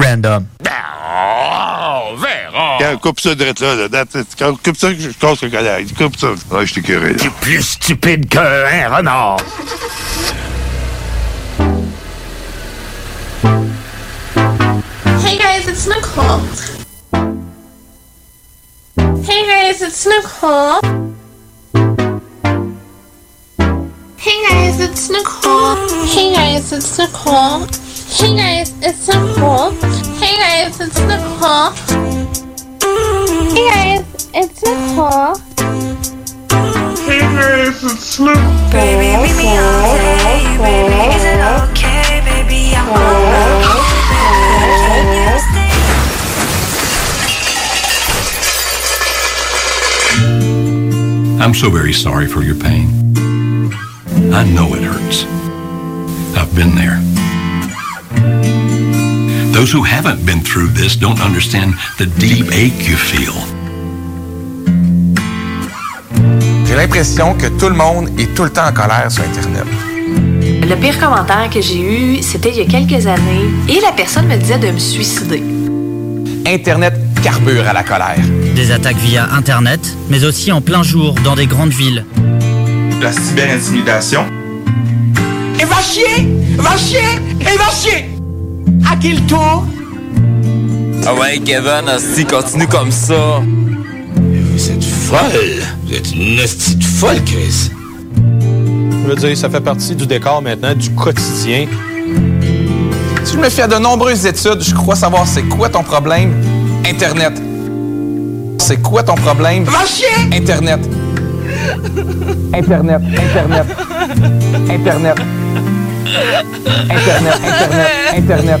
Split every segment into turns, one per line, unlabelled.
Random.
Quand coupe ça de là, là. That's it. Quand coupe ça, je casse le colère. Coupe ça. Ouais, je t'ai curé, là.
Plus stupide qu'un renard.
Hey guys, it's Nicole. Hey guys, it's Nicole. Hey guys, it's Nicole. Hey guys, it's Nicole. Hey guys, it's Nicole. Hey guys, it's Nicole. Hey guys, it's Nicole. Hey guys, it's Nicole. Baby, meet me halfway, baby. Is it okay, baby? I'm okay. Can?
I'm so very sorry for your pain. I know it hurts. I've been there. Those who haven't been through this don't understand the deep ache you feel.
J'ai l'impression que tout le monde est tout le temps en colère sur Internet.
Le pire commentaire que j'ai eu, c'était il y a quelques années, et la personne me disait de me suicider.
Internet carbure à la colère.
Des attaques via Internet, mais aussi en plein jour dans des grandes villes.
La cyberintimidation.
Et va chier Va chier Et va chier À qui le tour?
Ah ouais, Kevin, si continue comme ça.
Vous êtes folle. Vous êtes une hostie de folle, Chris.
Je veux dire, ça fait partie du décor maintenant, du quotidien.
Si je me fie à de nombreuses études, je crois savoir c'est quoi ton problème. Internet. C'est quoi ton problème?
Va chier
Internet. Internet, Internet, Internet. Internet, Internet, Internet.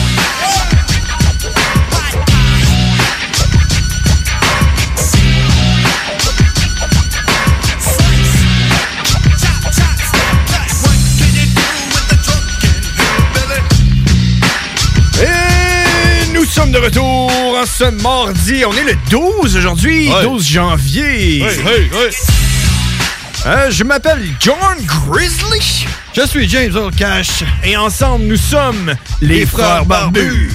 Sommes de retour en ce mardi. On est le 12 aujourd'hui,
Ouais.
12 janvier.
Oui, oui, oui.
Euh, je m'appelle John Grizzly.
Je suis James Cash.
Et ensemble, nous sommes les,
Les
frères,
frères
barbus.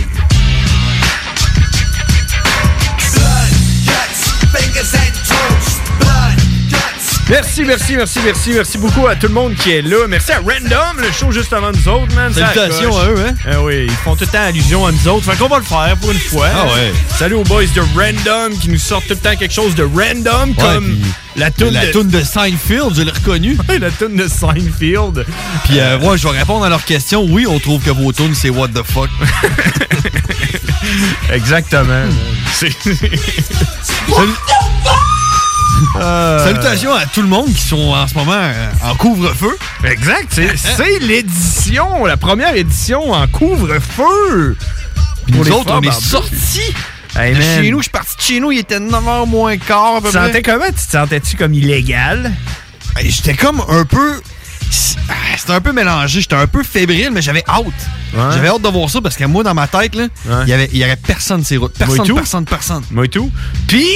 Merci, merci, merci, merci, merci beaucoup à tout le monde qui est là. Merci à Random, le show juste avant nous autres, man.
Salutations à eux, hein?
Ah oui, ils font tout le temps allusion à nous autres. Fait qu'on va le faire pour une fois.
Ah ouais.
Salut aux boys de Random qui nous sortent tout le temps quelque chose de random, comme la toune
La
de...
toune de Seinfeld, je l'ai reconnue.
Ouais, la toune de Seinfeld.
Puis euh, ouais, je vais répondre à leurs questions. Oui, on trouve que vos tunes, c'est what the fuck.
Exactement. C'est...
Salut-
Euh,
Salutations à tout le monde qui sont en ce moment euh, en couvre-feu.
Exact, c'est, l'édition, la première édition en couvre-feu. Pour
nous
les
autres, on est sortis
Hey,
de chez nous. Je suis parti de chez nous, il était 9h moins quart. à peu
Tu te sentais comment? Tu te sentais-tu comme illégal?
hey, j'étais comme un peu. C'était un peu mélangé. J'étais un peu fébrile, mais j'avais hâte. J'avais hâte de voir ça parce que moi, dans ma tête, il y avait, il y avait personne sur ces routes. Personne,
tout.
personne, personne.
Moi et tout. Puis,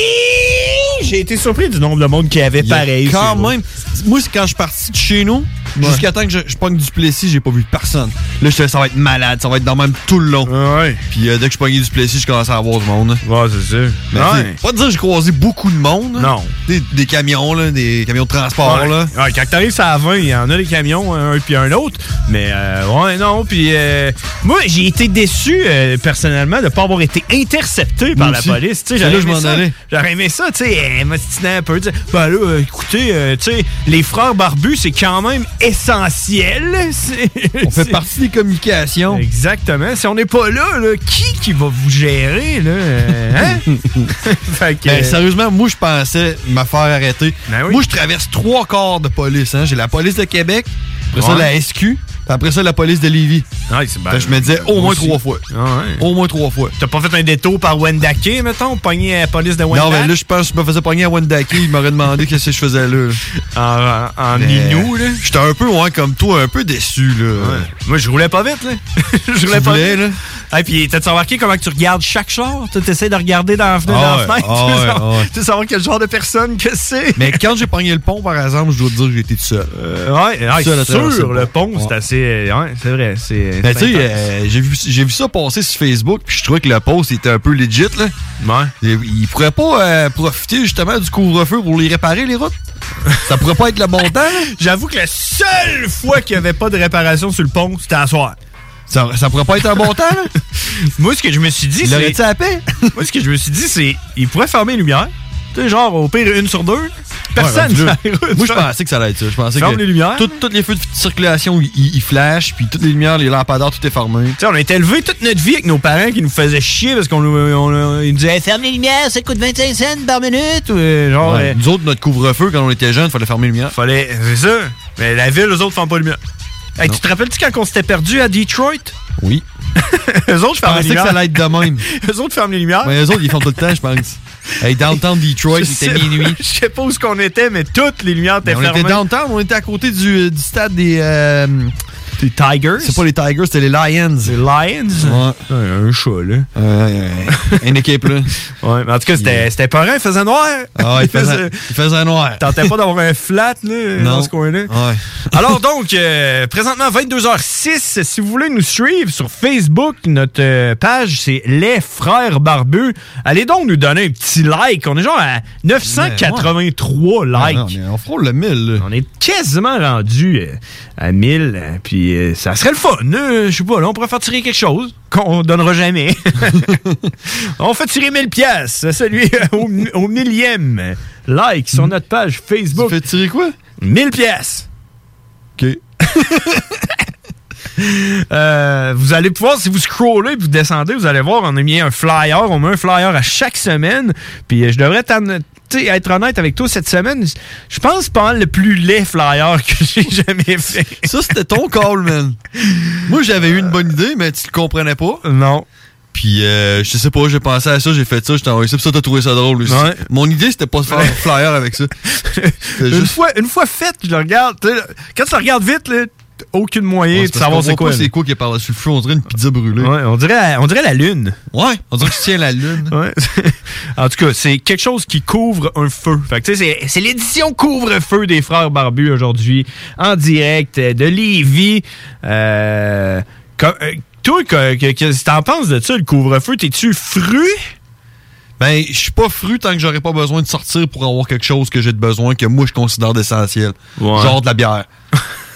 j'ai été surpris du nombre de monde qui avait pareil.
Quand même. Moi, c'est quand je suis parti de chez nous, jusqu'à temps que je, je pogne du Plessis, j'ai pas vu personne. Là, je te ça va être malade, ça va être dans même tout le long. Puis euh, dès que je pognais du Plessis, je commençais à voir du monde.
Ouais, c'est ça.
Mais
Ouais.
pas te dire que j'ai croisé beaucoup de monde. là.
Non.
Des, des camions, là, des camions de transport.
Ouais.
Là.
Ouais, quand t'arrives à 20, il y en a des camions, un puis un autre. Mais euh, ouais, non. Puis euh, moi, j'ai été déçu euh, personnellement de pas avoir été intercepté par
Moi
la
aussi.
police. Aimé. J'aurais aimé ça, tu sais, m'ostinait un peu. Ben là, euh, écoutez, euh, tu sais, les frères barbus, c'est quand même essentiel.
On fait partie des communications.
Exactement. Si on n'est pas là, là, qui qui va vous gérer, là? euh, Hein? fait que,
Ben, sérieusement, moi, je pensais me faire arrêter.
Ben oui.
Moi, je traverse trois quarts de police. Hein. J'ai la police de Québec, après ça, la SQ, puis après ça, la police de Lévis.
Ouais, ben,
je me disais au moins trois fois.
Ah ouais.
Au moins trois fois.
T'as pas fait un détour par Wendake, mettons, pogner la police de Wendake?
Non, mais là, je pense que je me faisais pogner à Wendake. Il m'aurait demandé qu'est-ce que je faisais là.
En, minou, là?
J'étais un peu, ouais, comme toi, un peu déçu, là.
Moi, je roulais pas vite, là. je roulais pas vite.
là?
Et puis, t'as-tu remarqué comment tu regardes chaque char? Tu essaies de regarder dans la fenêtre. Dans la
ouais,
fenêtre, tu, veux savoir, quel genre de personne que c'est.
Mais quand j'ai pogné le pont, par exemple, je dois te dire que été tout seul.
Euh, ouais, ouais,
Seul
sur le pont, c'est assez. Ouais, c'est vrai. C'est.
Ben, tu sais, euh, j'ai vu, j'ai vu ça passer sur Facebook, puis je trouvais que le post était un peu legit, là.
Ouais.
Il, il pourrait pas euh, profiter justement du couvre-feu pour les réparer, les routes? ça pourrait pas être le bon temps, là?
J'avoue que la seule fois qu'il n'y avait pas de réparation sur le pont, c'était à soir.
Ça, ça pourrait pas être un bon temps, là?
Moi, ce que je me suis dit,
Il
c'est.
aurait-tu à paix?
Moi, ce que je me suis dit, c'est. Il pourrait fermer les lumières. Tu sais, genre, au pire, une sur deux. Personne.
Ouais. Moi, je pensais que ça allait être ça. Je pensais
Ferme
que
les lumières.
tout- Toutes les feux de circulation, ils, flashent, puis toutes les lumières, les lampadaires, tout est fermé.
Tu sais, on a été élevés toute notre vie avec nos parents qui nous faisaient chier parce qu'on nous, disaient ferme les lumières, ça coûte 25 cents par minute. Ou, euh, genre,
Ouais.
euh,
Nous autres, notre couvre-feu, quand on était jeunes, fallait fermer les lumières.
fallait. C'est ça. Mais la ville, eux autres, font pas de lumière. Hey, tu te rappelles-tu quand on s'était perdu à Detroit?
Oui.
eux autres
Je
ferment les
pensais que
lumières.
ça allait être de même.
eux autres ferment les lumières.
Mais eux autres, ils font tout le temps, je pense. Hey, downtown Detroit,
Je
il était
sais-
minuit.
Je sais pas où ce qu'on était, mais toutes les lumières étaient
Mais on
fermées.
était downtown, on était à côté du, du stade des. euh,
des Tigers.
C'est pas les Tigers, c'était les Lions.
Les Lions?
Ouais.
un chat, là.
Une équipe, là.
Ouais, mais en tout cas, c'était c'était peurant, il faisait noir.
Ah, il faisait, il faisait noir.
Tentais pas d'avoir un flat là,
Non.
dans ce coin-là.
Ouais.
Alors donc, euh, présentement 22h06, si vous voulez nous suivre sur Facebook, notre euh, page c'est Les Frères Barbus. Allez donc nous donner un petit like. On est genre à 983 likes.
Ah, non, mais on frôle le 1000, là.
On est quasiment rendu euh, à 1000, euh, puis euh, ça serait le fun. euh, Je sais pas, là, on pourrait faire tirer quelque chose qu'on donnera jamais. on fait tirer 1000 pièces, celui euh, au, au millième like sur notre page Facebook.
Tu fais tirer quoi?
1000 pièces.
OK.
Euh, vous allez pouvoir, si vous scrollez et vous descendez, vous allez voir, on a mis un flyer. On met un flyer à chaque semaine. Puis euh, je devrais être honnête avec toi cette semaine. Je pense que c'est pas le plus laid flyer que j'ai jamais fait.
Ça, c'était ton call, man. Moi, j'avais eu une bonne idée, mais tu le comprenais pas.
Non.
Puis, euh, je sais pas, j'ai pensé à ça, j'ai fait ça, j'ai envoyé ça, puis ça, t'as trouvé ça drôle aussi.
Ouais.
Mon idée, c'était pas de faire un flyer avec ça.
Une,
juste-
fois, une fois fait, je le regarde. Quand tu le regardes vite, là, t'as aucun moyen
Ouais,
de savoir c'est quoi.
c'est quoi qui est par-dessus le feu, on dirait une pizza brûlée.
Ouais, on, dirait, on dirait la lune.
Ouais, on dirait que tu tiens la lune.
Ouais. en tout cas, c'est quelque chose qui couvre un feu. Fait que, tu sais, c'est- l'édition couvre-feu des Frères Barbus aujourd'hui, en direct euh, de Lévis. Euh, comme- euh, toi, que- que- qu'est-ce que t'en penses de ça, le couvre-feu? T'es-tu fru?
Ben, je suis pas fru tant que j'aurais pas besoin de sortir pour avoir quelque chose que j'ai de besoin, que moi je considère d'essentiel.
Ouais.
Genre de la bière.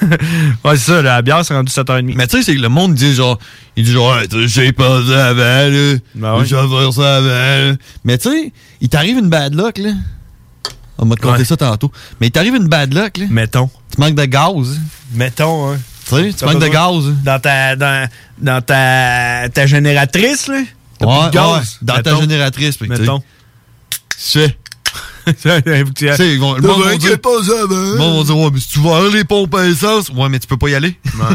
Ouais, c'est ça, la bière, c'est rendu 7h30.
Mais tu sais, c'est que le monde dit genre, il dit genre, hey, t'as- j'ai pas ça avant, là.
Ben
vais faire ça avant, là. Mais tu sais, il t'arrive une bad luck, là. On m'a conté
Ouais.
ça tantôt. Mais il t'arrive une bad luck, là.
Mettons.
Tu manques de gaz.
Mettons, hein.
Tu sais, tu manques de gaz.
Dans ta, dans, dans ta, ta génératrice, là? T'as
Ouais,
plus de gaz.
ouais, dans ta
Mettons.
génératrice. puis tu sais,
Mettons.
Tu sais. Ils vont- le monde va dire-
pas ça,
monde va dire, ouais, mais si tu vas aller les pompes à essence, ouais, mais tu peux pas y aller.
Moi,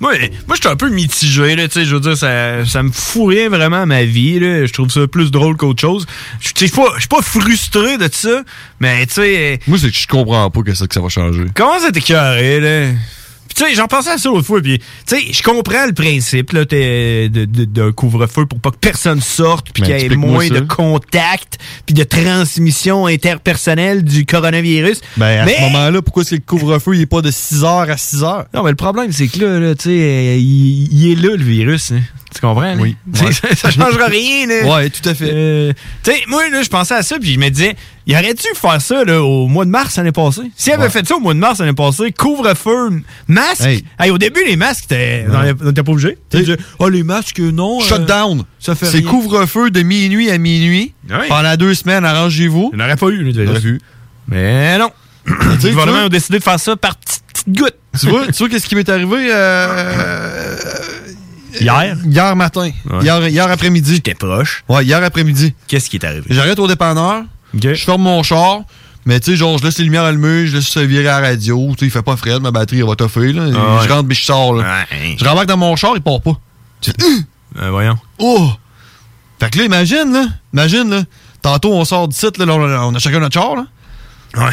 Moi, moi j'étais un peu mitigé, là, tu sais, je veux dire, ça, ça me fourrait vraiment ma vie, là. Je trouve ça plus drôle qu'autre chose. Je tu sais, je suis pas, suis pas frustré de ça, mais tu sais...
Moi, c'est que je comprends pas que ça, que ça va changer.
Comment ça carré, là? Tu sais, j'en pensais à ça l'autre fois, puis, tu sais, je comprends le principe, là, t'es- de, de- d'un couvre-feu pour pas que personne sorte, puis
Mais
qu'il y ait moins
ça.
de contact, puis de transmission interpersonnelle du coronavirus.
Ben, à
Mais-
ce moment-là, pourquoi est-ce que le couvre-feu, il est pas de 6h à 6h?
Non, mais le problème, c'est que là, là tu sais, il, il est là, le virus. hein. Tu comprends? là?
Oui. Ouais.
Ça, ça changera rien. Là.
Ouais, tout à fait.
Euh, tu sais, moi, là, je pensais à ça, puis je me disais, il aurait dû faire ça là, au mois de mars l'année passée? S'il avait
Ouais.
fait ça au mois de mars l'année passée, couvre-feu, masque.
Hey.
Hey, au début, les masques, t'es-
Ouais.
pas obligé. Tu disais, oh, les masques, non. euh,
Shutdown.
ça fait
C'est couvre-feu de minuit à minuit.
Ouais.
Pendant deux semaines, arrangez-vous.
Il n'aurait pas eu,
Il aurait pu.
Mais non.
Tu sais,
Le
tu
gouvernement
vois-
a décidé de faire ça par petites petites gouttes.
Tu vois, tu vois qu'est-ce qui m'est arrivé euh,
Hier?
Hier matin.
Ouais.
Hier, hier après-midi.
J'étais proche.
Ouais, hier après-midi.
Qu'est-ce qui est arrivé?
J'arrête au dépanneur. Je ferme mon char. Mais tu sais, genre, je laisse les lumières allumées, je laisse ça virer à la radio. Tu sais, il fait pas frais, ma batterie elle va toffer. Là.
Ah ouais.
Je rentre, mais je sors. Là.
Ouais.
Je rembarque dans mon char, il part pas.
Euh, voyons.
Oh! Fait que là, imagine, là. Imagine, là. Tantôt, on sort du site, là. on a- chacun notre char, là.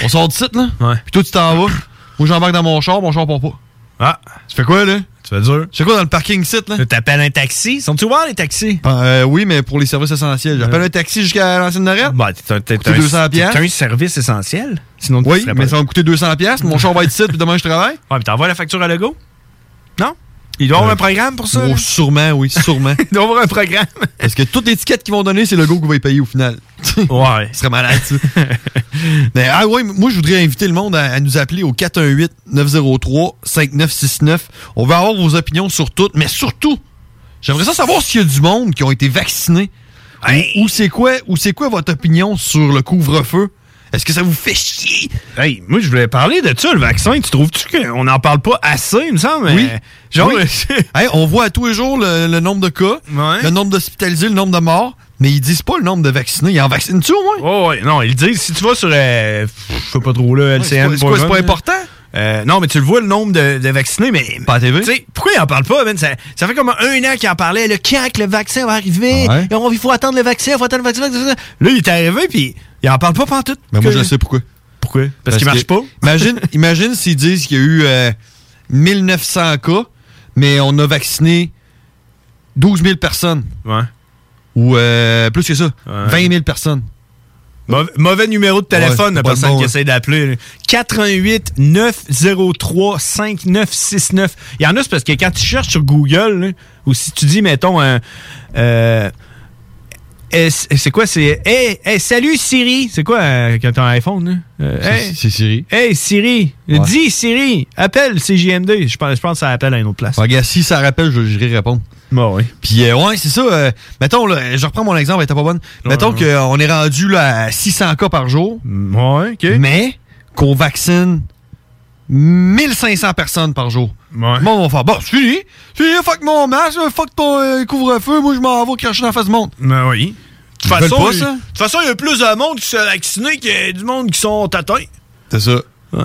On sort du site, là.
Ouais.
Puis toi, tu t'en vas. Moi, j'embarque dans mon char, mon char part pas.
Ah.
Tu fais quoi, là?
Tu fais dur.
Tu fais quoi dans le parking site, là?
T'appelles un taxi? Sont-ils ouverts, les taxis?
Euh, oui, mais pour les services essentiels. J'appelle un taxi jusqu'à l'ancienne Lorette.
Bah, t'es un, t'es un-
200
t'es
piastres.
un service essentiel. Sinon,
Oui, mais ça va me coûter 200 pièces. Mon char va être ici, puis demain, je travaille.
Ouais, mais t'envoies la facture à Lego? Non? Il doit y avoir
Euh,
un programme pour ça?
Oh, sûrement, oui, sûrement.
Il doit y avoir un programme.
Parce que toutes les étiquettes qu'ils vont donner, c'est le go qui va y payer au final.
Ouais.
Ce serait malade, ça. Mais ah ouais, moi, je voudrais inviter le monde à, à nous appeler au 418-903-5969. On veut avoir vos opinions sur tout, mais surtout, j'aimerais ça savoir s'il y a du monde qui ont été vaccinés. Ou, ou c'est quoi, ou c'est quoi votre opinion sur le couvre-feu? Est-ce que ça vous fait chier?
Hey, moi, je voulais parler de ça, le vaccin. Tu trouves-tu qu'on n'en parle pas assez, il me semble?
Oui.
Genre,
Oui. Hey, on voit à tous les jours le, le nombre de cas,
Ouais.
le nombre d'hospitalisés, le nombre de morts, mais ils disent pas le nombre de vaccinés. Ils en vaccinent-tu au moins?
Oh, ouais, non, ils disent, si tu vas sur, euh, je sais pas trop, là, LCN.
pas- c'est quoi, c'est pas important?
Euh, non, mais tu le vois, le nombre de, de vaccinés, mais.
Pas à TV?
Tu sais, pourquoi ils en parlent pas, man? Ça, ça fait comme un an qu'ils en parlaient. Le quand que le vaccin va arriver?
Ouais.
Et on- il faut attendre le vaccin, il faut attendre le vaccin. vaccin. Là, il est arrivé, puis il en parle pas pantoute.
Ben moi, je sais pourquoi.
Pourquoi? Parce, qu'il marche
que-
pas?
Imagine, imagine s'ils disent qu'il y a eu euh, 1900 cas, mais on a vacciné 12 000 personnes.
Ouais.
Ou euh, plus que ça,
Ouais.
20 000 personnes.
Mauvais, numéro de téléphone
Ouais,
de
pas
personne
bon,
qui essaie d'appeler. là. 88 903 5969. Il y en a, c'est parce que quand tu cherches sur Google, là, ou si tu dis, mettons, un. euh, c'est c'est quoi? C'est. Hey, hey, salut Siri! C'est quoi euh, quand t'as un iPhone? Là? Euh, hey,
C'est Siri.
hey, Siri!
Ouais.
Dis Siri! Appelle CJMD. Je pense, je pense que ça appelle à une autre place.
Regarde, si ça rappelle, je j'irai répondre.
Bon, oui.
Puis, euh, ouais, c'est ça. euh, mettons, là, je reprends mon exemple, elle était pas bonne. mettons
ouais.
qu'on est rendu là, à 600 cas par jour,
Ouais, ok.
mais qu'on vaccine 1500 personnes par jour.
Ouais.
Bon, on va faire, bon, c'est fini. C'est fini, fuck mon masque, fuck ton euh, couvre-feu, moi je m'en vais cracher dans la face du monde.
Ben oui. De toute façon, il- y a plus de monde qui s'est vacciné que du monde qui sont atteints.
C'est ça.
Ouais.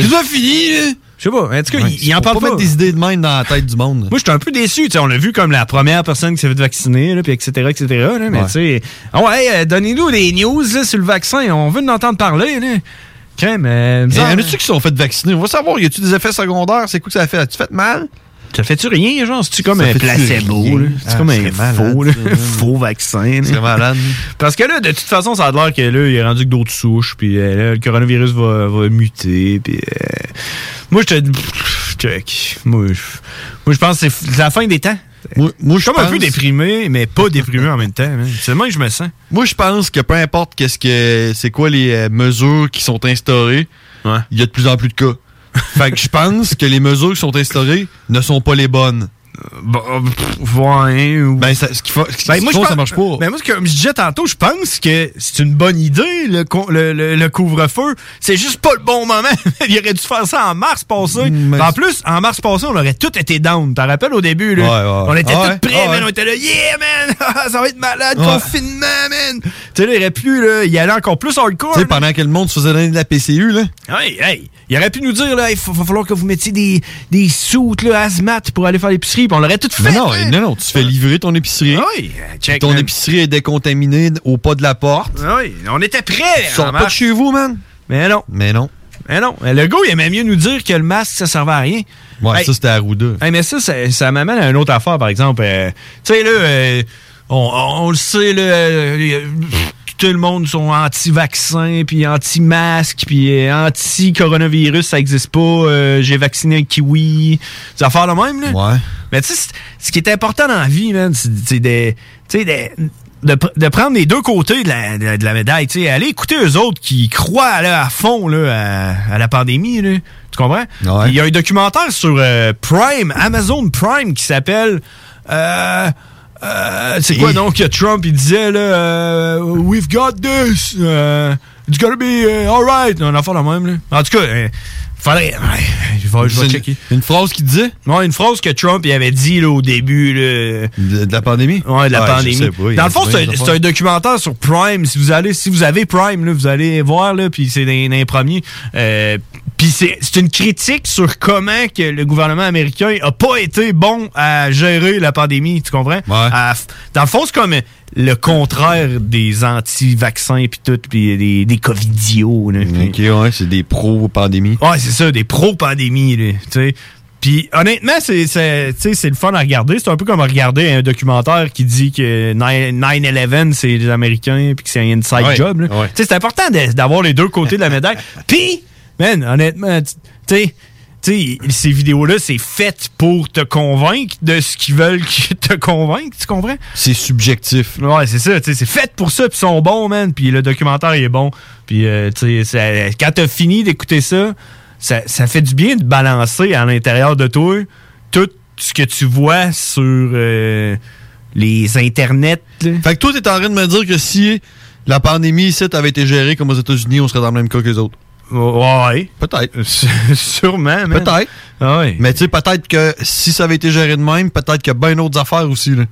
C'est ça fini, là?
Je sais pas. En tout cas,
Ouais,
il, en parle
pas
pas.
mettre des idées de même dans la tête du monde.
Moi, j'étais un peu déçu. tu sais, On l'a vu comme la première personne qui s'est fait vacciner, là, puis etc., etc. là, mais
Ouais.
tu sais, ouais, euh, donnez-nous des news là, sur le vaccin. On veut en entendre parler. Là. Crème, euh, me
Il y en a-tu qui sont fait vacciner? On va savoir, y a-tu des effets secondaires? C'est quoi que ça fait? As-tu fait mal?
Ça fait-tu rien, genre? C'est-tu comme
Ça
un placebo? C'est
Ah,
comme un faux,
man.
faux vaccin. là.
C'est malade.
Parce que là, de toute façon, ça a l'air que là, il est rendu que d'autres souches, puis euh, là, le coronavirus va, va muter, puis euh, moi, je te... check. Moi, je pense que c'est la fin des temps.
Moi, moi,
Je suis comme un peu déprimé, mais pas déprimé en même temps. man. C'est même que je me sens.
Moi, je pense que peu importe qu'est-ce que c'est quoi les euh, mesures qui sont instaurées, il y a de plus en plus de cas. fait que je pense que les mesures qui sont instaurées ne sont pas les bonnes.
Bon, euh, pff, ouais. ou-
Ben, ça- ce qu'il faut, ce
Ben, moi,
faut,
je
ça
pense-
marche pas.
Ben, moi, comme je disais tantôt, je pense que c'est une bonne idée, le, le, le- le couvre-feu. C'est juste pas le bon moment. Il aurait dû faire ça en mars passé.
mais
en plus, en mars passé, on aurait tout été down. T'en rappelles au début, là?
Ouais, ouais.
On était
Ah
tous prêts,
ah
man. On était là, yeah, man! ça va être malade, confinement, man! Tu sais, là, il aurait pu, là, y aller encore plus hardcore.
Tu sais, pendant que le monde se faisait donner de la PCU, là.
Hey, hey, il aurait pu nous dire, là, il va, va falloir que vous mettiez des, des soutes, là, hazmat pour aller faire l'épicerie, puis on l'aurait tout fait.
Non,
hein.
non, non, tu fais livrer ton épicerie.
Oui, check,
ton
man.
épicerie est décontaminée au pas de la porte.
Oui, on était prêts.
Tu sors pas de chez vous, man.
Mais non.
Mais non.
Mais non. Le gars, il aimait mieux nous dire que le masque, ça servait à rien.
Ouais,
Hey,
ça, c'était à
hey, mais ça, ça, ça m'amène à une autre affaire, par exemple. Euh, tu sais, là, euh, on, on le sait, là, euh, tout le monde sont anti-vaccins, puis anti-masques, puis euh, anti-coronavirus, ça existe pas. J'ai vacciné un kiwi. Des affaires de même, là.
Ouais.
Mais tu sais, ce qui est important dans la vie, man, c'est de, tu sais, de, de, pr- de prendre les deux côtés de la, de, de la médaille. tu sais. Aller écouter eux autres qui croient là, à fond là, à, à la pandémie. Là. Tu comprends? Il y a un documentaire sur euh, Prime, Amazon Prime, qui s'appelle... Euh, euh, c'est quoi donc que Trump il disait là euh, We've got this euh, It's gonna be uh, alright On a fait la même là En tout cas euh, Faudrait ouais, Je vais, je vais
C'est
checker
Une phrase qui disait?
Ouais, une phrase que Trump il avait dit là, au début. Là.
De, de la pandémie?
Ouais, de la
Ouais,
pandémie.
pas,
Dans le fond, c'est un, un documentaire sur Prime. Si vous allez, si vous avez Prime, là, vous allez voir, là, puis c'est dans, dans les premiers. Euh, puis c'est une critique sur comment que le gouvernement américain a pas été bon à gérer la pandémie, tu comprends? À f- dans le fond, c'est comme le contraire des anti-vaccins puis tout, puis des, des covidios. là,
Ok, ouais, c'est des pros-pandémie.
Ouais, c'est ça, des pro-pandémies, là, tu sais. Puis honnêtement, c'est le fun à regarder. C'est un peu comme regarder un documentaire qui dit que 9 9-11, c'est les Américains puis que c'est un inside
Ouais,
job.
ouais.
Tu sais, C'est important d'avoir les deux côtés de la médaille. Puis, man, honnêtement, tu sais, tu sais, ces vidéos-là, c'est fait pour te convaincre de ce qu'ils veulent te convaincre, tu comprends?
C'est subjectif.
Ouais, c'est ça, c'est fait pour ça, puis ils sont bons, man, puis le documentaire, il est bon. Puis, euh, tu sais, quand t'as fini d'écouter ça, ça, ça fait du bien de balancer à l'intérieur de toi tout ce que tu vois sur euh, les internets. là.
Fait que toi, t'es en train de me dire que si la pandémie ici avait été gérée comme aux États-Unis, on serait dans le même cas que les autres.
Ouais.
Peut-être.
Sûrement, man.
Peut-être.
Ah.
Mais tu sais, peut-être que si ça avait été géré de même, peut-être qu'il y a bien d'autres affaires aussi. là.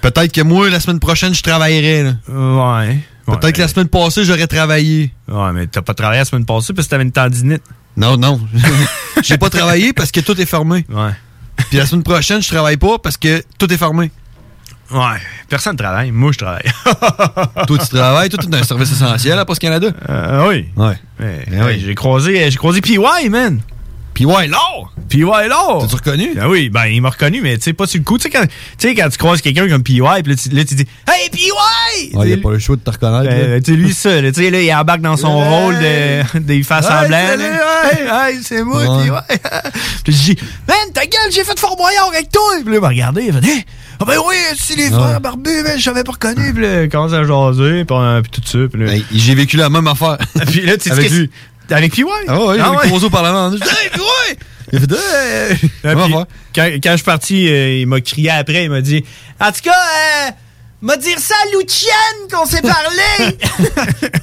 Peut-être que moi, la semaine prochaine, je travaillerais. là.
Ouais.
Peut-être que la semaine passée, j'aurais travaillé.
Ouais, mais t'as pas travaillé la semaine passée parce que t'avais une tendinite.
Non, non. J'ai pas travaillé parce que tout est fermé.
Ouais.
Puis la semaine prochaine, je travaille pas parce que tout est fermé.
Ouais. Personne travaille. Moi, je travaille.
Toi, tu travailles. Toi, tu es un service essentiel à Post Canada.
Euh, oui.
Ouais.
Ouais,
Ben
ouais, J'ai croisé, j'ai croisé PY, man.
PY, l'or.
PY, l'or.
T'as-tu reconnu?
Ah oui, ben, il m'a reconnu, mais tu sais, pas sur le coup. Tu sais, quand, quand tu croises quelqu'un comme PY, puis là, tu, là, tu dis Hey, PY!
Ouais, il a pas le choix de te reconnaître.
Euh, tu sais, lui, ça, là, tu sais, là, il embarque dans son rôle de,
Ouais,
semblant. Hey, hey, c'est moi,
Ouais.
PY. puis je dis Man, ta gueule, j'ai fait Fort Boyard avec toi. Puis là, il m'a regardé, il a fait Hey, ah ben oui, c'est les frères barbus, mais je t'avais pas reconnu. Puis là, commence à jaser, puis, euh, puis tout ça. Puis là,
Ben, J'ai vécu la même affaire.
puis là, tu sais,
Avec lui.
Avec PY?
Ah ouais,
Ah
j'ai
ouais.
au Parlement. Je dis, Hey, PY! Il a fait, Hey!
Ah, puis, quand je suis parti, euh, il m'a crié après, il m'a dit En tout cas, euh, m'a dire ça à Lucienne qu'on s'est parlé.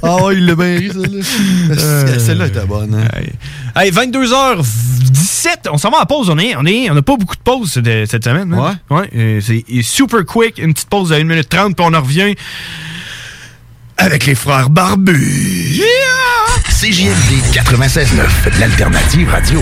Ah ouais, il l'a bien ri, celle-là. Celle-là était bonne. hein.
hey, 22h17, on s'en va en pause. On est, on est, on n'a pas beaucoup de pauses de- cette semaine. hein? Ouais. euh, c'est super quick, une petite pause de 1 minute 30, puis on en revient avec les frères barbus.
CJMD 96.9, l'alternative radio.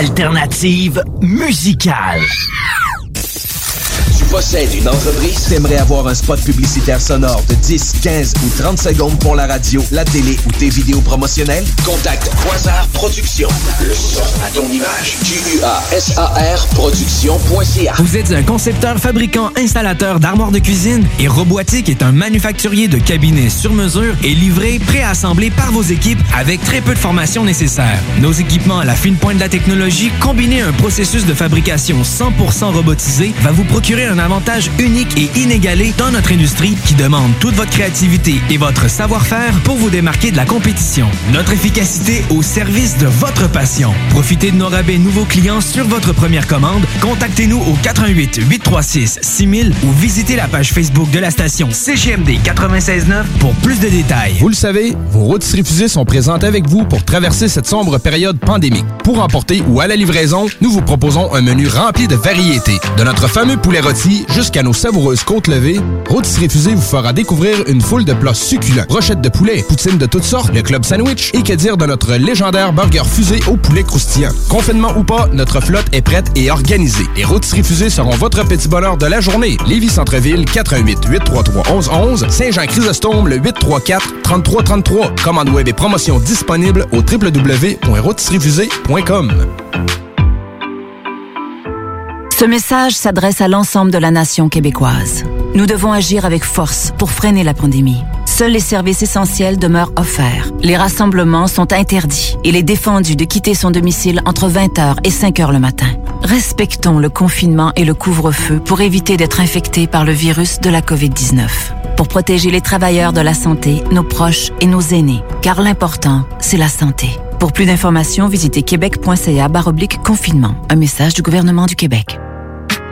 L'alternative musicale.
Possèdes une entreprise, t'aimerais avoir un spot publicitaire sonore de 10, 15 ou 30 secondes pour la radio, la télé ou tes vidéos promotionnelles? Contacte Quasar Productions. Le son à ton image. Q-U-A-S-A-R Productions.ca.
Vous êtes un concepteur, fabricant, installateur d'armoires de cuisine et Robotique est un manufacturier de cabinets sur mesure et livré, préassemblé par vos équipes avec très peu de formation nécessaire. Nos équipements à la fine pointe de la technologie, combinés à un processus de fabrication 100% robotisé, va vous procurer un avantage unique et inégalé dans notre industrie qui demande toute votre créativité et votre savoir-faire pour vous démarquer de la compétition. Notre efficacité au service de votre passion. Profitez de nos rabais nouveaux clients sur votre première commande. Contactez-nous au 88 836 6000 ou visitez la page Facebook de la station CGMD 969 pour plus de détails.
Vous le savez, vos routes refusées sont présentes avec vous pour traverser cette sombre période pandémique. Pour emporter ou à la livraison, nous vous proposons un menu rempli de variétés. De notre fameux poulet rôti jusqu'à nos savoureuses côtes levées, Rôtisserie vous fera découvrir une foule de plats succulents. Brochettes de poulet, poutines de toutes sortes, le club sandwich et que dire de notre légendaire burger fusée au poulet croustillant. Confinement ou pas, notre flotte est prête et organisée. Les Rôtisseries Fusées seront votre petit bonheur de la journée. Lévis Centreville, 88 833 1111 Saint-Jean-Chrysostome, le 834 3333. Commande web et promotion disponible au www.rôtisseriefusée.com.
Ce message s'adresse à l'ensemble de la nation québécoise. Nous devons agir avec force pour freiner la pandémie. Seuls les services essentiels demeurent offerts. Les rassemblements sont interdits. Il est défendu de quitter son domicile entre 20h et 5h le matin. Respectons le confinement et le couvre-feu pour éviter d'être infectés par le virus de la COVID-19. Pour protéger les travailleurs de la santé, nos proches et nos aînés. Car l'important, c'est la santé. Pour plus d'informations, visitez québec.ca confinement. Un message du gouvernement du Québec.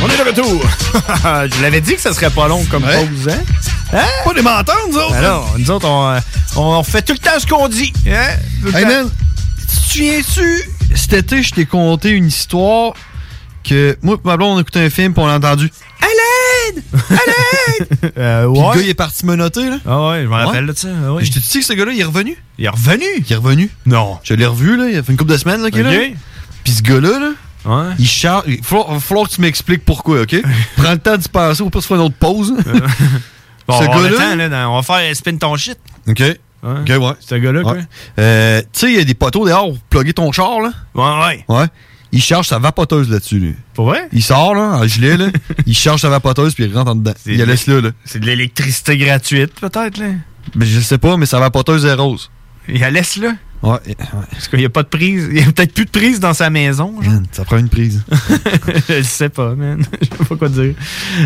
On est de retour! Je l'avais dit que ça serait pas long comme pause, hein? Hein?
Pas des menteurs, nous autres!
Alors, nous autres, on, euh, on fait tout le temps ce qu'on dit. Hein? Tout
Hey man, tu te souviens-tu, cet été, je t'ai conté une histoire que moi et ma blonde, on écoutait un film puis on a entendu « À l'aide! À l'aide!
Euh, »
Puis
ouais.
le gars, il est parti menotter, là.
Ah ouais, je me rappelle de ça. ah ouais.
Je te dis que ce gars-là, il est revenu.
Il est revenu?
Il est revenu.
Non.
Je l'ai revu, là. Il a fait une couple de semaines, là, qu'il est là. Puis ce gars-là, là, il charge. Il va falloir, va falloir que tu m'expliques pourquoi, OK? Prends le temps d'y passer ou pas se faire une autre pause.
Bon,
ce
on là, on va faire spin ton shit.
OK. OK, ouais.
Ce gars-là, quoi.
Ouais. Euh, tu sais, il y a des poteaux dehors pour plugger ton char, là.
Ouais, ouais.
Ouais. Il charge sa vapoteuse là-dessus, lui.
Pour vrai?
Il sort, là, en gilet, là. il charge sa vapoteuse puis il rentre en dedans. Il la laisse là, là.
C'est de l'électricité gratuite, peut-être, là.
Mais je sais pas, mais sa vapoteuse est rose.
Il la laisse là?
Ouais.
Parce qu'il n'y a pas de prise. Il n'y a peut-être plus de prise dans sa maison. genre.
Man, ça prend une prise.
je sais pas, man. Je sais pas quoi dire.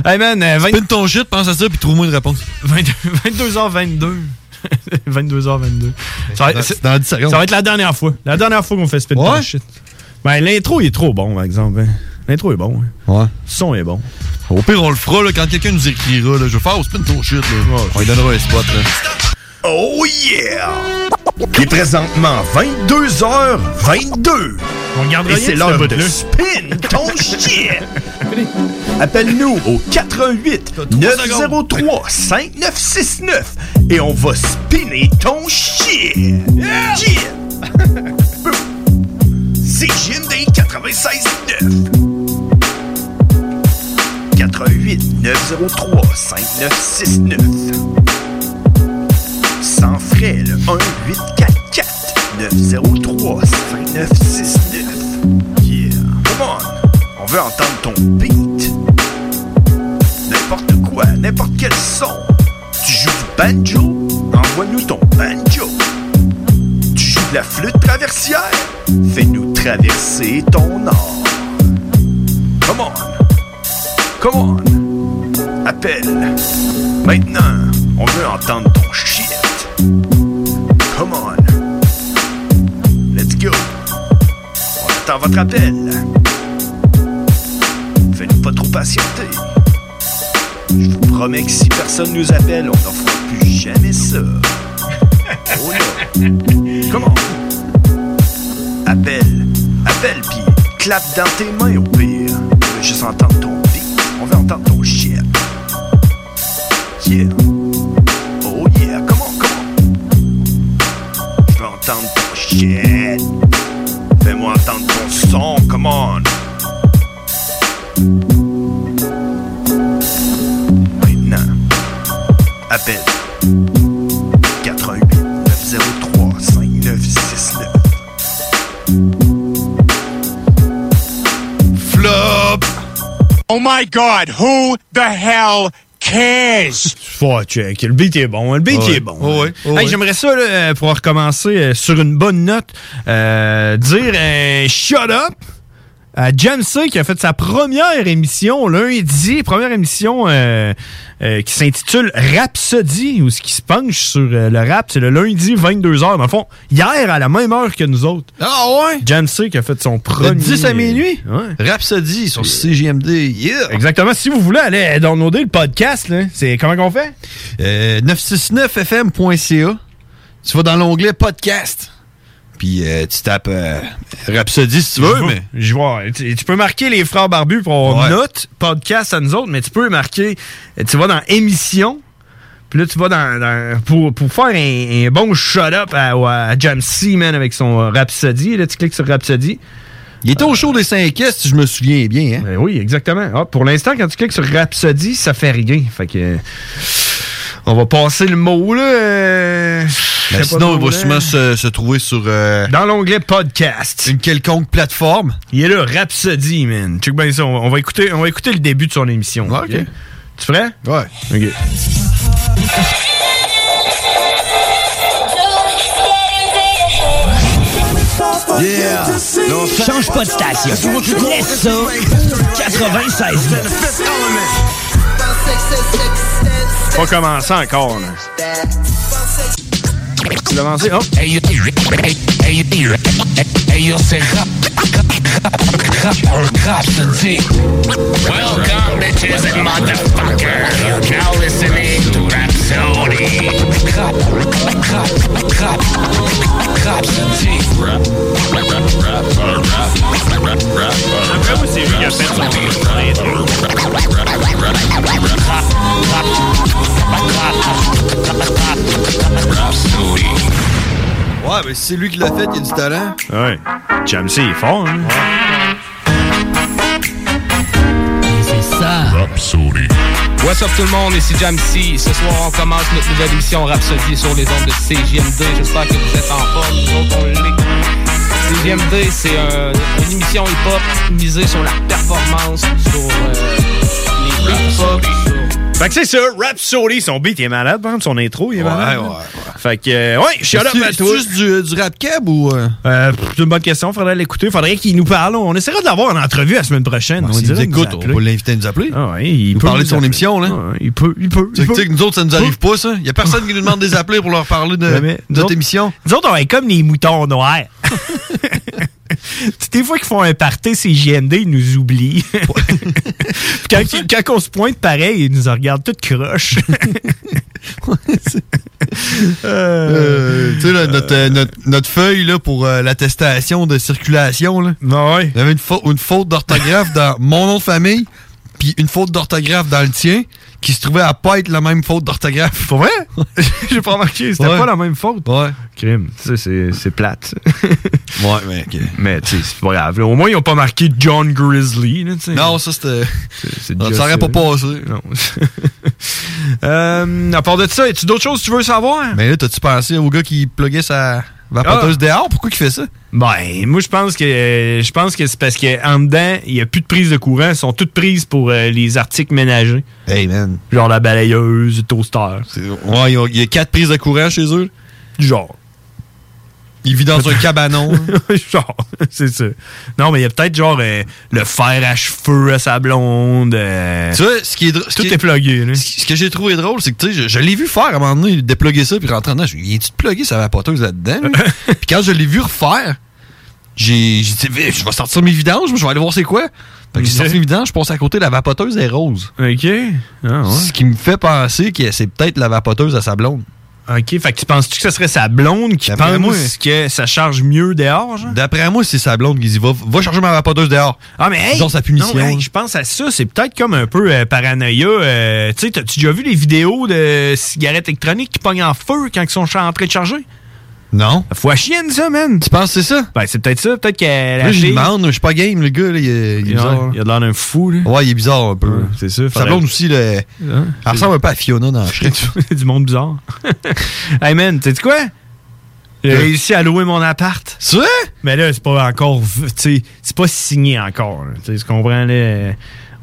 Hey, man, euh, 20
Spin ton shit, pense à ça, puis trouve-moi une réponse.
22h22. 22h22. Ça va, être,
C'est dans 10 secondes.
ça va être la dernière fois. La dernière fois qu'on fait spin ton
Ouais?
shit. Ben, l'intro, il est trop bon, par exemple. hein. L'intro est bon. hein.
Ouais.
Le son est bon.
Au pire, on le fera, là, quand quelqu'un nous écrira, là. Je vais faire au spin ton shit, là. on lui donnera un spot, là.
Oh yeah! Il est présentement 22h22.
On
Et c'est l'heure de spin ton shit. Appelle-nous au 88 903 5969 et on va spinner ton shit. Yeah! C'est JMD 96.9. 88 903 5969. Sans frais, le 1 844 903 5969. Yeah. Come on. On veut entendre ton beat. N'importe quoi, n'importe quel son. Tu joues du banjo? Envoie-nous ton banjo. Tu joues de la flûte traversière? Fais-nous traverser ton or. Come on. Come on. Appelle. Maintenant, on veut entendre ton shit. Come on. Let's go. On attend votre appel. Faites-nous pas trop patienter. Je vous promets que si personne nous appelle, on n'en fera plus jamais ça. Oh là. Comment? Appelle. Appelle, puis clap dans tes mains au pire. On veut juste entendre ton beat. On veut entendre ton shit. Yeah. Shit. Fais-moi entendre ton son, come on. Maintenant, appelle 88 903 5969.
Flop. Oh my god, who the hell cares?
Faut check. Le beat est bon. Le beat
Ouais.
est bon.
Ouais, ouais.
Hey,
Ouais.
J'aimerais ça, là, pour recommencer euh, sur une bonne note, euh, dire un shut up Jamsey qui a fait sa première émission lundi, première émission euh, euh, qui s'intitule Rhapsody, ou ce qui se penche sur euh, le rap, c'est le lundi 22h. Dans le fond, hier à la même heure que nous autres.
Ah ouais?
Jamsey qui a fait son premier...
10 à minuit?
Ouais.
Rhapsody sur CGMD. Yeah!
Exactement. Si vous voulez aller downloader le podcast, là, c'est comment qu'on fait?
Euh, 969fm.ca. Tu vas dans l'onglet podcast. Puis euh, tu tapes euh, Rhapsody si tu veux,
Je
mais.
Je vois. Tu, tu peux marquer les frères barbus pour avoir
Ouais.
note podcast à nous autres, mais tu peux marquer. Tu vas dans émission. Puis là, tu vas dans. dans- pour, pour faire un, un bon shut-up à, à Jam man, avec son euh, Rhapsody. Là, tu cliques sur Rhapsody.
Il était au show des 5 S, si je me souviens bien. Hein?
Ben oui, exactement. Ah, pour l'instant, quand tu cliques sur Rhapsody, ça fait rien. Fait que. euh, On va passer le mot, là.
Ben, sinon, il va sûrement se, se trouver sur. euh,
Dans l'onglet podcast.
Une quelconque plateforme.
Il est là, Rhapsody, man. Check bien ça. On, on va écouter, on va écouter le début de son émission.
Ouais, ok?
Tu prêt?
Ouais.
OK.
Yeah. Change pas de station. Laisse ça. 96
Pas commencer encore, là. Tu l'as lancé? Oh!
Rhapsody. Welcome, bitches and motherfuckers. You're now listening to Rhapsody. Rap, rap, rap, Rhapsody. Rap, rap, rap, rap, rap, rap, rap. Après, moi, c'est lui qui a fait son.
Ouais, mais c'est lui qui l'a fait, il a du talent.
Ouais. Jamsey est fort, hein?
C'est ça.
Rhapsody. What's up tout le monde, ici Jamsey. Ce soir, on commence notre nouvelle émission Rhapsody sur les ondes de CGMD. J'espère que vous êtes en forme. Nous autres, on l'est. CGMD, c'est un- une émission hip-hop misée sur la performance, sur euh, les hip-hop, sur
Fait que c'est ça, Rhapsody, son beat il est malade, par exemple, son intro il est
Ouais,
malade.
ouais,
hein. Fait que, euh, ouais, shut up
C'est-
à toi.
juste du, du rap cab ou. euh?
Euh, c'est une bonne question, faudrait l'écouter. Faudrait qu'il nous parle. On essaiera de l'avoir en entrevue la semaine prochaine. on
nous
nous
écoute, on va l'inviter à nous appeler.
Ah ouais, il
Nous
peut
parler de son émission, là?
Ah ouais, il peut, il peut.
Tu
peut.
sais que nous autres, ça nous arrive pas, ça. Il y a personne qui nous demande de les appeler pour leur parler de, notre émission.
Nous autres, on est comme les moutons noirs. Toutes les fois qu'ils font un party, ces JMD, ils nous oublient. Puis quand, quand on se pointe pareil, ils nous regardent toutes croches.
Euh, tu sais, là, notre, euh, notre, notre feuille là, pour euh, l'attestation de circulation, là.
Ouais.
il y avait une, fa- une faute d'orthographe dans mon nom de famille, puis une faute d'orthographe dans le tien, qui se trouvait à pas être la même faute d'orthographe.
Pour vrai? J'ai pas remarqué, c'était
Ouais.
pas la même faute.
Ouais.
Crime, tu sais, c'est, c'est plate.
Ouais, mais ok.
Mais tu sais, c'est pas grave. Au moins, ils ont pas marqué John Grizzly. Là.
Non, ça c'était.
c'est
Ça aurait pas passé.
Non. euh, à part de ça, as-tu d'autres choses que tu veux savoir?
Mais là, t'as-tu pensé au gars qui pluguait sa vapoteuse
Ah.
dehors? Pourquoi il fait ça?
Ben, moi, je pense que je pense que c'est parce qu'en dedans, il n'y a plus de prise de courant. Elles sont toutes prises pour euh, les articles ménagers.
Hey, man.
Genre la balayeuse, le toaster.
Ouais, il y a quatre prises de courant chez eux.
Genre.
Il vit dans un cabanon.
genre, c'est ça. Non, mais il y a peut-être genre euh, le fer à cheveux à sa blonde. euh,
Tu vois, ce qui est drôle.
Tout est plugué.
Ce que j'ai trouvé drôle, c'est que tu sais, je, je l'ai vu faire à un moment donné, dépluguer ça, puis rentrer dedans. Je lui ai dit, plugger sa vapoteuse là-dedans? puis quand je l'ai vu refaire, j'ai dit, je vais sortir mes vidanges, je vais aller voir c'est quoi. Fait que j'ai sorti le vidange, je passais à côté de la vapoteuse est rose.
OK. Ah,
Ce qui me fait penser que c'est peut-être la vapoteuse à sa blonde.
OK, fait que tu penses-tu que ce serait sa blonde qui pense
moi-
que ça charge mieux dehors, genre?
D'après moi, c'est sa blonde qui dit va, va charger ma vapoteuse dehors.
Ah, mais hey!
Genre sa punition.
non, hey, je pense à ça, c'est peut-être comme un peu euh, paranoïa. euh, tu sais, t'as-tu déjà vu les vidéos de cigarettes électroniques qui pognent en feu quand ils sont en train de charger?
Non?
Faut à chienne, ça, man.
Tu penses que c'est ça?
Ben, c'est peut-être ça. Peut-être qu'elle
Là, je demande, je suis pas game, le gars, là, il, est- il bizarre.
il a de l'air d'un fou, là.
Ouais, il est bizarre un peu.
c'est ça. Faudrait-
blonde aussi, là, elle
Hein?
ressemble un peu à Fiona dans Shrek.
du monde bizarre. hey man, tu sais quoi? J'ai réussi à louer mon appart.
C'est vrai?
Mais là, c'est pas encore. Tu sais, c'est pas signé encore. là. Tu sais, tu comprends, là?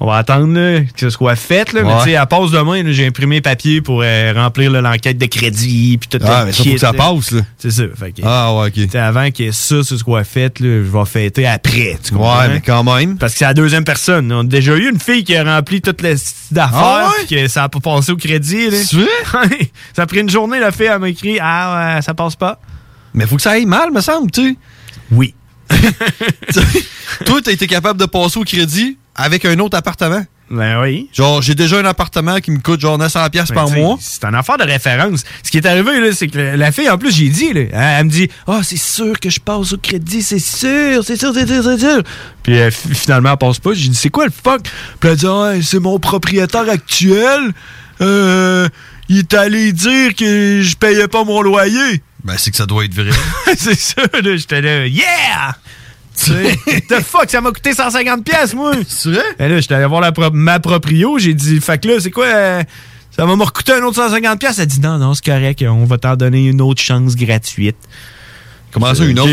On va attendre là, que ce soit fait. Là, Mais tu sais, à pause demain, j'ai imprimé papier pour euh, remplir l'enquête de crédit. Puis tout
Ah, mais ça, faut que ça passe, là.
C'est ça. Fait que,
Ah, ouais, ok.
avant que ça, ce soit fait, là, je vais fêter après. Tu comprends?
Ouais, mais quand même.
Parce que c'est la deuxième personne. On a déjà eu une fille qui a rempli toutes les d'affaires,
Ah ouais?
que ça a pas passé au crédit. là.
C'est vrai?
ça a pris une journée, la fille, elle m'a écrit Ah, ouais, ça passe pas.
Mais faut que ça aille mal, me semble, tu sais.
Oui.
Toi, t'as été capable de passer au crédit avec un autre appartement.
Ben oui.
Genre, j'ai déjà un appartement qui me coûte genre 900$ piastres
Ben,
par mois.
C'est une affaire de référence. Ce qui est arrivé, là, c'est que la- fille, en plus, j'ai dit, là, elle, elle me dit Ah, c'est sûr que je passe au crédit, c'est sûr, c'est sûr, c'est sûr, c'est sûr. Puis euh, fi- finalement, elle passe pas. J'ai dit C'est quoi le fuck Puis elle dit Ah, c'est mon propriétaire actuel. Euh, il est allé dire que je payais pas mon loyer.
Ben, c'est que ça doit être vrai.
c'est ça, là. J'étais là Yeah the fuck, ça m'a coûté 150 pièces moi.
C'est vrai?
Et là, j'étais allé voir la pro- ma proprio, j'ai dit, fait que là, c'est quoi, euh, ça va me recoûter un autre 150 pièces Elle dit, non, non, c'est correct, on va t'en donner une autre chance gratuite.
Comment ça, une autre?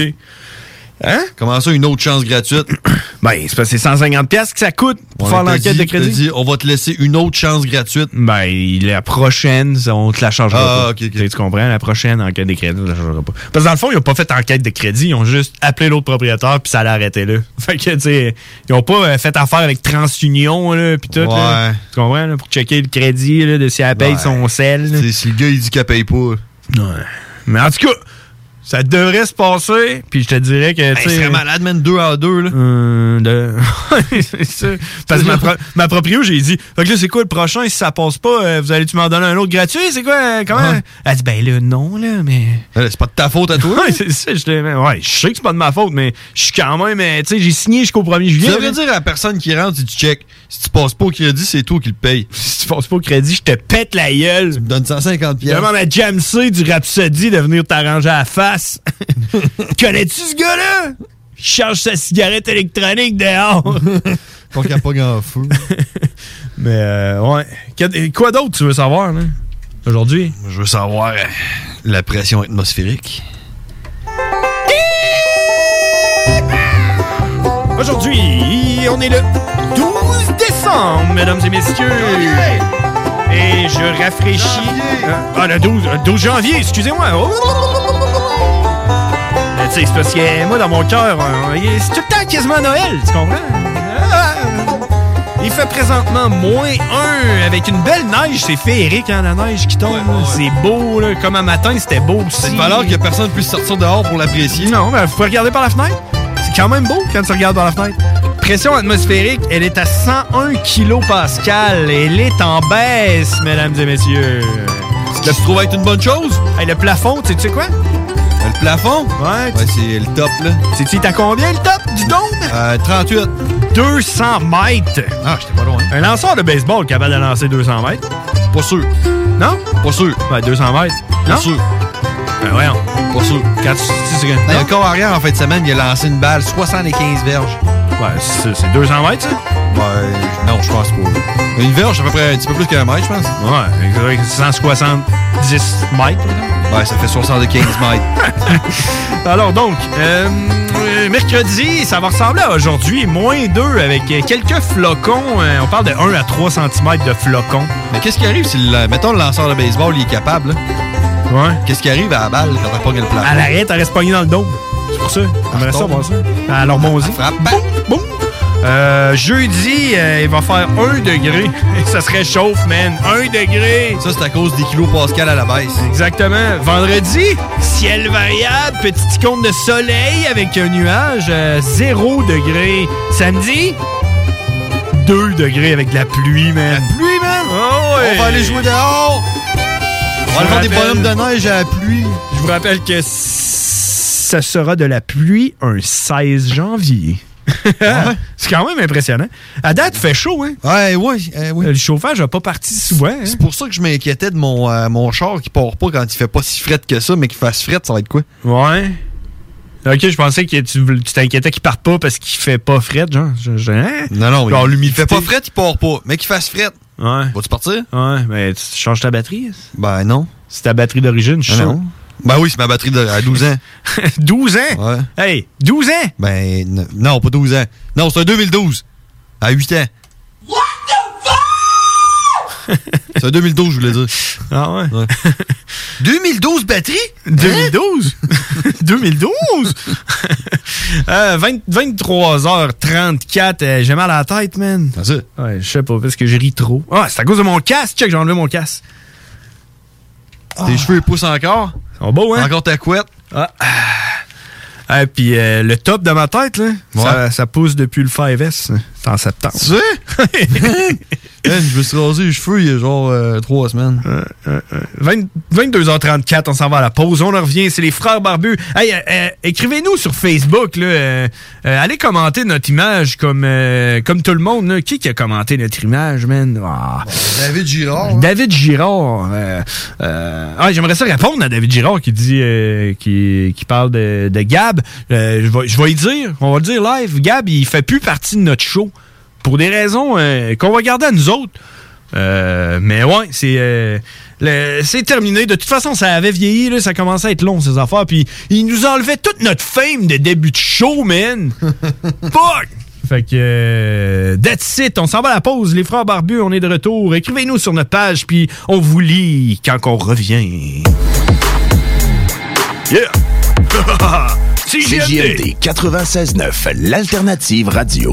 Hein?
Comment ça, une autre chance gratuite?
Ben, c'est parce que c'est 150 pièces que ça coûte pour
On
faire l'enquête de crédit.
dit, on va te laisser une autre chance gratuite.
Ben, la prochaine, on te la changera
Ah,
pas.
ok, ok.
Tu comprends? La prochaine enquête de crédit, on la changera pas. Parce que dans le fond, ils ont pas fait enquête de crédit, ils ont juste appelé l'autre propriétaire, puis ça l'a arrêté là. Fait que, tu sais, ils ont pas euh, fait affaire avec TransUnion, là, puis tout. là. Tu comprends? là, pour checker le crédit, là, de si elle paye
Ouais.
son sel.
Si le gars, il dit qu'elle paye pas.
Ouais. Mais en tout cas, ça devrait se passer, puis je te dirais que,
Hey,
tu
serait malade, man, deux à deux, là.
Euh, de... c'est ça. Parce que ma, pro- ma proprio, j'ai dit, fait que là, c'est quoi le prochain? Si ça passe pas, euh, vous allez-tu m'en donner un autre gratuit? C'est quoi? euh, Comment? Elle dit, ben là, non, là, mais.
Euh, C'est pas de ta faute à toi.
Ouais, c'est ça. Je ouais, je sais que c'est pas de ma faute, mais je suis quand même, tu sais, j'ai signé jusqu'au 1er
Tu
juillet.
devrais
là.
dire à la personne qui rentre, si tu check, si tu passes pas au crédit, c'est toi qui le paye.
Si tu passes pas au crédit, je te pète la gueule.
Tu me donnes 150 pièces.
Demande à Jam C du Rhapsody de venir t'arranger à la face. Connais-tu ce gars-là? Il charge sa cigarette électronique dehors.
Pas qu'il n'y a pas grand feu.
Mais, euh, ouais. Quoi d'autre tu veux savoir, là? Aujourd'hui?
Je veux savoir euh, la pression atmosphérique.
Aujourd'hui, on est le 12 décembre, mesdames et messieurs. Et je rafraîchis. Euh, Ah, le 12, euh, 12 janvier, excusez-moi. Oh! Tu sais, c'est parce que moi, dans mon cœur, il- c'est tout le temps quasiment Noël, tu comprends? Ah! Il fait présentement moins 1 avec une belle neige. C'est féerique, hein, la neige qui tombe. C'est beau, là. Comme un matin, c'était beau aussi.
C'est une valeur que personne ne puisse sortir dehors pour l'apprécier.
Non, mais vous pouvez regarder par la fenêtre. C'est quand même beau quand tu regardes par la fenêtre. Pression atmosphérique, elle est à 101 kilopascal. Elle est en baisse, mesdames et messieurs.
Ce qui se trouve être une bonne chose?
Hey, le plafond, tu sais- quoi?
Le plafond?
Ouais.
Ouais, c'est le top, là.
Sais-tu, t'as combien le top du dôme?
Euh, 38.
200 mètres.
Ah, j'étais pas loin.
Un lanceur de baseball capable de lancer 200 mètres?
Pas sûr.
Non?
Pas sûr.
Ouais, 200 mètres.
Pas
Non?
sûr.
Ben voyons.
Pas sûr.
Quand tu...
Dans
non?
le corps arrière, en fin de semaine, il a lancé une balle 75 verges.
Ouais, c'est c'est 200 mètres, ça?
Ouais, non, je pense pas. Une verge, à peu près un petit peu plus qu'un mètre, je pense.
Ouais, exact, 170 mètres.
Ouais, ça fait 75 mètres.
Alors donc, euh, mercredi, ça va ressembler à aujourd'hui, moins 2 avec quelques flocons. Euh, on parle de 1 à 3 cm de flocons.
Mais qu'est-ce qui arrive si, le, mettons, le lanceur de baseball, il est capable, là?
Ouais.
Qu'est-ce qui arrive à la balle quand t'as pas le plafond?
À l'arrêt, t'as resté pogné dans le dos. C'est pour ça. J'aimerais ça
retombe.
voir ça. Alors, bon,
Frappe.
Boum! Euh, jeudi, euh, il va faire 1 degré. ça se réchauffe, man. 1 degré.
Ça, c'est à cause des kilopascals à la baisse.
Exactement. Vendredi, ciel variable, petite icône de soleil avec un nuage, 0 degré. Samedi, 22 degrés avec de la pluie, man.
La pluie, man!
Oh, ouais.
On va aller jouer dehors! On va aller faire des bonhommes de neige à la pluie.
Je vous rappelle que ça sera de la pluie un 16 janvier. C'est quand même impressionnant. À date, il fait chaud, hein?
Ouais, ouais, euh, oui.
Le chauffage n'a pas parti souvent. hein?
C'est pour ça que je m'inquiétais de mon, euh, mon char qui part pas quand il fait pas si fret que ça, mais qu'il fasse fret, ça va être quoi?
Ouais. Ok, je pensais que tu t'inquiétais qu'il parte pas parce qu'il fait pas fret, genre. Je- je- hein?
Non, non,
Genre
il, il fait pas fret, il part pas. Mais qu'il fasse fret.
Ouais.
Vas-tu partir?
Ouais, mais tu changes ta batterie?
Ben non.
C'est ta batterie d'origine, je suis
Ah,
sûr.
non. Ben oui, c'est ma batterie de, à 12 ans.
12 ans?
Ouais.
Hey, 12 ans?
Ben non, pas 12 ans. Non, c'est un 2012. À 8 ans. c'est un 2012, je voulais dire.
Ah ouais?
2012 batterie?
2012? 2012? euh, 20 23h34, euh, j'ai mal à la tête, man.
C'est ça?
Ouais, je sais pas, parce que je ris trop. Ah, c'est à cause de mon casque. Check, j'ai enlevé mon casque.
Tes cheveux ils poussent encore?
Ils sont beaux, hein?
Encore ta couette?
Ah. Ah, puis euh, le top de ma tête, là, ça, ça pousse depuis le 5S. En septembre.
Tu sais? Man, je me suis rasé les cheveux il y a genre 3 semaines.
20 22h34, on s'en va à la pause. On en revient, c'est les frères barbus. Hey, euh, euh, écrivez-nous sur Facebook. Là, euh, euh, allez commenter notre image comme, euh, comme tout le monde. là. Qui qui a commenté notre image, man? Ah.
David Girard. hein?
David Girard. euh, euh, ah, J'aimerais ça répondre à David Girard qui dit euh, qui, qui parle de, de Gab. Euh, je vais je vais y dire, on va le dire live. Gab, il fait plus partie de notre show pour des raisons euh, qu'on va garder à nous autres. Euh, mais ouais, c'est euh, c'est terminé. De toute façon, ça avait vieilli, là, ça commençait à être long ces affaires. Puis il nous enlevait toute notre fame de début de show, man. Fuck! Fait que that's it. On s'en va à la pause. Les frères barbus, on est de retour. Écrivez-nous sur notre page, puis on vous lit quand on revient. Yeah!
CJMD 96.9, l'alternative radio.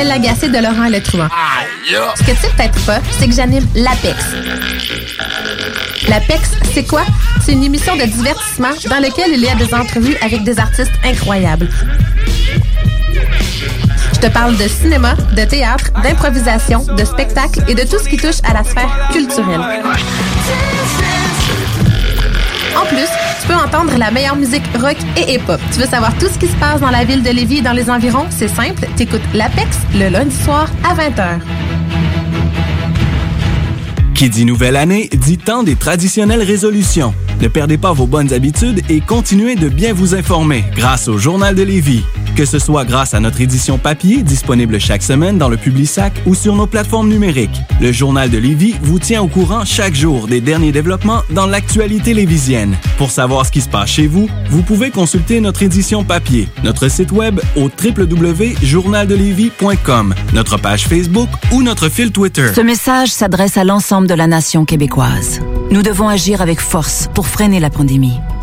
Mel Lagacé de Laurent Le Truand. Ce que tu sais peut-être pas, c'est que j'anime l'APEX. L'APEX, c'est quoi? C'est une émission de divertissement dans laquelle il y a des entrevues avec des artistes incroyables. Je te parle de cinéma, de théâtre, d'improvisation, de spectacle et de tout ce qui touche à la sphère culturelle. En plus, peux entendre la meilleure musique rock et hip-hop. Tu veux savoir tout ce qui se passe dans la ville de Lévis et dans les environs? C'est simple, t'écoutes l'Apex le lundi soir à 20h.
Qui dit nouvelle année dit temps des traditionnelles résolutions. Ne perdez pas vos bonnes habitudes et continuez de bien vous informer grâce au Journal de Lévis. Que ce soit grâce à notre édition papier disponible chaque semaine dans le Publisac ou sur nos plateformes numériques. Le Journal de Lévis vous tient au courant chaque jour des derniers développements dans l'actualité lévisienne. Pour savoir ce qui se passe chez vous, vous pouvez consulter notre édition papier, notre site web au www.journaldelévis.com, notre page Facebook ou notre fil Twitter.
Ce message s'adresse à l'ensemble de la nation québécoise. Nous devons agir avec force pour freiner la pandémie.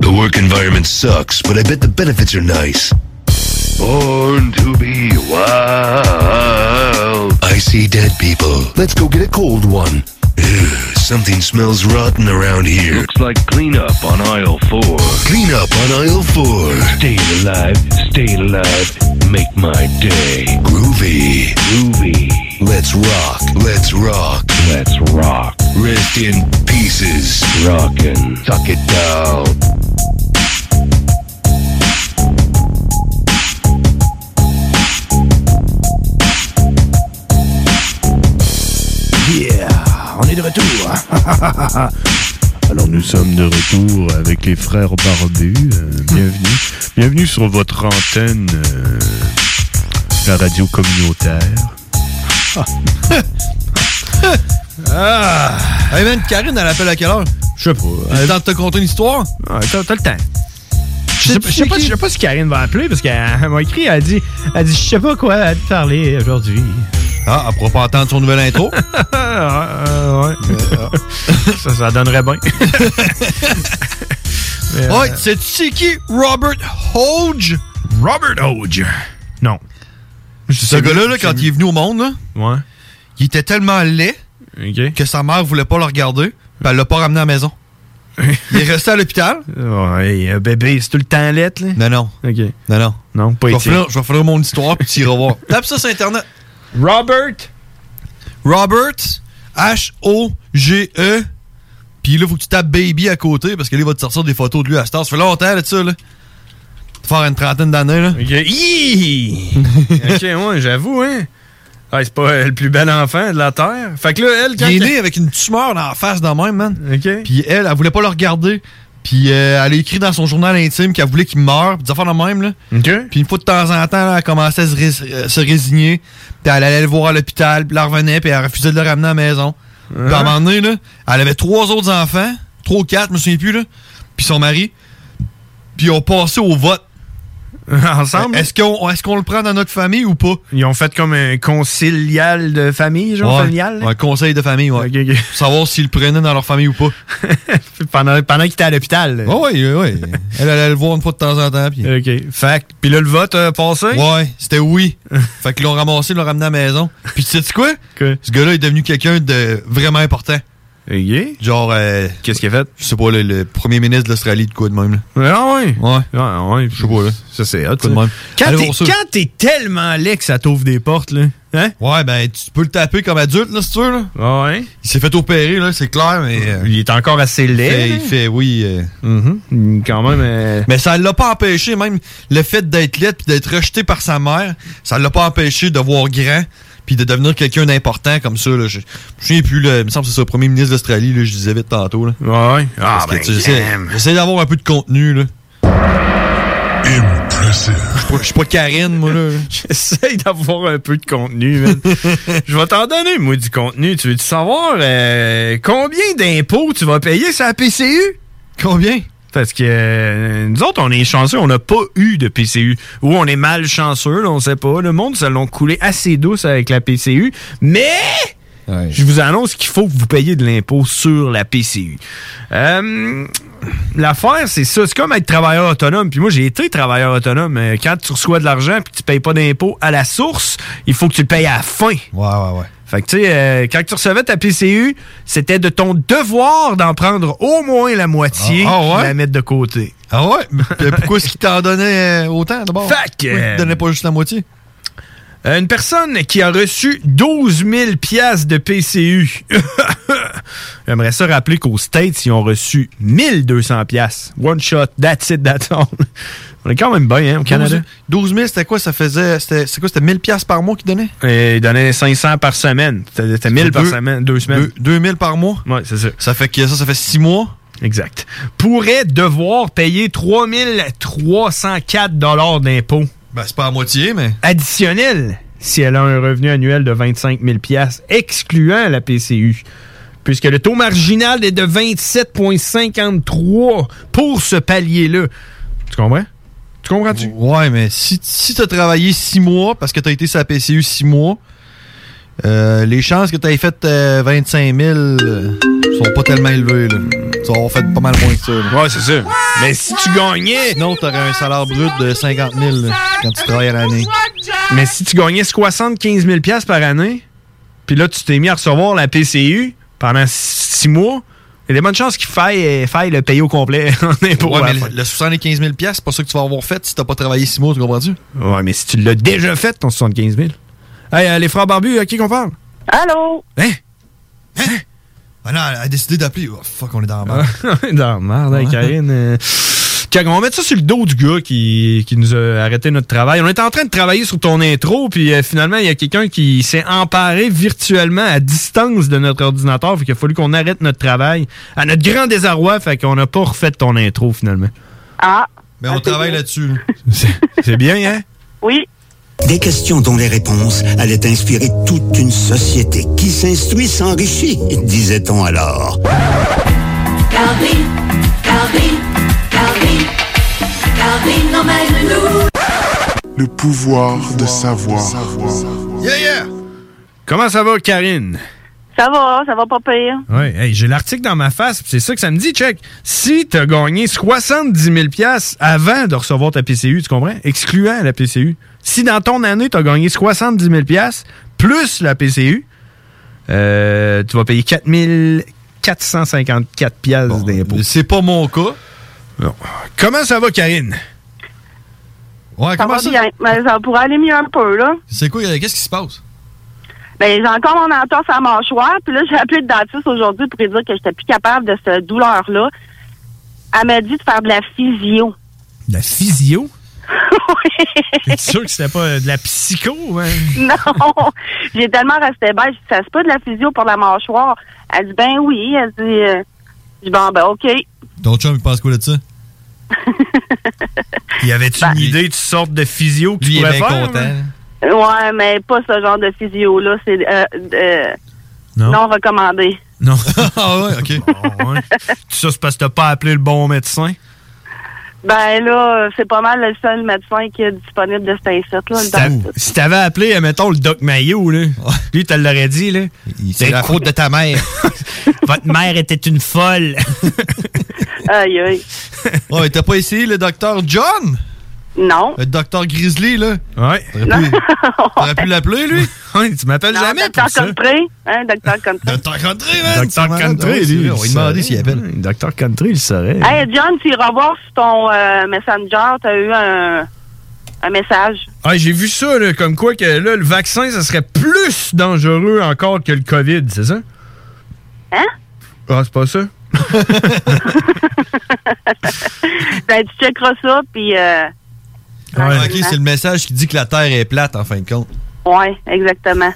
The work environment sucks, but I bet the benefits are nice. Born to be wild. I see dead people. Let's go get a cold one. Ugh, something smells rotten around here.
Looks like cleanup on aisle four.
Clean up on aisle four.
Stay alive, stay alive, make my day.
Groovy.
Groovy.
Let's rock. Let's rock.
Let's rock.
Rest in pieces.
Rockin'.
Tuck it down.
Yeah, on est de retour. Alors nous sommes de retour avec les frères barbus. Euh, bienvenue. Bienvenue sur votre antenne, euh, la radio communautaire.
Ah! Hey man, Karine, elle appelle à quelle heure?
Je sais pas.
Elle temps de te conter une histoire?
Ouais, t'as t'as le temps. Je sais, pas- je sais pas, je sais pas si Karine va appeler parce qu'elle m'a écrit, elle dit, elle dit, je sais pas quoi te parler aujourd'hui.
Ah, elle pourra pas entendre son nouvelle intro?
Euh, ouais. ça, ça donnerait bien. Euh,
Ouais, c'est qui? Robert Hodge?
Robert Hodge. Non.
Ce gars-là, là, quand il est venu au monde, là,
Ouais.
il était tellement laid que sa mère voulait pas le regarder, puis elle l'a pas ramené à la maison. il est resté à l'hôpital.
Ouais, un bébé, c'est tout le temps lettre, là?
Non, non.
OK.
Non, non.
Non, pas
je vais finir mon histoire, puis tu iras voir. Tape ça sur Internet.
Robert?
Robert, H-O-G-E. Puis là, faut que tu tapes Baby à côté, parce que là, il va te sortir des photos de lui à Star. Ça fait longtemps, là, de ça, là. Faire une trentaine d'années, là.
OK. Hi! OK, ouais, j'avoue, hein. Ah, c'est pas euh, le plus bel enfant de la Terre. Fait que là, elle, quand...
Il est né avec une tumeur dans la face de même, man.
OK.
Puis elle, elle voulait pas le regarder. Puis euh, elle a écrit dans son journal intime qu'elle voulait qu'il meure, des affaires de même, là.
OK.
Puis une fois de temps en temps, là, elle commençait à se, ré- euh, se résigner. Puis elle allait le voir à l'hôpital, puis elle revenait, puis elle refusait de le ramener à la maison. Puis à un moment donné, là, elle avait trois autres enfants, trois ou quatre, je me souviens plus, là. Puis son mari. Puis ils ont passé au vote.
Ensemble?
Est-ce qu'on est qu'on le prend dans notre famille ou pas?
Ils ont fait comme un concilial de famille, genre
Ouais.
familial?
Ouais, conseil de famille, ouais. Pour savoir s'ils le prenaient dans leur famille ou pas.
pendant pendant qu'il était à l'hôpital.
Ouais, ouais, ouais. Elle allait le voir une fois de temps en temps. Puis...
OK. Fait puis là, le vote a passé?
Ouais, c'était oui. fait qu'ils l'ont ramassé, ils l'ont ramené à la maison. Puis tu sais quoi? Ce gars-là est devenu quelqu'un de vraiment important. Genre, euh,
qu'est-ce qu'il a fait?
Je sais pas, le, le premier ministre de l'Australie, de quoi de même. Là.
Ah ouais?
Ouais.
Ah ouais.
Je sais pas, là.
Ça, c'est hot.
Quoi de même.
Quand t'es, tellement laid que ça t'ouvre des portes, là. Hein?
Ouais, ben, tu peux le taper comme adulte, là, si tu veux, là.
Ouais.
Il s'est fait opérer, là, c'est clair, mais. euh,
Il est encore assez
il
laid.
fait, il fait, oui. euh,
Mhm. Quand même. euh,
Mais ça l'a pas empêché, même le fait d'être laid puis d'être rejeté par sa mère, ça l'a pas empêché de voir grand puis de devenir quelqu'un d'important comme ça. Là. Je, me souviens plus, là, il me semble que c'est ça, le premier ministre d'Australie, là, je disais vite tantôt. Là.
Ouais. Ah, ben,
sais, j'essaie, j'essaie d'avoir un peu de contenu. Là.
Impressive.
Je suis pas- pas Karine, moi. Là.
J'essaye d'avoir un peu de contenu, man. Je vais t'en donner, moi, du contenu. Tu veux-tu savoir euh, combien d'impôts tu vas payer sur la PCU?
Combien?
Parce que euh, nous autres, on est chanceux, on n'a pas eu de PCU. Ou on est mal chanceux, là, on sait pas. Le monde, ça l'ont coulé assez douce avec la PCU. Mais... Je vous annonce qu'il faut que vous payiez de l'impôt sur la PCU. Euh, L'affaire, c'est ça. C'est comme être travailleur autonome. Puis moi, j'ai été travailleur autonome. Euh, Quand tu reçois de l'argent puis tu payes pas d'impôt à la source, il faut que tu le payes à la fin.
Ouais, ouais, ouais.
Fait que, tu sais, euh, quand tu recevais ta PCU, c'était de ton devoir d'en prendre au moins la moitié
Ah, ah ouais?
et la mettre de côté.
Ah ouais? Pourquoi est-ce qu'il t'en donnait euh, autant d'abord?
Fait que,
Pourquoi il te donnait pas juste la moitié?
Euh, Une personne qui a reçu 12 000 piastres de PCU. J'aimerais ça rappeler qu'aux States, ils ont reçu 1200 piastres. One shot, that's it, that's all. On est quand même bien, hein, au Canada.
12 000, c'était quoi? Ça faisait. C'était quoi? C'était 1000 piastres par mois qu'il donnait?
Et ils donnaient 500 par semaine. C'était c'était 1000 par
Deux-
semaine, deux semaines.
Deux- 2000 par mois?
Ouais, c'est ça.
Ça fait que ça, ça fait 6 mois?
Exact. Pourrait devoir payer 3304 dollars d'impôts.
Ben, c'est pas à moitié, mais.
Additionnel si elle a un revenu annuel de 25 000 excluant la PCU. Puisque le taux marginal est de 27,53 pour ce palier-là. Tu comprends? Tu comprends-tu?
Ouais, mais si, si t'as travaillé six mois parce que t'as été sur la PCU six mois, euh, les chances que t'aies fait euh, 25 000 euh, sont pas tellement élevées. Là. Tu vas avoir fait pas mal moins que ça.
Ouais, c'est ça. Mais si tu gagnais.
Non, t'aurais un salaire brut de 50 000 là, quand tu travailles à l'année.
Mais si tu gagnais 75 000 par année, puis là, tu t'es mis à recevoir la PCU pendant six mois, y a des bonnes chances qu'il faille, euh, faille le payer au complet en.
Ouais, mais le, le 75 000 c'est pas ça que tu vas avoir fait si t'as pas travaillé six mois, tu comprends-tu?
Ouais, mais si tu l'as déjà fait, ton 75 000. Hey, euh, les frères barbus, à qui qu'on parle?
Allô?
Hein?
Ah non, elle a décidé d'appeler. Oh, fuck, on est dans la merde.
dans la merde, hein,
Ouais.
Karine. On va mettre ça sur le dos du gars qui, qui nous a arrêté notre travail. On était en train de travailler sur ton intro, puis euh, finalement, il y a quelqu'un qui s'est emparé virtuellement à distance de notre ordinateur. Fait qu'il a fallu qu'on arrête notre travail. À notre grand désarroi, fait qu'on n'a pas refait ton intro finalement.
Ah.
Mais on travaille là-dessus.
C'est bien, hein?
Oui.
Des questions dont les réponses allaient inspirer toute une société qui s'instruit s'enrichit, disait-on alors.
Calvin, Calvin, Calvin, Calvin emmène-nous.
Le pouvoir de savoir.
Yeah, yeah!
Comment ça va, Karine?
Ça va, ça va pas pire.
Oui, hey, j'ai l'article dans ma face, puis c'est ça que ça me dit, check. Si tu as gagné 70 000 avant de recevoir ta PCU, tu comprends? Excluant la PCU. Si dans ton année, tu as gagné 70 000 plus la PCU, euh, tu vas payer 4 454 piastres d'impôts.
C'est pas mon cas.
Non. Comment ça va, Karine?
Ouais,
Ça va bien. Mais ça pourrait aller mieux un peu, là.
C'est quoi? Qu'est-ce qui se passe?
Ben, j'ai encore mon entorse à la mâchoire, puis là, j'ai appelé le dentiste aujourd'hui pour lui dire que j'étais plus capable de cette douleur-là. Elle m'a dit de faire de la physio.
De la physio? T'es sûr que c'était pas euh, de la psycho? hein?
non, j'ai tellement resté bête. J'ai dit, ça c'est pas de la physio pour la mâchoire? Elle dit, ben oui. Elle dit, euh, je dis, bon, ben, OK.
Ton chum, il pense quoi de ça?
Y avait-tu une idée de sorte de physio que
Lui,
tu
il est
pourrais
bien
faire?
content.
hein?
Ouais, mais pas ce genre de physio-là. C'est euh, euh,
Non?
non recommandé.
Non.
ah ouais, OK.
Tout ça, c'est parce que t'as pas appelé le bon médecin?
Ben là, c'est pas mal le seul médecin qui est disponible de cet incite, là,
Si t'a-
dentiste.
si t'avais appelé, euh, mettons, le Doc Mayo, là, lui, tu l'aurais dit, là.
C'est la faute de ta mère.
Votre mère était une folle.
Aïe, aïe.
Ouais, t'as pas essayé le docteur John?
Non.
Le docteur Grizzly, là?
Ouais.
T'aurais pu, t'aurais pu l'appeler, lui?
Oui, tu m'appelles
Non,
jamais
Docteur
pour ça.
Country. Hein, Docteur Country.
Docteur Country, man!
Docteur Country,
Ouais,
lui.
On
il
va lui demander s'il appelle.
Ouais, Docteur Country, il saurait.
Hey, John, tu iras voir sur ton euh, Messenger, t'as eu un, un message.
Ah, j'ai vu ça, là, comme quoi que là, le vaccin, ça serait plus dangereux encore que le COVID, c'est ça?
Hein?
Ah, c'est pas ça?
Ben, tu checkeras ça, puis... Euh,
Ouais, ok, c'est le message qui dit que la Terre est plate, en fin de compte.
ouais, exactement.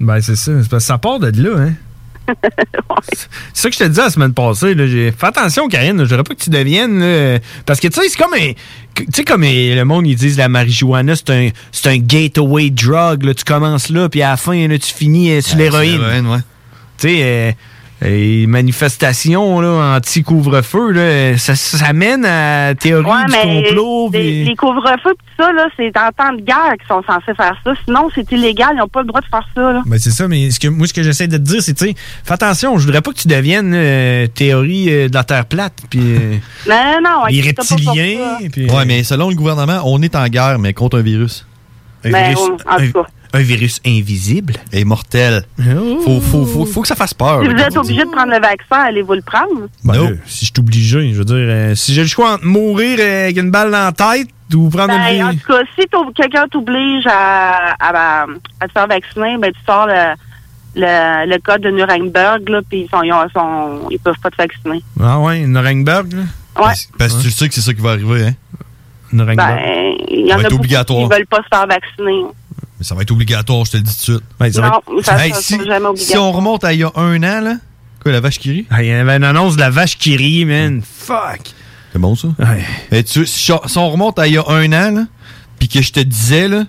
Ben, c'est ça. C'est parce que ça part de là, hein? C'est ça que je te disais la semaine passée. Là, j'ai... Fais attention, Karine. Je voudrais pas que tu deviennes. là, Parce que, tu sais, c'est comme un. Tu sais, comme euh, le monde, ils disent la marijuana, c'est un, c'est un gateway drug. Là. Tu commences là, puis à la fin, là, tu finis euh, sur
Ouais,
l'héroïne.
sur l'héroïne, ouais.
Tu sais, euh, les manifestations là, anti-couvre-feu, là, ça, ça mène à théorie
Ouais,
du
mais
complot.
les,
puis-
les couvre-feux pis tout ça, là, c'est en temps de guerre qu'ils sont censés faire ça. Sinon, c'est illégal. Ils n'ont pas le droit de faire ça, là.
Ben c'est ça, mais ce que, moi, ce que j'essaie de te dire, c'est, tu sais, fais attention, je voudrais pas que tu deviennes euh, théorie euh, de la Terre plate, puis euh,
Non, non,
les
inquiète-toi pas pour
reptiliens,
ça.
puis...
Ouais, mais selon le gouvernement, on est en guerre, mais contre un virus.
Un
Ben,
virus,
ouais, en tout cas.
Un, virus invisible.
Et mortel. Faut, faut, faut, faut que ça fasse peur.
Si vous êtes obligé de prendre le vaccin, allez-vous le prendre?
Ben, là, si je suis obligé, je veux dire, euh, si j'ai le choix entre mourir euh, avec une balle dans la tête ou prendre
Ben,
une
en tout cas, si quelqu'un t'oblige à, à, à te faire vacciner, ben, tu sors le, le, le code de Nuremberg, là, puis ils, sont, ils, peuvent pas te vacciner.
Ah ouais, Nuremberg, là?
Ouais.
Parce que tu sais que c'est ça qui va arriver, hein?
Nuremberg.
Ben, il y en
va
a beaucoup qui veulent pas se faire vacciner.
Mais ça va être obligatoire, je te le dis tout de suite.
Ben, ça
va Non, être- ça
Hey,
sera
si,
jamais
si on remonte à il y a un an, là, Quoi, la vache qui rit?
Ah, Il y avait une annonce de la vache qui rit, man. Fuck.
C'est bon, ça?
Ouais.
Mais tu, si, si on remonte à il y a un an, là, puis que je te disais, là,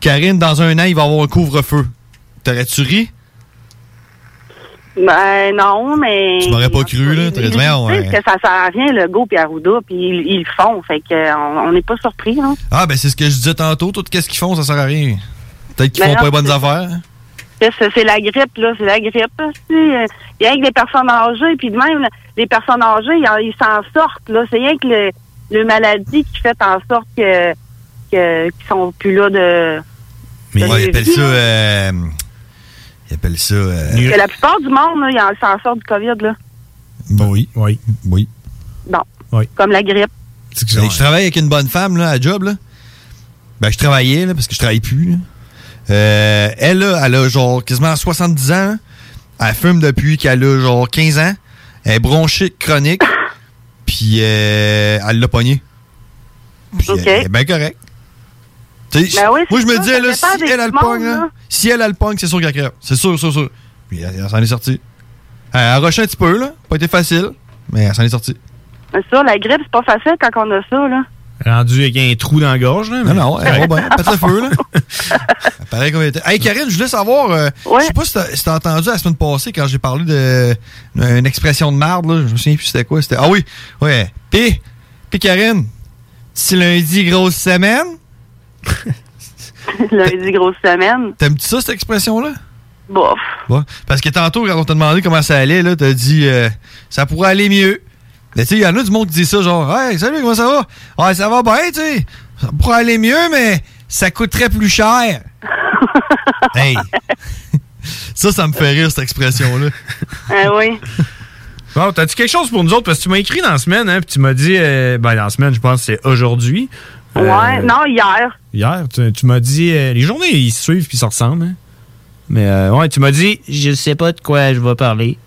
Karine, dans un an, il va y avoir un couvre-feu. T'aurais-tu ri?
Ben non, mais.
Tu m'aurais pas cru, là. T'aurais dit, ouais.
que ça sert à rien, le Go et Arruda, puis ils, ils le font. Fait que euh, on on n'est pas surpris, hein.
Ah, ben c'est ce que je disais tantôt. Tout qu'est-ce qu'ils font, ça sert à rien. Peut-être qu'ils font
non,
pas les bonnes affaires.
C'est- la grippe, là. C'est la grippe. euh, Il y a rien que les personnes âgées, puis de même, les personnes âgées, ils, en- ils s'en sortent, là. C'est rien que le, le maladie qui fait en sorte que que- qu'ils sont plus là de.
Mais
de
ouais, ils appellent ça. Euh, ils appellent ça. euh,
Que la plupart du monde, là, ils en- s'en sortent du COVID, là.
Oui.
Oui.
Oui.
Bon.
Oui.
Comme la grippe.
Je travaille avec une bonne femme là, à job. Là. Ben, je travaillais là, parce que je travaille plus. là. Euh, elle, là, elle a genre quasiment 70 ans. Elle fume depuis qu'elle a genre 15 ans. Elle est bronchite chronique. Puis euh, elle l'a pogné. Puis
OK.
elle est bien correct. Tu sais,
Ben oui,
moi, je me
ça
là, si elle, elle pogne, là,
là.
si elle, elle le pogne, c'est sûr qu'elle crève. C'est sûr, sûr, sûr. Puis elle, elle s'en est sortie. Elle a rushé un petit peu, là. Pas été facile, mais elle s'en est sortie.
C'est ça, la grippe, c'est pas facile quand on a ça, là.
Rendu avec un trou dans la gorge, là.
Non, non, elle va bien. Pète le feu, là. Pareil comme elle était. Hey, Karine, je voulais savoir, euh, je sais pas si t'as si t'as entendu la semaine passée quand j'ai parlé de d'une expression de marde, là. Je me souviens plus c'était quoi. C'était, ah oui, ouais. Pis, pis Karine, si lundi, grosse semaine,
Lundi, grosse semaine.
t'aimes-tu ça, cette expression-là?
Bof.
Ouais. Parce que tantôt, quand on t'a demandé comment ça allait, là, t'as dit, euh, ça pourrait aller mieux. Mais tu sais, il y en a du monde qui dit ça, genre, hey, salut, comment ça va? Ouais, ça va bien, tu sais. Ça pourrait aller mieux, mais ça coûterait plus cher. hey. ça, ça me fait rire, cette expression-là.
Ah oui.
Bon, t'as-tu quelque chose pour nous autres? Parce que tu m'as écrit dans la semaine, hein, puis tu m'as dit, euh, ben, dans la semaine, je pense que c'est aujourd'hui. Euh,
Ouais, non, hier.
Hier, tu, tu m'as dit, euh, les journées, ils se suivent puis ils se ressemblent, hein. Mais, euh, ouais, tu m'as dit, je sais pas de quoi je vais parler.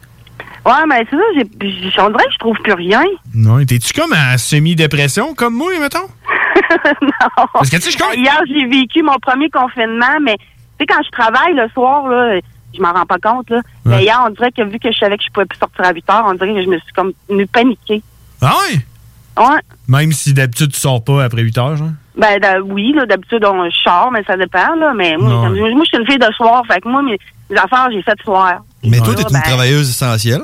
Ouais, mais c'est ça, j'ai, on dirait que je trouve plus rien.
Non, t'es-tu comme en semi-dépression, comme moi, mettons?
non.
Parce que, tu sais, je
Hier, j'ai vécu mon premier confinement, mais tu sais, quand je travaille le soir, là, je m'en rends pas compte, là. Mais hier, on dirait que vu que je savais que je pouvais plus sortir à 8 heures, on dirait que je me suis comme venue paniquer.
Ah ouais?
Ouais.
Même si d'habitude, tu sors pas après 8 heures, genre?
Ben da- oui, là, d'habitude, on sort, mais ça dépend, là. Mais moi, moi, je suis une fille de soir, fait que moi, mes, mes affaires, j'ai fait soir.
Mais toi,
Ouais.
t'es
Ben,
une travailleuse essentielle?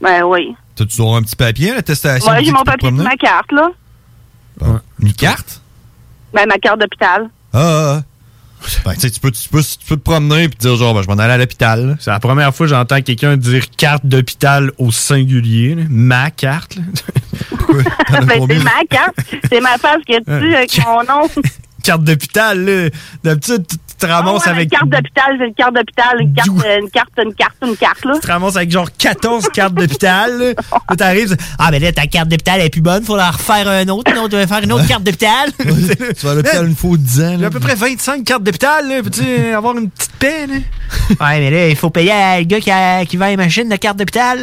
Ben oui.
Dois avoir un petit papier, l'attestation?
Ouais,
qui
j'ai mon papier de
promener?
ma carte, là.
Une carte?
Ben, ma carte d'hôpital.
Ah, ah, ah. Ben, tu sais, tu peux, tu, peux, tu peux te promener et te dire, genre, ben, je m'en allais à l'hôpital.
C'est la première fois que j'entends quelqu'un dire carte d'hôpital au singulier. là. Ma carte. là.
ben, c'est ma carte. C'est ma face qui est dessus avec mon nom.
carte d'hôpital, là. D'habitude, tu tu te ramasses
Ah ouais,
avec.
Une carte d'hôpital, c'est une carte d'hôpital, une carte, euh, une carte, une carte, une carte, là.
Tu te ramasses avec genre 14 cartes d'hôpital. là. Là, t'arrives, c'est, ah, ben là, ta carte d'hôpital est plus bonne, faut la refaire un autre. Non, tu vas faire une autre carte d'hôpital?
tu vas à l'hôpital une fois ou 10 ans.
J'ai à peu près 25 cartes d'hôpital, là. Peux-tu avoir une petite paix, là? Ouais, mais là, il faut payer à le gars qui, a- qui vend les machines de cartes d'hôpital.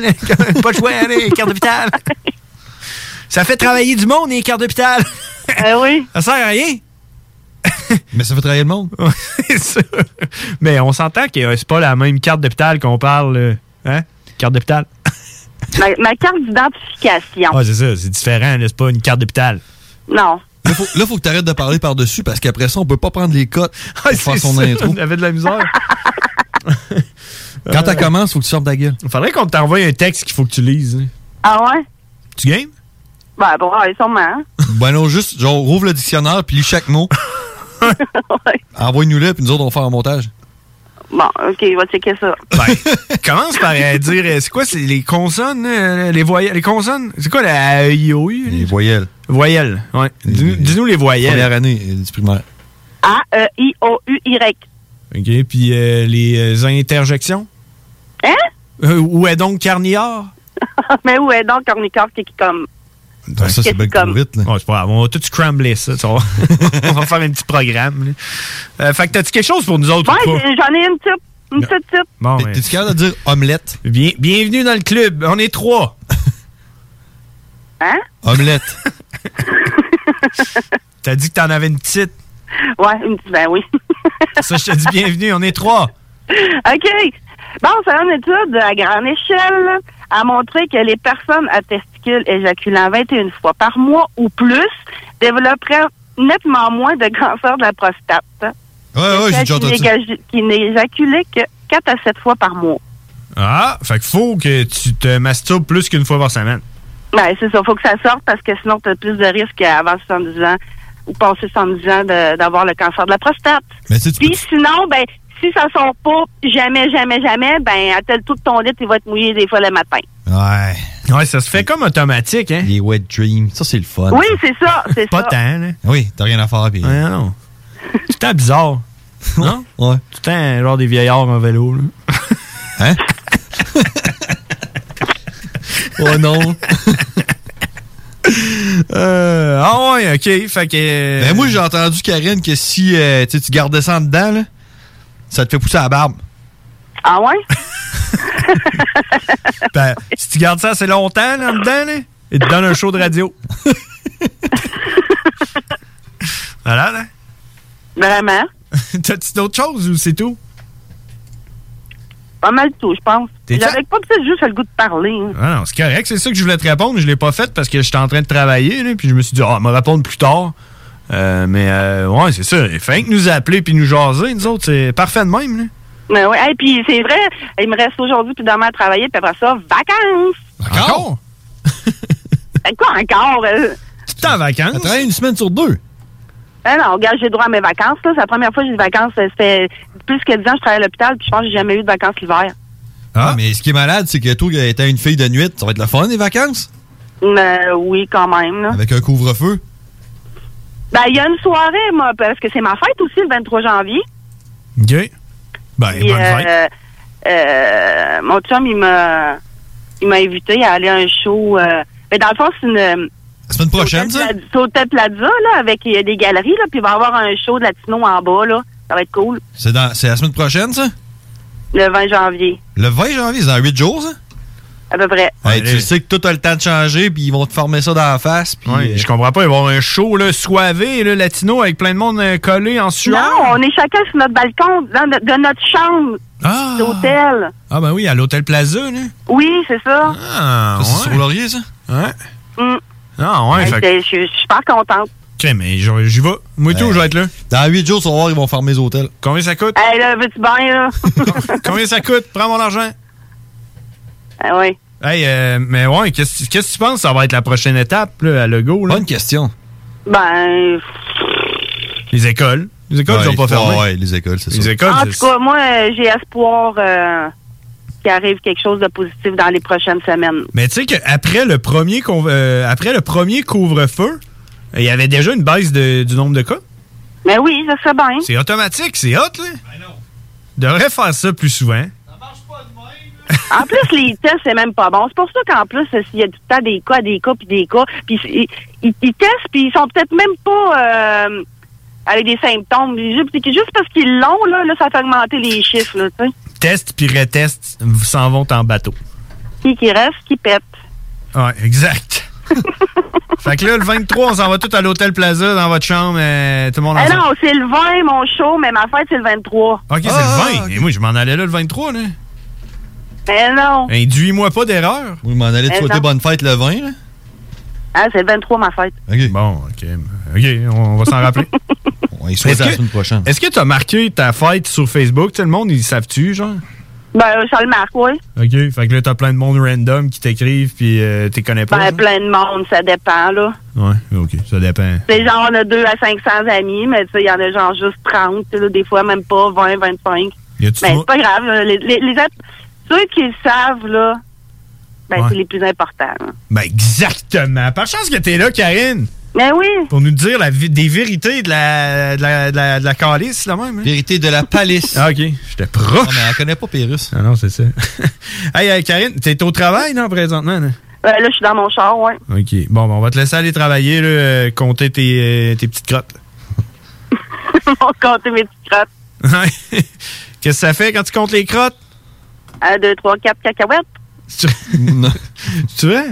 Pas le choix, les cartes d'hôpital. Ça fait travailler du monde, les cartes d'hôpital.
Ah oui.
Ça sert à rien.
Mais ça fait travailler le monde.
C'est ça. Mais on s'entend que euh, c'est pas la même carte d'hôpital qu'on parle. euh, Hein? Carte d'hôpital.
Ma, ma carte d'identification.
Ah, c'est ça, c'est différent, là, c'est pas une carte d'hôpital.
Non.
Là, faut, là, faut que t'arrêtes de parler par-dessus parce qu'après ça, on peut pas prendre les cotes pour faire
c'est
son
ça,
intro.
J'avais de la misère.
Quand t'as commence, faut que tu sortes ta gueule.
Faudrait qu'on t'envoie un texte qu'il faut que tu lises. hein.
Ah ouais?
Tu game?
Ben, bon, ouais, sûrement.
Ben non, juste, genre, rouvre le dictionnaire puis lis chaque mot. Envoie-nous-le puis nous autres, on va faire un montage.
Bon, OK, il va checker ça.
Ben, commence par euh, dire, euh, c'est quoi, c'est les consonnes, euh, les voyelles, les consonnes? C'est quoi la IOU?
Les voyelles.
Voyelles, ouais. Dis-nous les voyelles.
Première année du primaire.
A-E-I-O-U-Y.
OK, puis euh, les interjections?
Hein?
Euh, où est donc Carniard?
Mais où est donc Cornicor qui est comme.
Ça, c'est bien trop vite. Là.
Ouais, c'est pas grave, on va tout scrambler ça. tu vois. on va faire un petit programme. Euh, fait que t'as-tu quelque chose pour nous autres
Ouais,
ou pas?
j'ai- j'en ai une petite. Une petite.
Bon.
T'es-tu capable de dire omelette?
Bien- bienvenue dans le club. On est trois.
Hein?
Omelette.
T'as dit que t'en avais une petite.
Ouais, une petite. Ben oui.
Ça, je te dis bienvenue. On est trois.
OK. Bon, c'est une étude à grande échelle a montré que les personnes à testicules éjaculant 21 fois par mois ou plus développeraient nettement moins de cancer de la prostate.
Ouais, ouais, j'ai déjà entendu ça.
Qui n'éjaculaient que 4 à 7 fois par mois.
Ah, fait qu'il faut que tu te masturbes plus qu'une fois par semaine.
Ben, c'est ça. faut que ça sorte parce que sinon, tu as plus de risques avant 70 ans ou passé 70 ans d'avoir le cancer de la prostate. Puis sinon, ben, si ça sort pas jamais, jamais, jamais, ben, attelle tout ton lit, il va être mouillé des fois le matin.
Ouais.
Ouais, ça se fait comme automatique, hein?
Les wet dreams, ça, c'est le fun.
Oui, c'est ça, c'est
Pas
ça.
tant, là.
Oui, t'as rien à faire. Puis...
Ouais, non. Tout bizarre. Non?
Ouais.
Tout le temps, genre des vieillards en vélo, là.
Hein? oh non.
Euh, ah ouais, ok. Fait que.
Ben, moi, j'ai entendu, Karine, que si euh, tu sais, tu gardais ça en dedans, là, ça te fait pousser la barbe.
Ah ouais?
Ben, si tu gardes ça assez longtemps, là, dedans, là, il te donne un show de radio. voilà, là.
Vraiment?
T'as-tu d'autres choses ou c'est tout?
Pas mal tout, je pense. J'avais pas peut-être juste le goût de parler. hein.
Ah non, c'est correct, c'est ça que je voulais te répondre. Je l'ai pas fait parce que j'étais en train de travailler, là, puis je me suis dit, ah, me répondre plus tard. Euh, mais euh, ouais, c'est ça. Il fait que nous appeler puis nous jaser, nous autres, c'est parfait de même. Là.
Mais ouais, et puis c'est vrai, il me reste aujourd'hui puis demain à travailler, puis après ça, vacances.
Encore?
Ben quoi encore? euh?
Tu en vacances?
travailles une semaine sur deux.
Ben non, regarde, j'ai droit à mes vacances. là. C'est la première fois que j'ai des vacances. Ça fait plus que 10 ans que je travaille à l'hôpital, puis je pense que j'ai jamais eu de vacances l'hiver.
Ah, mais ce qui est malade, c'est que toi, étant une fille de nuit, ça va être le fun, les vacances?
Mais oui, quand même. là.
Avec un couvre-feu?
Ben, il y a une soirée, moi, parce que c'est ma fête aussi, le 23 janvier.
OK. Ben,
Puis, euh, euh, mon chum, il m'a il m'a invité à aller à un show. euh, ben, dans le fond, c'est une.
La semaine prochaine, ça?
C'est au Plaza, là, avec il y a des galeries, là, puis il va y avoir un show de latino en bas, là. Ça va être cool.
C'est dans- c'est la semaine prochaine, ça?
Le 20 janvier,
Le 20 janvier, c'est dans 8 jours, ça?
À peu près.
Hey, tu sais que tout a le temps de changer, puis ils vont te former ça dans la face. Puis,
Ouais,
euh,
je comprends pas, il va y avoir un show là, soivé, là, latino, avec plein de monde euh, collé en sueur.
Non, on est chacun sur notre balcon, dans de notre chambre d'hôtel.
Ah ben oui, à l'Hôtel Plaza, là.
Oui, c'est ça.
Ah,
Ça, c'est sur Laurier, ça?
Ouais.
Mm.
Ah ouais, fait
Je suis super contente.
Ok, mais j'y j'y vais. Moi et tout, je vais être là.
Dans 8 jours, vas voir, ils vont fermer les hôtels.
Combien ça coûte?
Hey, là, veux-tu bien, là?
Combien ça coûte? Prends mon argent.
Ah oui.
Hey, euh, mais ouais, qu'est-ce qu'est-ce que tu penses? Ça va être la prochaine étape là, à Lego? Là?
Bonne question.
Ben,
Les écoles. Les écoles,
Ouais,
ils sont pas fermées.
ouais, les écoles, c'est
Les
ça.
écoles,
en
c'est-
tout cas, moi, j'ai espoir euh, qu'il arrive quelque chose de positif dans les prochaines semaines.
Mais tu sais qu'après le premier conv- euh, après le premier couvre-feu, il y avait déjà une baisse de- du nombre de cas?
Mais oui, ça serait bien.
C'est automatique, c'est hot, là. Devrait faire ça plus souvent.
En plus, les tests, c'est même pas bon. C'est pour ça qu'en plus, s'il y a tout le temps des cas, des cas, puis des cas, puis ils, ils- ils testent, puis ils sont peut-être même pas euh, avec des symptômes. Juste, juste parce qu'ils l'ont, là, là, ça fait augmenter les chiffres, là.
Test puis retest, vous s'en vont en bateau.
Qui qui reste, qui pète.
Ouais, exact. fait que là, le 23, on s'en va tout à l'Hôtel Plaza dans votre chambre, euh, tout le monde
Ah
ensemble.
non, c'est le 20, mon show, mais ma fête, c'est le 23.
Ok, c'est le 20. Et moi, je m'en allais là le 23, là.
Mais non.
Induis-moi pas d'erreur.
Oui, m'en allez te souhaiter
non.
bonne fête le 20, là?
Ah, c'est le 23, ma fête.
Bon, ok. Ok, on va s'en rappeler.
On y souhaite la
que-
semaine prochaine.
Est-ce que tu as marqué ta fête sur Facebook? Sais, le monde, ils savent-tu, genre?
Ben, ça le marque, oui.
OK. Fait que là, t'as plein de monde random qui t'écrivent, puis euh, t'es connais pas.
Ben,
genre?
plein de monde, ça dépend, là.
Ouais, OK. Ça dépend.
C'est genre, on a 2 à 500 amis, mais tu sais, il y en a genre juste 30, tu sais, là, des fois même pas 20, 25.
Y a-tu
Mais
mo-
c'est pas grave, là, les, les, les autres- ceux qui le savent, là, ben,
Ouais.
c'est les plus importants. là.
Ben, exactement. Par chance que t'es là, Karine.
Mais oui.
Pour nous dire la vi- des vérités de la, de la, de la, de la calice, là même.
Vérité de la palisse.
Ah, OK. J'étais proche.
Ah, mais elle connaît pas Pérus.
Ah non, c'est ça. hey, euh, Karine, t'es au travail, non, présentement? Là?
Ben, là, je suis dans mon char, ouais.
OK. Bon, ben, on va te laisser aller travailler, là, euh, compter tes, euh, tes petites crottes.
On va compter mes petites crottes.
Qu'est-ce que ça fait quand tu comptes les crottes?
1, 2, 3, 4 cacahuètes.
Tu tu veux?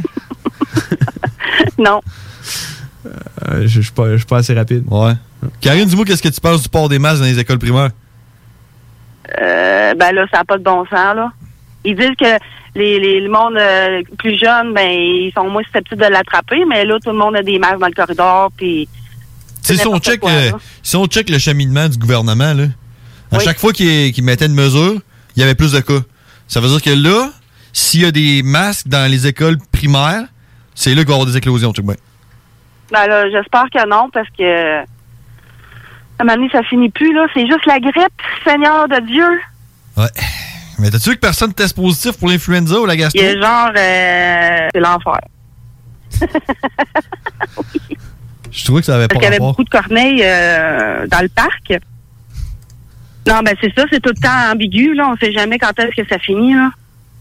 non.
Euh, je je suis pas, je suis pas assez rapide.
Ouais. Karine, dis-moi, qu'est-ce que tu penses du port des masques dans les écoles primaires?
Euh, ben là, ça n'a pas de bon sens, là. Ils disent que les, les, le monde euh, plus jeune, ben, ils sont moins susceptibles de l'attraper, mais là, tout le monde a des masques dans le corridor, puis...
Tu sais, si on check,
quoi,
euh,
là.
si on check le cheminement du gouvernement, là, à
Oui.
chaque fois qu'il qu'il mettait une mesure, il y avait plus de cas. Ça veut dire que là, s'il y a des masques dans les écoles primaires, c'est là qu'il va y avoir des éclosions, check bien.
Ben là, j'espère que non, parce que... À un moment donné, ça finit plus, là. C'est juste la grippe, Seigneur de Dieu.
Ouais. Mais t'as-tu vu que personne teste positif pour l'influenza ou la gastro?
Il genre... euh, c'est l'enfer.
Je trouvais que ça avait pas
Parce qu'il y avait beaucoup de corneilles euh, dans le parc. Non, ben c'est ça, c'est tout le temps ambigu, là. On sait jamais quand est-ce que ça finit, là.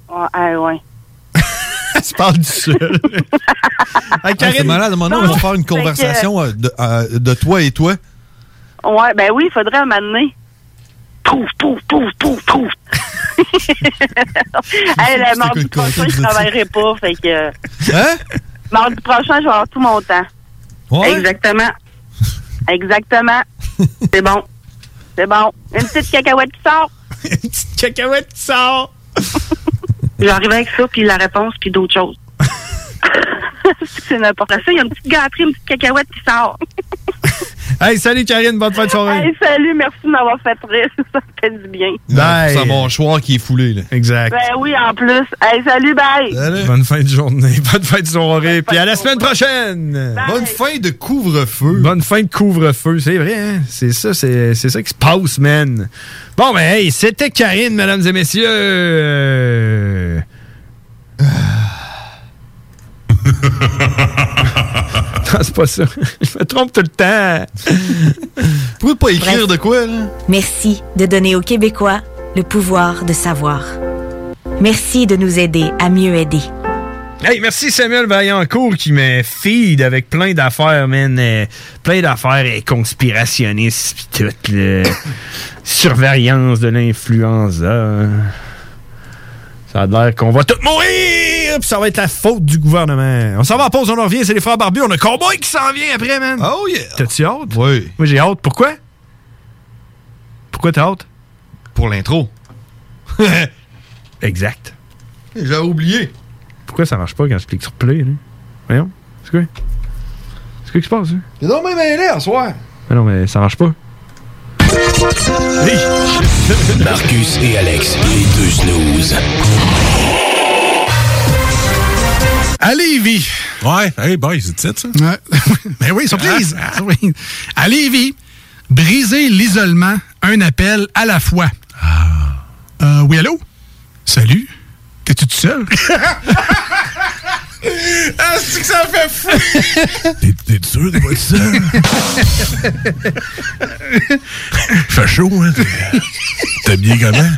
Ouais, ah, ouais.
tu parles du seul. hey, Karine, c'est malade. Maintenant, on va faire une conversation euh, de, euh, de toi et toi.
Ouais, ben oui, il faudrait donné. Pouf, pouf, pouf, pouf, pouf. hey, le mardi prochain, je travaillerai pas, fait que...
Hein?
Mardi prochain, je vais avoir tout mon temps.
Ouais?
Exactement. Exactement. C'est bon. C'est bon. Une petite cacahuète qui sort.
Une petite cacahuète qui sort.
J'arrive avec ça, puis la réponse, puis d'autres choses. c'est n'importe quoi. Il y a une petite gâterie, une petite cacahuète qui sort.
Hey, salut Karine, bonne fin de soirée.
Hey, salut, merci de m'avoir fait rire. Ça fait du bien.
Bye.
C'est un mâchoire qui est foulé, là.
Exact.
Ben oui, en plus. Hey, salut, bye.
Bonne fin de journée, bonne fin de soirée, puis à la semaine prochaine.
Bonne fin de couvre-feu.
Bonne fin de couvre-feu, c'est vrai, hein? C'est ça, c'est c'est ça qui se passe, man. Bon, ben, hey, c'était Karine, mesdames et messieurs. Euh, non, c'est pas ça. Je me trompe tout le temps.
Vous pouvez pas écrire de quoi, là?
Merci de donner aux Québécois le pouvoir de savoir. Merci de nous aider à mieux aider.
Hey, merci Samuel Vaillancourt qui me feed avec plein d'affaires, man. euh, plein d'affaires euh, conspirationnistes pis tout, là. Surveillance de l'influenza. Ça a l'air qu'on va tous mourir! Pis ça va être la faute du gouvernement. On s'en va en pause, on en revient, c'est les frères barbus. On a Cowboy qui s'en vient après, man.
Oh yeah!
T'as-tu hâte?
Oui.
Moi, j'ai hâte. Pourquoi? Pourquoi t'as hâte?
Pour l'intro.
exact.
J'ai oublié.
Pourquoi ça marche pas quand je clique sur play, là? Voyons. C'est quoi? C'est quoi qui se passe, hein?
T'es donc même à soir.
Mais non, mais ça marche pas.
Marcus et Alex, les deux snooze.
À Lévis.
Ouais, hey boy, c'est ça?
Ouais. ben oui, surprise. Oui. À Lévis, briser l'isolement, un appel à la fois. Euh, oui, allô? Salut? T'es-tu tout seul?
Ah, c'est que ça fait fou!
T'es sûr de être seul? Fait chaud, hein? T'es- T'es bien comment?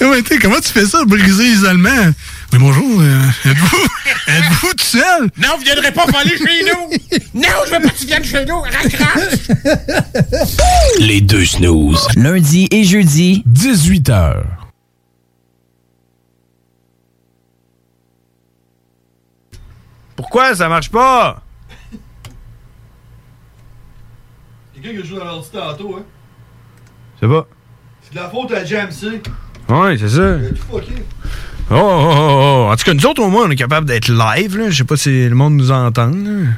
Non, mais t'sais, comment tu fais ça, briser l'isolement? Oui, bonjour. euh, êtes-vous êtes-vous tout seul?
Non, vous viendrez pas voler chez nous! Non, je veux pas que tu viennes chez nous! Raccroche!
Les deux snooze.
Lundi et jeudi,
18h.
Pourquoi ça marche pas?
Quelqu'un qui a joué dans l'ordi tantôt, hein?
C'est pas.
C'est de la faute à Jamsey.
Ouais, c'est ça.
Il a tout fucké.
Oh, oh, oh, oh. En tout cas, nous autres, au moins, on est capable d'être live. Là. Je sais pas si le monde nous entend. Là.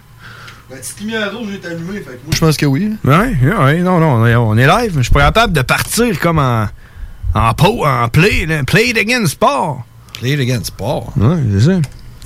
La petite lumière rouge est allumée, fait que moi, je pense que oui.
Ouais, ouais, non, non, on est, on est live. Je suis pas capable de partir comme en, en, po, en play. Là. Play it again sport.
Play it again sport.
Ouais, c'est ça.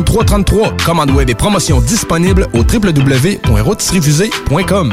3333. Commande web et promotion disponible au www.routisrefusées.com.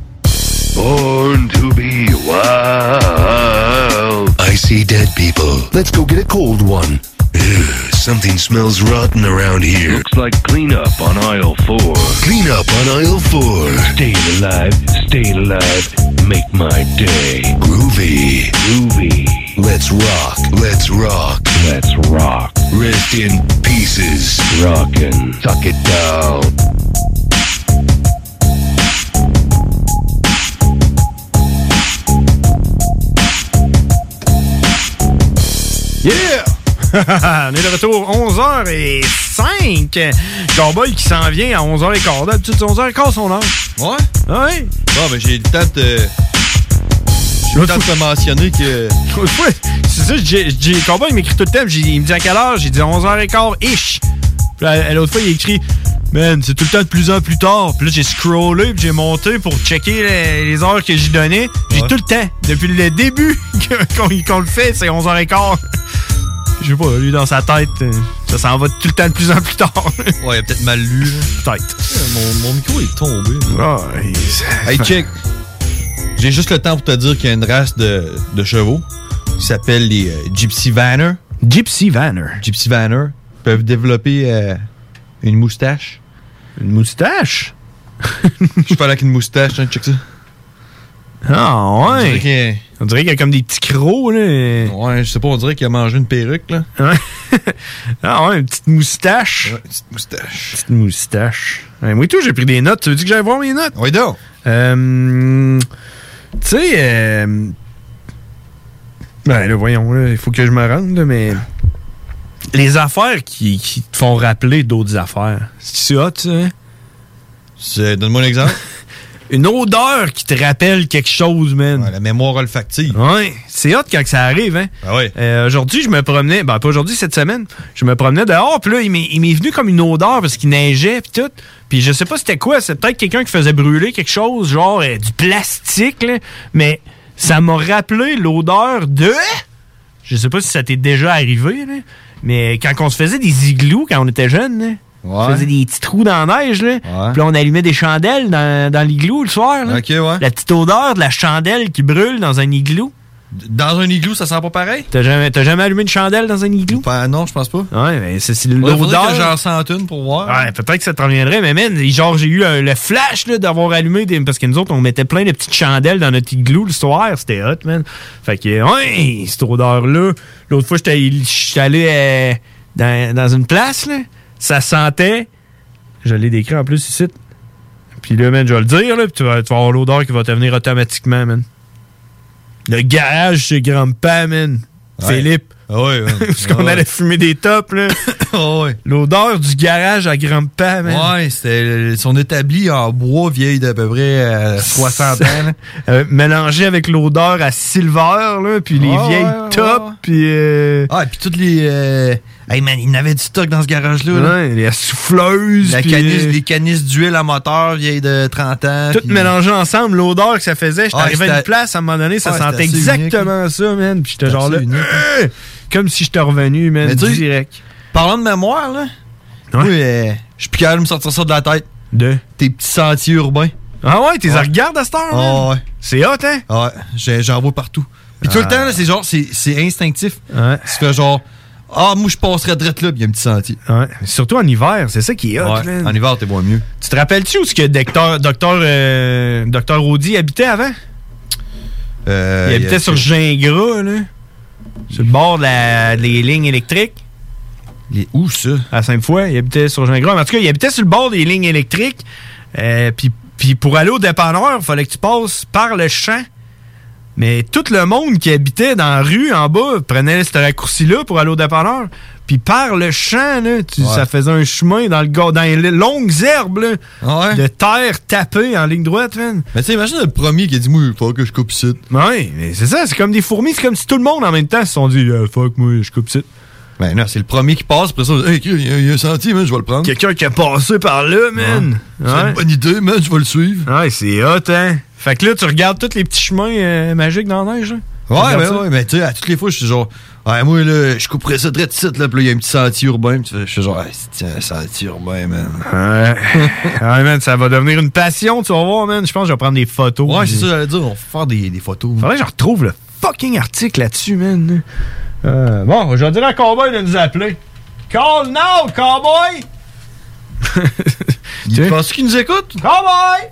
Born to be wild. I see dead people. Let's go get a cold one. Ugh, something smells rotten around here. Looks like cleanup on aisle four. Cleanup on aisle four. Staying alive, staying alive, make my day. Groovy. Groovy. Let's rock, let's rock. Let's rock. Rest in pieces. Rockin'. Tuck it down.
On est de retour 11h05. Cowboy qui s'en vient à 11h15. D'habitude, c'est 11h15 son heure.
Ouais?
Ouais.
Bon, ben j'ai le temps de. J'ai le temps de te mentionner que.
Ouais, c'est ça, j'ai, Cowboy il m'écrit tout le temps. Il me dit à quelle heure? J'ai dit 11h15-ish. Puis l'autre fois, il écrit Man, c'est tout le temps de plus en plus tard. Puis là, j'ai scrollé, puis j'ai monté pour checker les, les heures que j'y donnais. J'ai tout le temps. Depuis le début qu'on le fait, c'est 11h15. Je sais pas, lui, dans sa tête, euh, ça s'en va tout le temps de plus en plus tard.
Ouais, il a peut-être mal lu.
Peut-être.
Mon, mon micro est tombé.
Ah,
Hey, check. J'ai juste le temps pour te dire qu'il y a une race de, de chevaux qui s'appelle les euh, Gypsy Vanner.
Gypsy Vanner.
Gypsy Vanner. Ils peuvent développer euh, une moustache.
Une moustache?
Je parle avec une moustache, hein, check ça.
Ah,
On dirait
ouais.
qu'il-
On dirait qu'il y a comme des petits crocs, là.
Ouais, je sais pas, on dirait qu'il a mangé une perruque, là.
Ouais. ah ouais, une petite moustache.
Ouais, petite moustache.
Petite moustache. Ouais, moi et tout, j'ai pris des notes. Tu veux dire que j'allais voir mes notes?
Oui, donc.
Euh, tu sais, euh, ben là, voyons, là, il faut que je me rende, là, mais les affaires qui, qui te font rappeler d'autres affaires, c'est hot, ça, hein?
C'est- Donne-moi un exemple.
Une odeur qui te rappelle quelque chose, man.
la mémoire olfactive.
Ouais, c'est hot quand ça arrive, hein.
Ah ouais.
Euh, aujourd'hui, je me promenais, ben pas aujourd'hui, cette semaine, je me promenais dehors, puis là, il m'est venu comme une odeur parce qu'il neigeait, puis tout. Puis je sais pas c'était quoi, c'est peut-être quelqu'un qui faisait brûler quelque chose, genre euh, du plastique, là, mais ça m'a rappelé l'odeur de... Je sais pas si ça t'est déjà arrivé, là, mais quand on se faisait des igloos quand on était jeunes, là, on
Ouais.
faisait des petits trous dans la neige, là, puis là, on allumait des chandelles dans, dans l'igloo le soir. Là.
Ok, ouais.
La petite odeur de la chandelle qui brûle dans un igloo.
Dans un igloo, ça sent pas pareil?
T'as jamais, t'as jamais allumé une chandelle dans un igloo?
non, je pense pas.
Ouais, mais c'est l'odeur.
que j'en une pour voir.
Ouais, peut-être que ça te reviendrait, mais man, genre, j'ai eu le, le flash là, d'avoir allumé des. Parce que nous autres, on mettait plein de petites chandelles dans notre igloo le soir. C'était hot, man. Fait que, ouais, cette odeur-là. L'autre fois, j'étais j'étais allé euh, dans, dans une place, là. Ça sentait. Je l'ai décrit en plus ici. Puis là, man, je vais le dire, là, puis tu vas, tu vas avoir l'odeur qui va te venir automatiquement, man. Le garage chez Grandpa, man.
Ouais.
Philippe.
Ah ouais, ouais.
Parce qu'on
Ah
allait fumer des tops, là. L'odeur du garage à grand-père, man.
Ouais, c'était son établi en bois vieille d'à peu près euh, 60 ans.
Euh, mélangé avec l'odeur à silver, là, puis les vieilles tops, puis... euh,
Ah, et puis toutes les. Hey man, il y en avait du stock dans ce garage-là. là.
Ouais, les souffleuses,
La canisse,
euh,
les canisses d'huile à moteur vieilles de 30 ans.
Tout
puis-
mélangé ensemble, l'odeur que ça faisait. J'étais
Ouais,
arrivé à une place, à un moment donné, ça
Ouais,
sentait exactement ça, man. Puis j'étais genre là, euh, comme si j'étais revenu, man,
Mais
direct.
Parlant de mémoire, là. Moi, euh, je suis plus capable de me sortir ça de la tête.
De?
Tes petits sentiers urbains.
Ah ouais, t'es regardes à cette heure?
Ah ouais.
C'est hot, hein?
Ouais, j'ai- j'en vois partout. Puis tout le
Ah.
temps, là, c'est genre, c'est c'est instinctif.
Ouais.
Fais genre, ah, moi, je passerais direct là, il y a un petit sentier.
Ouais. Surtout en hiver, c'est ça qui est hot,
Ouais. En hiver, t'es moins mieux.
Tu te rappelles-tu où est-ce que Docteur, Docteur, euh, Docteur Audi habitait avant?
Euh,
il habitait sur Gingras, là. Sur le bord de la- des lignes électriques.
Les, où ça?
À Sainte-Foy. Il habitait sur Gingras. En tout cas, il habitait sur le bord des lignes électriques. Euh, puis, puis pour aller au dépanneur, il fallait que tu passes par le champ. Mais tout le monde qui habitait dans la rue en bas prenait ce raccourci-là pour aller au dépanneur. Puis par le champ, là, tu-
Ouais.
ça faisait un chemin dans, le, dans les longues herbes là, de terre tapée en ligne droite. Man.
Mais tu sais, imagine le premier qui a dit, moi, il faut que je coupe ici.
Oui, mais c'est ça, c'est comme des fourmis. C'est comme si tout le monde en même temps se sont dit Euh, Fuck, moi, je coupe ici.
Ben non, c'est le premier qui passe, après ça, hey, il y, a- il y a un sentier, man, je vais le prendre.
Quelqu'un qui a passé par là, man.
Ouais. C'est une bonne idée, man, je vais le suivre.
Ouais, c'est hot, hein. Fait que là, tu regardes tous les petits chemins euh, magiques dans la neige. là. Tu
Ouais,
ça?
ouais, mais tu sais, à toutes les fois, je suis genre, ouais, moi, là, je couperais ça direct ici, là, puis là, il y a un petit sentier urbain, je suis genre, hey, c'est un sentier urbain, man.
Ouais. ouais, man, ça va devenir une passion, tu vas voir, man. Je pense que je vais prendre des photos.
Ouais, c'est ça, j'allais dire, on va faire des, des photos.
Faudrait que je retrouve le fucking article là-dessus, man. Euh, bon, je vais dire à Cowboy de nous appeler. Call now, Cowboy!
Tu penses qu'il nous écoute?
Cowboy!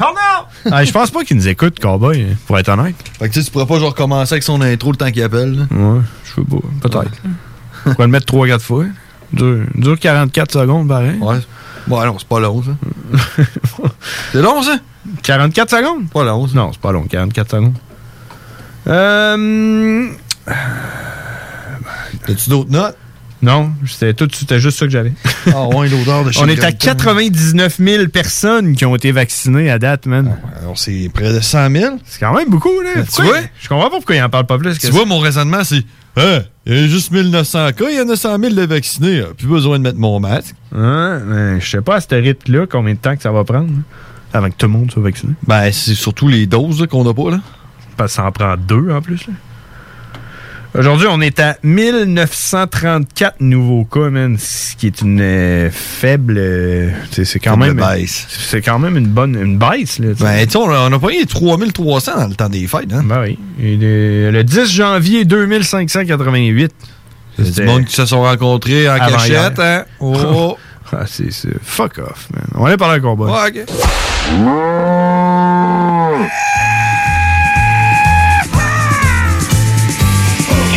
Ah, je pense pas qu'il nous écoute, Cowboy, pour être honnête.
Fait que tu sais, tu pourrais pas genre commencer avec son intro le temps qu'il appelle. là.
Ouais, je sais pas. Peut-être. On pourrait le mettre 3-4 fois. Dure, dure 44 secondes, pareil.
Ouais. Ouais, non, c'est pas long, ça. c'est long, ça?
44 secondes?
Pas long, ça.
Non, c'est pas long, 44 secondes. Euh.
T'as-tu d'autres notes?
Non, c'était tout, c'était juste ça que j'avais.
Ah ouais, l'odeur de
On est à
shotgun.
99 000 personnes qui ont été vaccinées à date, man.
Alors, c'est près de 100 000.
C'est quand même beaucoup, là.
Ben, tu vois?
Je comprends pas pourquoi ils en parlent pas plus.
Tu vois, mon raisonnement, c'est Hein, il y a juste 1900 cas, il y en a 100 000 de vaccinés. Plus besoin de mettre mon masque.
Ouais, mais je sais pas à ce rythme-là combien de temps que ça va prendre hein, avant que tout le monde soit vacciné.
Ben, c'est surtout les doses qu'on n'a pas, là.
Parce que ça en prend deux en plus. là. Aujourd'hui, on est à 1934 nouveaux cas, man, ce qui est une euh, faible. euh, c'est quand
Faible
même.
baisse.
C'est quand même une bonne une baisse. Là.
Ben, on a, on a pas eu 3300 dans le temps des fêtes, hein.
Ben oui. Et le, le 10 janvier 2588.
C'est du monde qui se sont rencontrés en cachette, hein. Oh.
Ah, c'est c'est- fuck off, man. On va aller parler à combat.
Ouais, ok.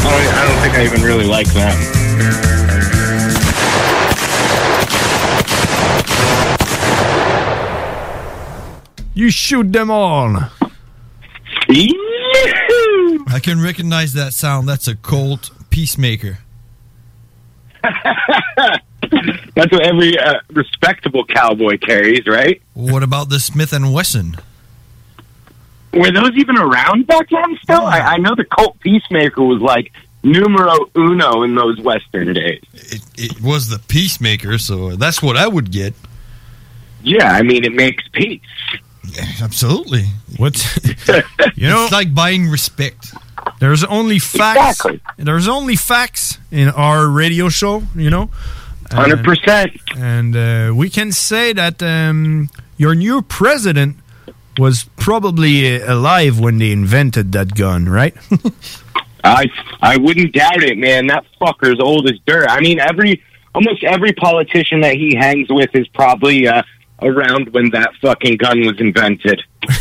I don't, I don't think I even really like them.
You shoot them all.
I can recognize that sound. That's a Colt Peacemaker.
That's what every uh, respectable cowboy carries, right?
What about the Smith and Wesson?
Were those even around back then still? I, I know the cult Peacemaker was like numero uno in those Western days.
It, it was the Peacemaker, so that's what I would get.
Yeah, I mean, it makes peace.
Absolutely.
What? you know,
it's like buying respect.
There's only facts. There's only facts in our radio show, you know.
100%.
And uh, we can say that um, your new president was probably uh, alive when they invented that gun, right?
I I wouldn't doubt it, man. That fucker's old as dirt. I mean, every almost every politician that he hangs with is probably uh, around when that fucking gun was invented.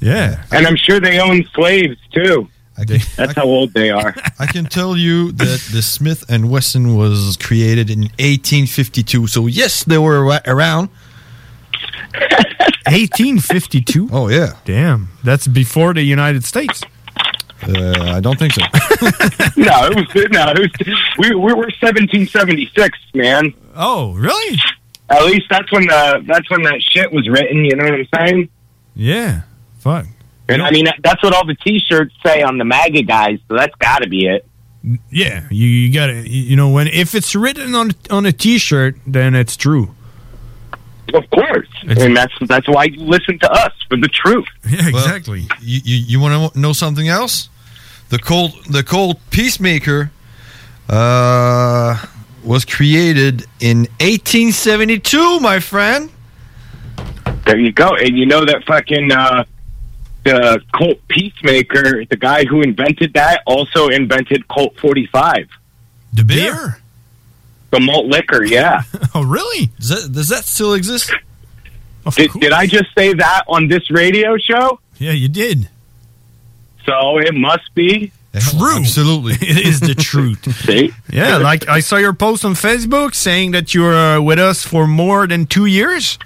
Yeah.
And I'm sure they own slaves too. That's how old they are.
I can tell you that the Smith and Wesson was created in 1852. So yes, they were around.
1852.
Oh yeah.
Damn. That's before the United States.
Uh, I don't think so.
no, it was no, it was we we were 1776, man.
Oh, really?
At least that's when the that's when that shit was written. You know what I'm saying?
Yeah. Fuck.
And I mean, that's what all the T-shirts say on the MAGA guys. So that's got to be it.
Yeah, you, you gotta, you you know, when if it's written on on a T-shirt, then it's true.
Of course, and that's that's why you listen to us for the truth.
Yeah,
exactly. you you, you want to know something else? The cold the cold peacemaker uh, was created in 1872, my friend.
There you go. And you know that fucking uh, the Colt Peacemaker, the guy who invented that, also invented Colt 45.
The beer?
The malt liquor, yeah.
oh, really?
Does that, does that still exist?
Did, did I just say that on this radio show?
Yeah, you did.
So it must be
true.
Absolutely.
it is the truth.
See?
Yeah, like I saw your post on Facebook saying that you were uh, with us for more than two years.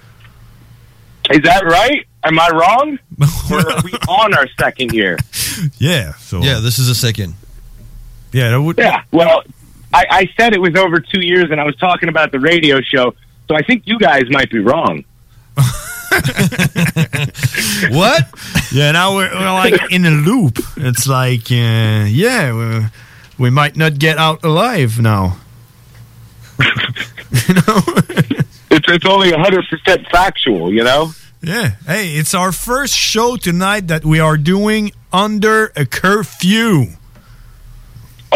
Is that right? Am I wrong? or are we on our second year?
Yeah. So
yeah, this is a second.
Yeah, that would.
Yeah. Well, I, I said it was over two years, and I was talking about the radio show. So I think you guys might be wrong.
what?
Yeah, now we're, we're like in a loop. It's like, uh, yeah, we we might not get out alive now.
You know, it's it's only hundred percent factual, you know.
Yeah. Hey, it's our first show tonight that we are doing under a curfew.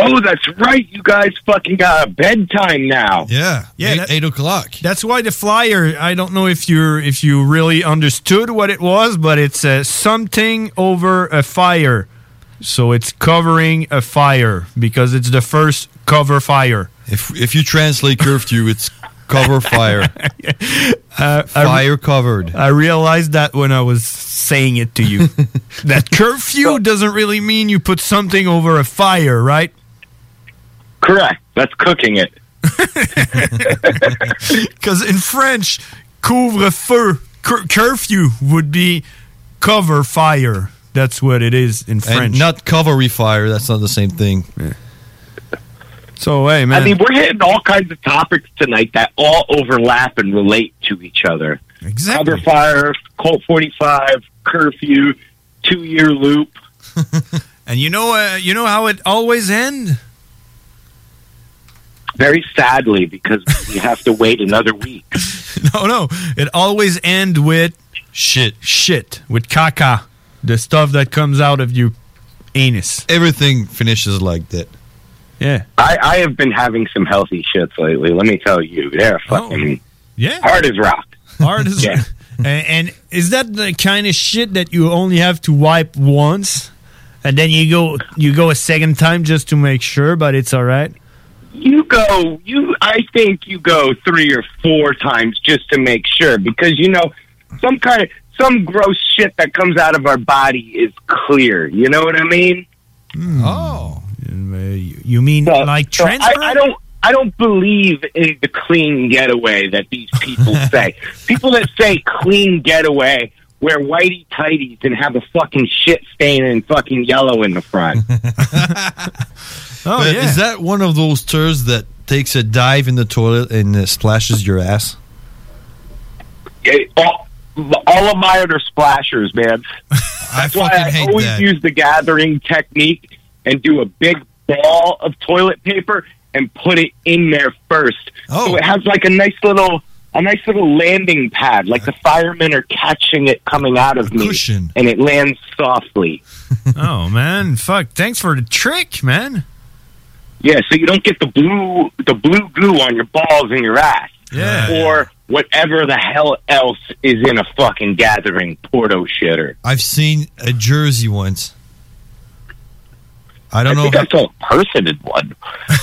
Oh, that's right. You guys fucking got a bedtime now.
Yeah.
Yeah,
eight,
that-
eight o'clock.
That's why the flyer. I don't know if you if you really understood what it was, but it's uh, something over a fire. So it's covering a fire because it's the first cover fire.
If if you translate curfew, it's cover fire.
Uh,
Fire covered.
I realized that when I was saying it to you. that curfew doesn't really mean you put something over a fire, right?
Correct. That's cooking it.
Because in French, couvre-feu, cur- curfew would be cover fire. That's what it is in French.
And not covery fire. That's not the same thing.
So hey, man.
I mean, we're hitting all kinds of topics tonight that all overlap and relate to each other.
Exactly.
Cover fire, Colt 45, curfew, two year loop.
and you know, uh, you know how it always end.
Very sadly, because we have to wait another week.
No, no, it always end with
shit,
shit with caca, the stuff that comes out of your anus.
Everything finishes like that.
Yeah.
I, I have been having some healthy shits lately. Let me tell you, they're oh. fucking
Yeah.
hard as rock.
Hard as
Yeah.
and, and is that the kind of shit that you only have to wipe once, and then you go you go a second time just to make sure, but it's all right.
You go, you. I think you go three or four times just to make sure, because you know some kind of some gross shit that comes out of our body is clear. You know what I mean? Hmm.
Oh,
you mean like
So
transfer?
I, I don't. I don't believe in the clean getaway that these people say. people that say clean getaway wear whitey tighties and have a fucking shit stain and fucking yellow in the front.
Oh,
But
yeah.
Is that one of those tours that takes a dive in the toilet and uh, splashes your ass?
It- all, all of mine are splashers, man. That's why I
hate
always
that.
use the gathering technique and do a big ball of toilet paper and put it in there first.
Oh.
So it has like a nice little a nice little landing pad, like the firemen are catching it coming out of me, and it lands softly.
oh man, fuck! Thanks for the trick, man.
Yeah, so you don't get the blue the blue goo on your balls and your ass.
Yeah.
Or whatever the hell else is in a fucking gathering porto shitter.
I've seen a jersey once. I don't
I
know.
think I saw a person in one.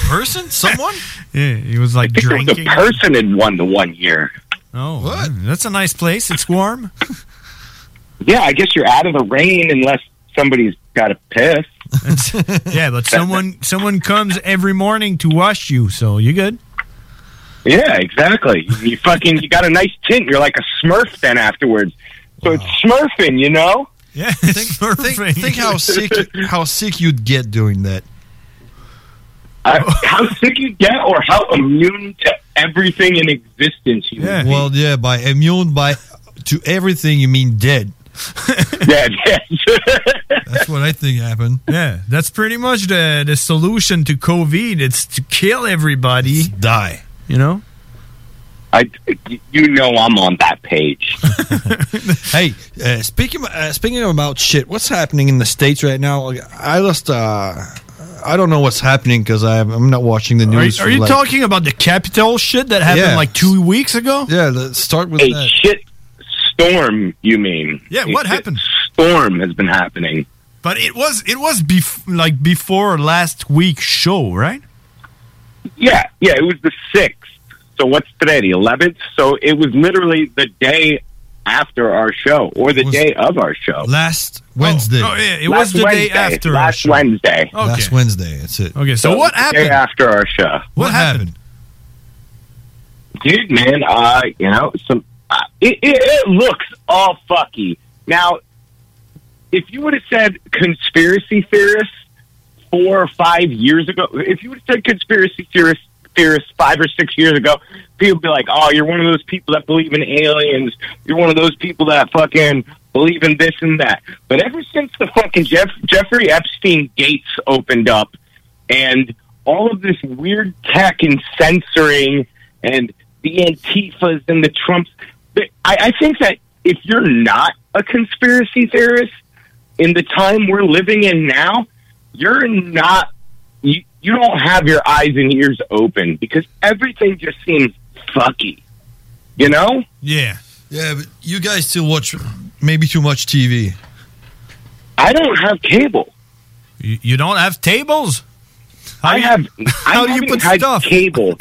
person? Someone?
yeah, he was like
I think there was
drinking.
a person in one the one year.
Oh, what? That's a nice place. It's warm.
Yeah, I guess you're out of the rain unless somebody's got a piss.
yeah, but someone someone comes every morning to wash you, so you're good.
Yeah, exactly. You, you fucking you got a nice tint. You're like a Smurf then afterwards. So it's Smurfing, you know.
Yeah,
think, think, think how sick how sick you'd get doing that.
Uh, how sick you get, or how immune to everything in existence you would be.
Well, yeah, by immune by to everything you mean dead.
yeah.
That's what I think happened.
Yeah, that's pretty much the the solution to COVID. It's to kill everybody,
die.
You know.
I, you know, I'm on that page.
hey, uh, speaking uh, speaking about shit, what's happening in the states right now? I just uh, I don't know what's happening because I'm, I'm not watching the
Are,
news.
are
for,
you
like-
talking about the Capitol shit that happened
Yeah.
like two weeks ago?
Yeah, let's start with
a
that.
shit storm, you mean?
Yeah, what
shit
happened?
Storm has been happening.
But it was it was bef- like before last week's show, right?
Yeah, yeah, it was the sixth. So what's today? The eleventh. So it was literally the day after our show, or the day of our show.
Last Wednesday.
Oh, yeah, it
Last
was the day
Wednesday.
after our
Last
show.
Wednesday.
Last Wednesday. That's it.
Okay, so, what
the
happened?
Day after our show.
What, happened?
dude, man, uh, you know, some it, it, it looks all fucky. Now, if you would have said conspiracy theorists four or five years ago, if you would have said conspiracy theorists theorists five or six years ago, people would be like, "Oh, you're one of those people that believe in aliens. You're one of those people that fucking believe in this and that." But ever since the fucking Jeff, Jeffrey Epstein gates opened up, and all of this weird tech and censoring and the Antifas and the Trumps. I, I think that if you're not a conspiracy theorist in the time we're living in now, you're not, you, you don't have your eyes and ears open because everything just seems fucky. You know?
Yeah.
Yeah, but you guys still watch maybe too much TV.
I don't have cable.
You, you don't have tables?
I have.
how
I
do you
haven't
put
had
stuff?
cable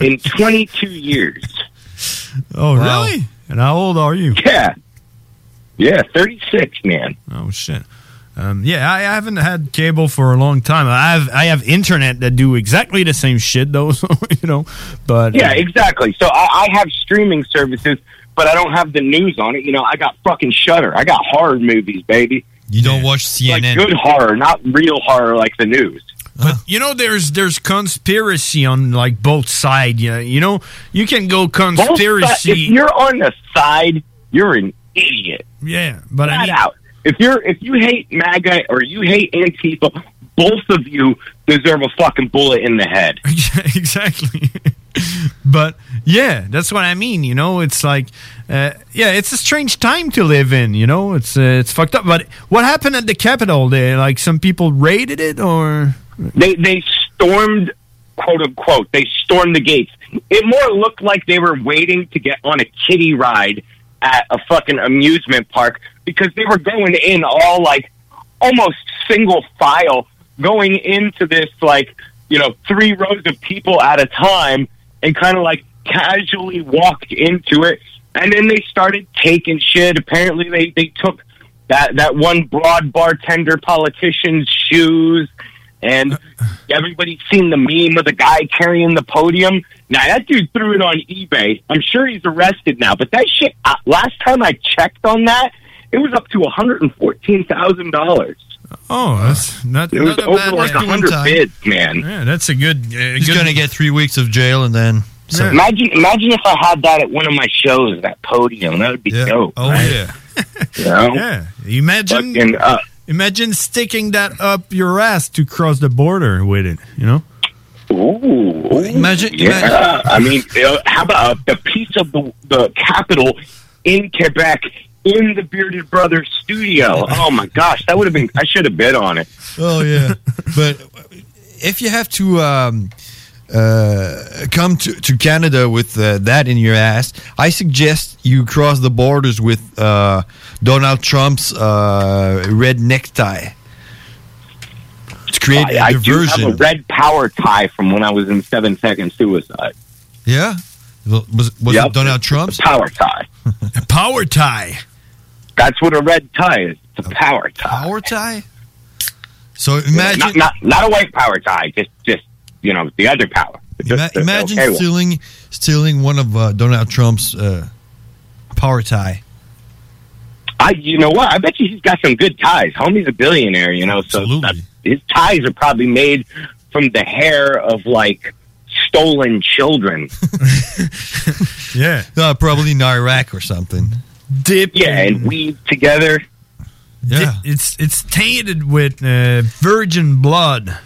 in 22 years.
Oh,
Wow.
really? And how old are you?
Yeah. Yeah, 36, man.
Oh shit. Um, yeah, I haven't had cable for a long time. I have I have internet that do exactly the same shit though, so, you know. But
Yeah, exactly. So I, I have streaming services, but I don't have the news on it. You know, I got fucking Shutter. I got horror movies, baby.
You don't watch
Like
CNN.
good horror, not real horror like the news.
But you know, there's there's conspiracy on like both sides. Yeah, you know, you can go
Both
conspiracy.
If you're on the side, you're an idiot.
yeah, but I mean,
out. If you're if you hate MAGA or you hate Antifa, both of you deserve a fucking bullet in the head.
exactly. but yeah, that's what I mean. You know, it's like, uh, yeah, it's a strange time to live in. You know, it's uh, it's fucked up. But what happened at the Capitol? They like some people raided it, or
They they stormed quote unquote. They stormed the gates. It more looked like they were waiting to get on a kiddie ride at a fucking amusement park because they were going in all like almost single file going into this like you know three rows of people at a time and kind of like casually walked into it and then they started taking shit apparently they they took that that one broad bartender politician's shoes and everybody's seen the meme of the guy carrying the podium. Now that dude threw it on eBay. I'm sure he's arrested now, but that shit. Uh, last time I checked on that, it was up to 114 thousand dollars.
oh, that's not.
It was
not a
over
bad
like
idea.
100 bids, man.
Yeah, that's a good. Uh,
He's
good
gonna get three weeks of jail and then. So,
Imagine, imagine if I had that at one of my shows, that podium. That would be dope.
Oh
right?
yeah.
You know?
Yeah, imagine.
Fucking, uh,
Imagine sticking that up your ass to cross the border with it. You know.
Ooh,
imagine,
yeah. I mean, uh, how about the piece of the the capital in Quebec in the Bearded Brothers studio? Oh my gosh, that would have been. I should have bid on it.
Oh yeah. but if you have to um, uh, come to, to Canada with uh, that in your ass, I suggest you cross the borders with uh, Donald Trump's uh, red necktie. Tu create a
I, I do have a red power tie from when I was in Seven Second Suicide.
Yeah? Was, was
Yep.
it Donald Trump's?
Power tie.
a power tie.
That's what a red tie is. It's a power tie.
Power tie? So imagine
not, not not a white power tie, just just you know the other power.
Ima-
the
imagine
okay one.
stealing stealing one of uh, Donald Trump's uh, power tie.
I, you know what? I bet you he's got some good ties. Homie's a billionaire, you know, so that- his ties are probably made from the hair of like stolen children.
Yeah. Uh, probably in Iraq or something.
Dip.
Yeah, and weave together.
Yeah.
It's it's tainted with uh, virgin blood.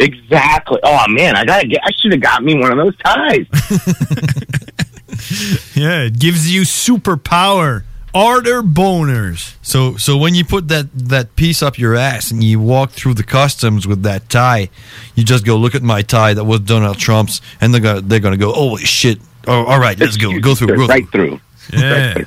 Exactly. Oh man, I gotta get. I should have got me one of those ties.
Yeah, it gives you superpower. Order boners.
So so when you put that that piece up your ass and you walk through the customs with that tie, you just go look at my tie that was Donald Trump's, and they're gonna they're gonna go holy shit. Oh, all right, let's go go through go
right through.
Yeah.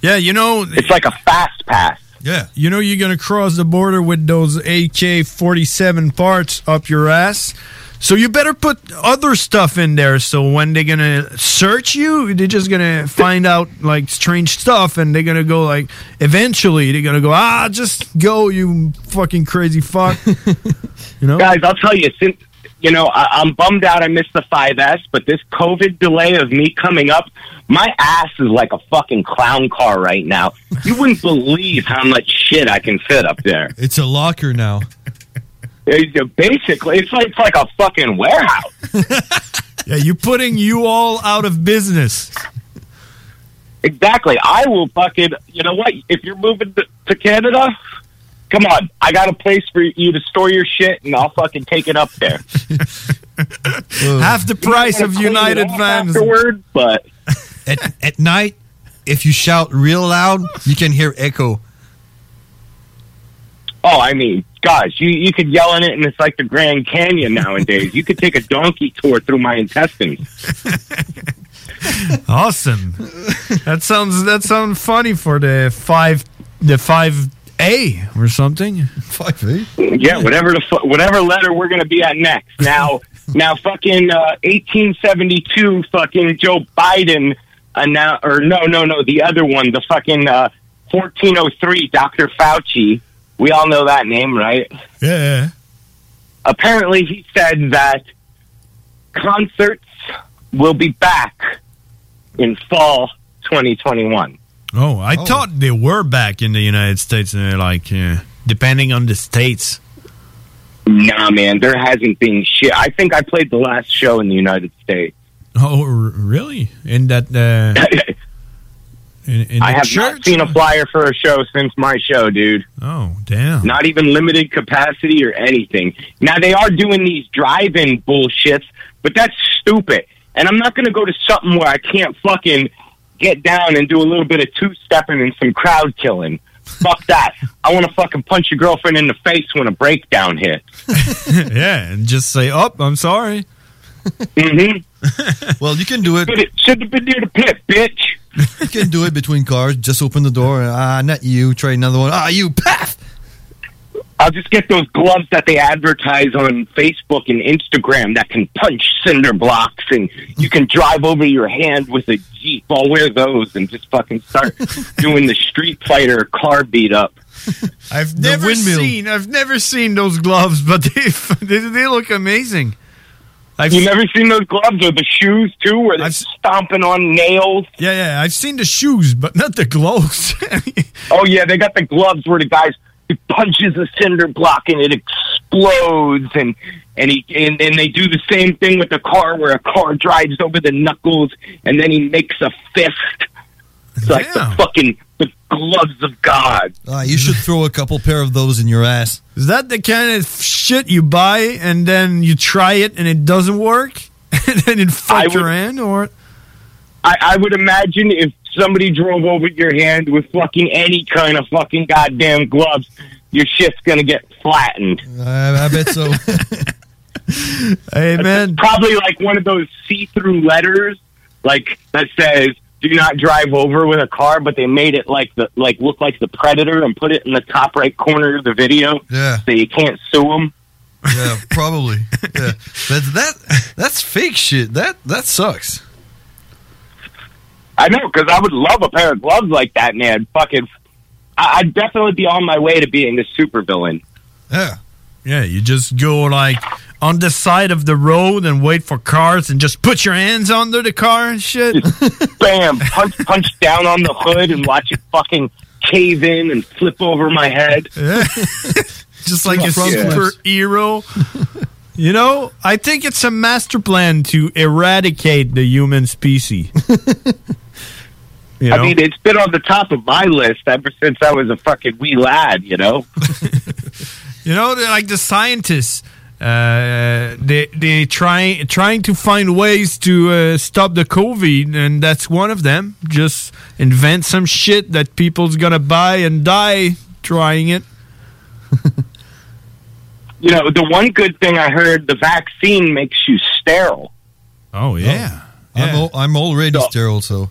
Yeah, you know
it's like a fast pass.
Yeah.
You know you're gonna cross the border with those AK forty seven parts up your ass. So you better put other stuff in there so when they're gonna search you, they're just gonna find out like strange stuff and they're gonna go like eventually they're gonna go, ah, just go, you fucking crazy fuck. you know?
Guys, I'll tell you, since you know, I, I'm bummed out I missed the 5S, but this COVID delay of me coming up, my ass is like a fucking clown car right now. You wouldn't believe how much shit I can fit up there.
It's a locker now.
It's basically, it's like it's like a fucking warehouse.
Yeah, you're putting you all out of business.
Exactly. I will fucking. You know what? If you're moving to, to Canada, come on. I got a place for you to store your shit, and I'll fucking take it up there.
Half the price of United Vans.
afterward, but
at at night, if you shout real loud, you can hear echo.
Oh, I mean, gosh, you you could yell in it, and it's like the Grand Canyon nowadays. you could take a donkey tour through my intestines.
Awesome. that sounds that sounds funny for the five the five A or something.
Five A.
Yeah, whatever the fu- whatever letter we're gonna be at next. Now, now, fucking uh, eighteen seventy two, fucking Joe Biden announced, or no, no, no, the other one, the fucking uh, fourteen oh three, Doctor Fauci. We all know that name, right?
Yeah.
Apparently, he said that concerts will be back in fall 2021.
Oh, I thought they were back in the United States. And they're like, uh, depending on the states.
Nah, man, there hasn't been shit. I think I played the last show in the United States.
Oh, r- really? In that. Uh, in, in
I
the
have
church?
not seen a flyer for a show since my show, dude.
Oh, damn.
Not even limited capacity or anything. Now they are doing these drive-in bullshits, but that's stupid. And I'm not going to go to something where I can't fucking get down and do a little bit of two-stepping and some crowd killing. Fuck that. I want to fucking punch your girlfriend in the face when a breakdown hits.
yeah, and just say, "Oh, I'm sorry."
mm-hmm.
Well, you can do it.
Should have been near the pit, bitch.
You can do it between cars. Just open the door. Ah, not you. Try another one. Ah, you. Path.
I'll just get those gloves that they advertise on Facebook and Instagram that can punch cinder blocks and you can drive over your hand with a Jeep. I'll wear those and just fucking start doing the Street Fighter car beat up.
I've never seen. I've never seen those gloves, but they they, they look amazing. I've
you never seen those gloves or the shoes too, where they're stomping on nails?
Yeah, yeah. I've seen the shoes, but not the gloves.
Oh yeah, they got the gloves where the guys he punches a cinder block and it explodes, and and he and, and they do the same thing with the car where a car drives over the knuckles, and then he makes a fist. It's like the fucking the gloves of God.
Ah, you should throw a couple pair of those in your ass.
Is that the kind of shit you buy and then you try it and it doesn't work, and then it fuck your hand, or
I, I would imagine if somebody drove over your hand with fucking any kind of fucking goddamn gloves, your shit's gonna get flattened.
I, I bet so.
Amen. man,
probably like one of those see-through letters, like that says "Do not drive over with a car," but they made it like the like look like the predator and put it in the top right corner of the video,
Yeah.
so you can't sue them.
Yeah, probably. Yeah, that that's fake shit. That that sucks.
I know, because I would love a pair of gloves like that, man. Fucking, I- I'd definitely be on my way to being a supervillain.
Yeah.
Yeah, you just go like on the side of the road and wait for cars and just put your hands under the car and shit.
Bam! Punch, punch down on the hood and watch it fucking cave in and flip over my head.
just like a
Yeah.
superhero. You know, I think it's a master plan to eradicate the human species. You
I mean, it's been on the top of my list ever since I was a fucking wee lad. You know.
You know, like the scientists. Uh, they they try trying to find ways to uh, stop the COVID, and that's one of them. Just invent some shit that people's gonna buy and die trying it.
You know, the one good thing I heard, the vaccine makes you sterile.
Oh yeah,
I'm al- I'm already sterile, so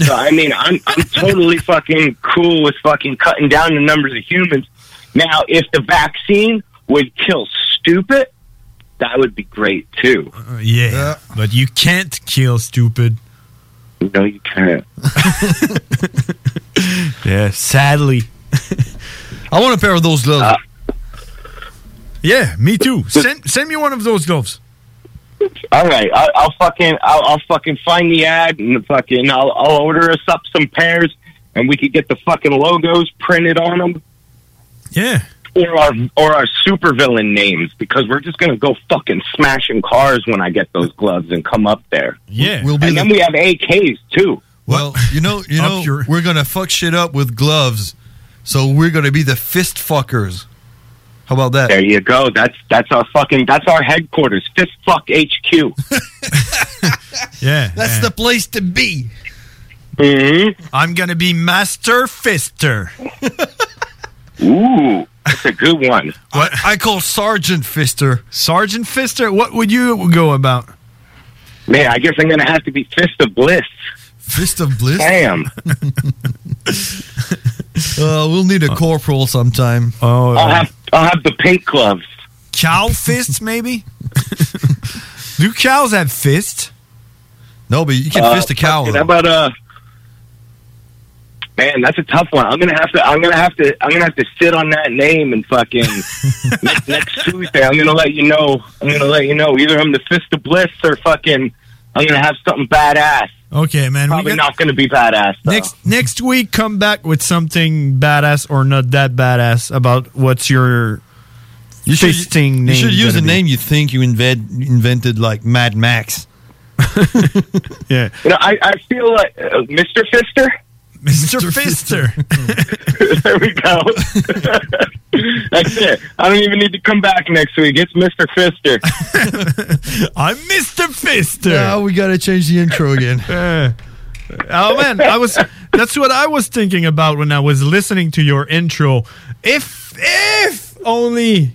So I mean, I'm I'm totally fucking cool with fucking cutting down the numbers of humans. Now, if the vaccine would kill stupid, that would be great too.
Uh, yeah, but you can't kill stupid.
No, you can't.
Yeah, sadly.
I want a pair of those gloves.
yeah, me too. Send send me one of those gloves.
All right, I, I'll fucking I'll, I'll fucking find the ad and the fucking I'll, I'll order us up some pairs and we could get the fucking logos printed on them.
Yeah.
Or our or our supervillain names because we're just gonna go fucking smashing cars when I get those gloves and come up there.
Yeah,
we'll be
and
the-
then we have AKs too.
Well, you know, you know,
your-
we're gonna fuck shit up with gloves, so we're gonna be the fist fuckers. How about that?
There you go. That's that's our fucking that's our headquarters. Fist fuck HQ.
Yeah,
That's the place to be.
Mm-hmm.
I'm gonna be Master Fister.
Ooh, that's a good one.
What
I call Sergeant Fister.
Sergeant Fister. What would you go about?
Man, I guess I'm gonna have to be Fist of Bliss.
Fist of Bliss.
Damn.
Uh, we'll need a corporal sometime.
Oh,
I'll have I'll have the pink gloves.
Cow fists, maybe? Do cows have fists?
No, but you can
Uh, fucking How about uh? Man, that's a tough one. I'm gonna have to. I'm gonna have to. I'm gonna have to sit on that name and fucking next, next Tuesday. I'm gonna let you know. I'm gonna let you know. Either I'm the Fist of Bliss or fucking. I'm gonna have something badass.
Okay, man.
Probably
got-
not gonna be badass. Though.
Next next week, come back with something badass or not that badass about what's your
You should,
fisting
you should use a
be.
name you think you invent, invented, like Mad Max.
yeah,
You know, I, I feel like uh, Mr. Fister.
Mr. Fister.
there we go. That's it. I don't even need to come back next week. It's Mr. Fister.
I'm Mr. Fister.
Now we gotta change the intro again.
Uh, oh man, I was. That's what I was thinking about when I was listening to your intro. If if only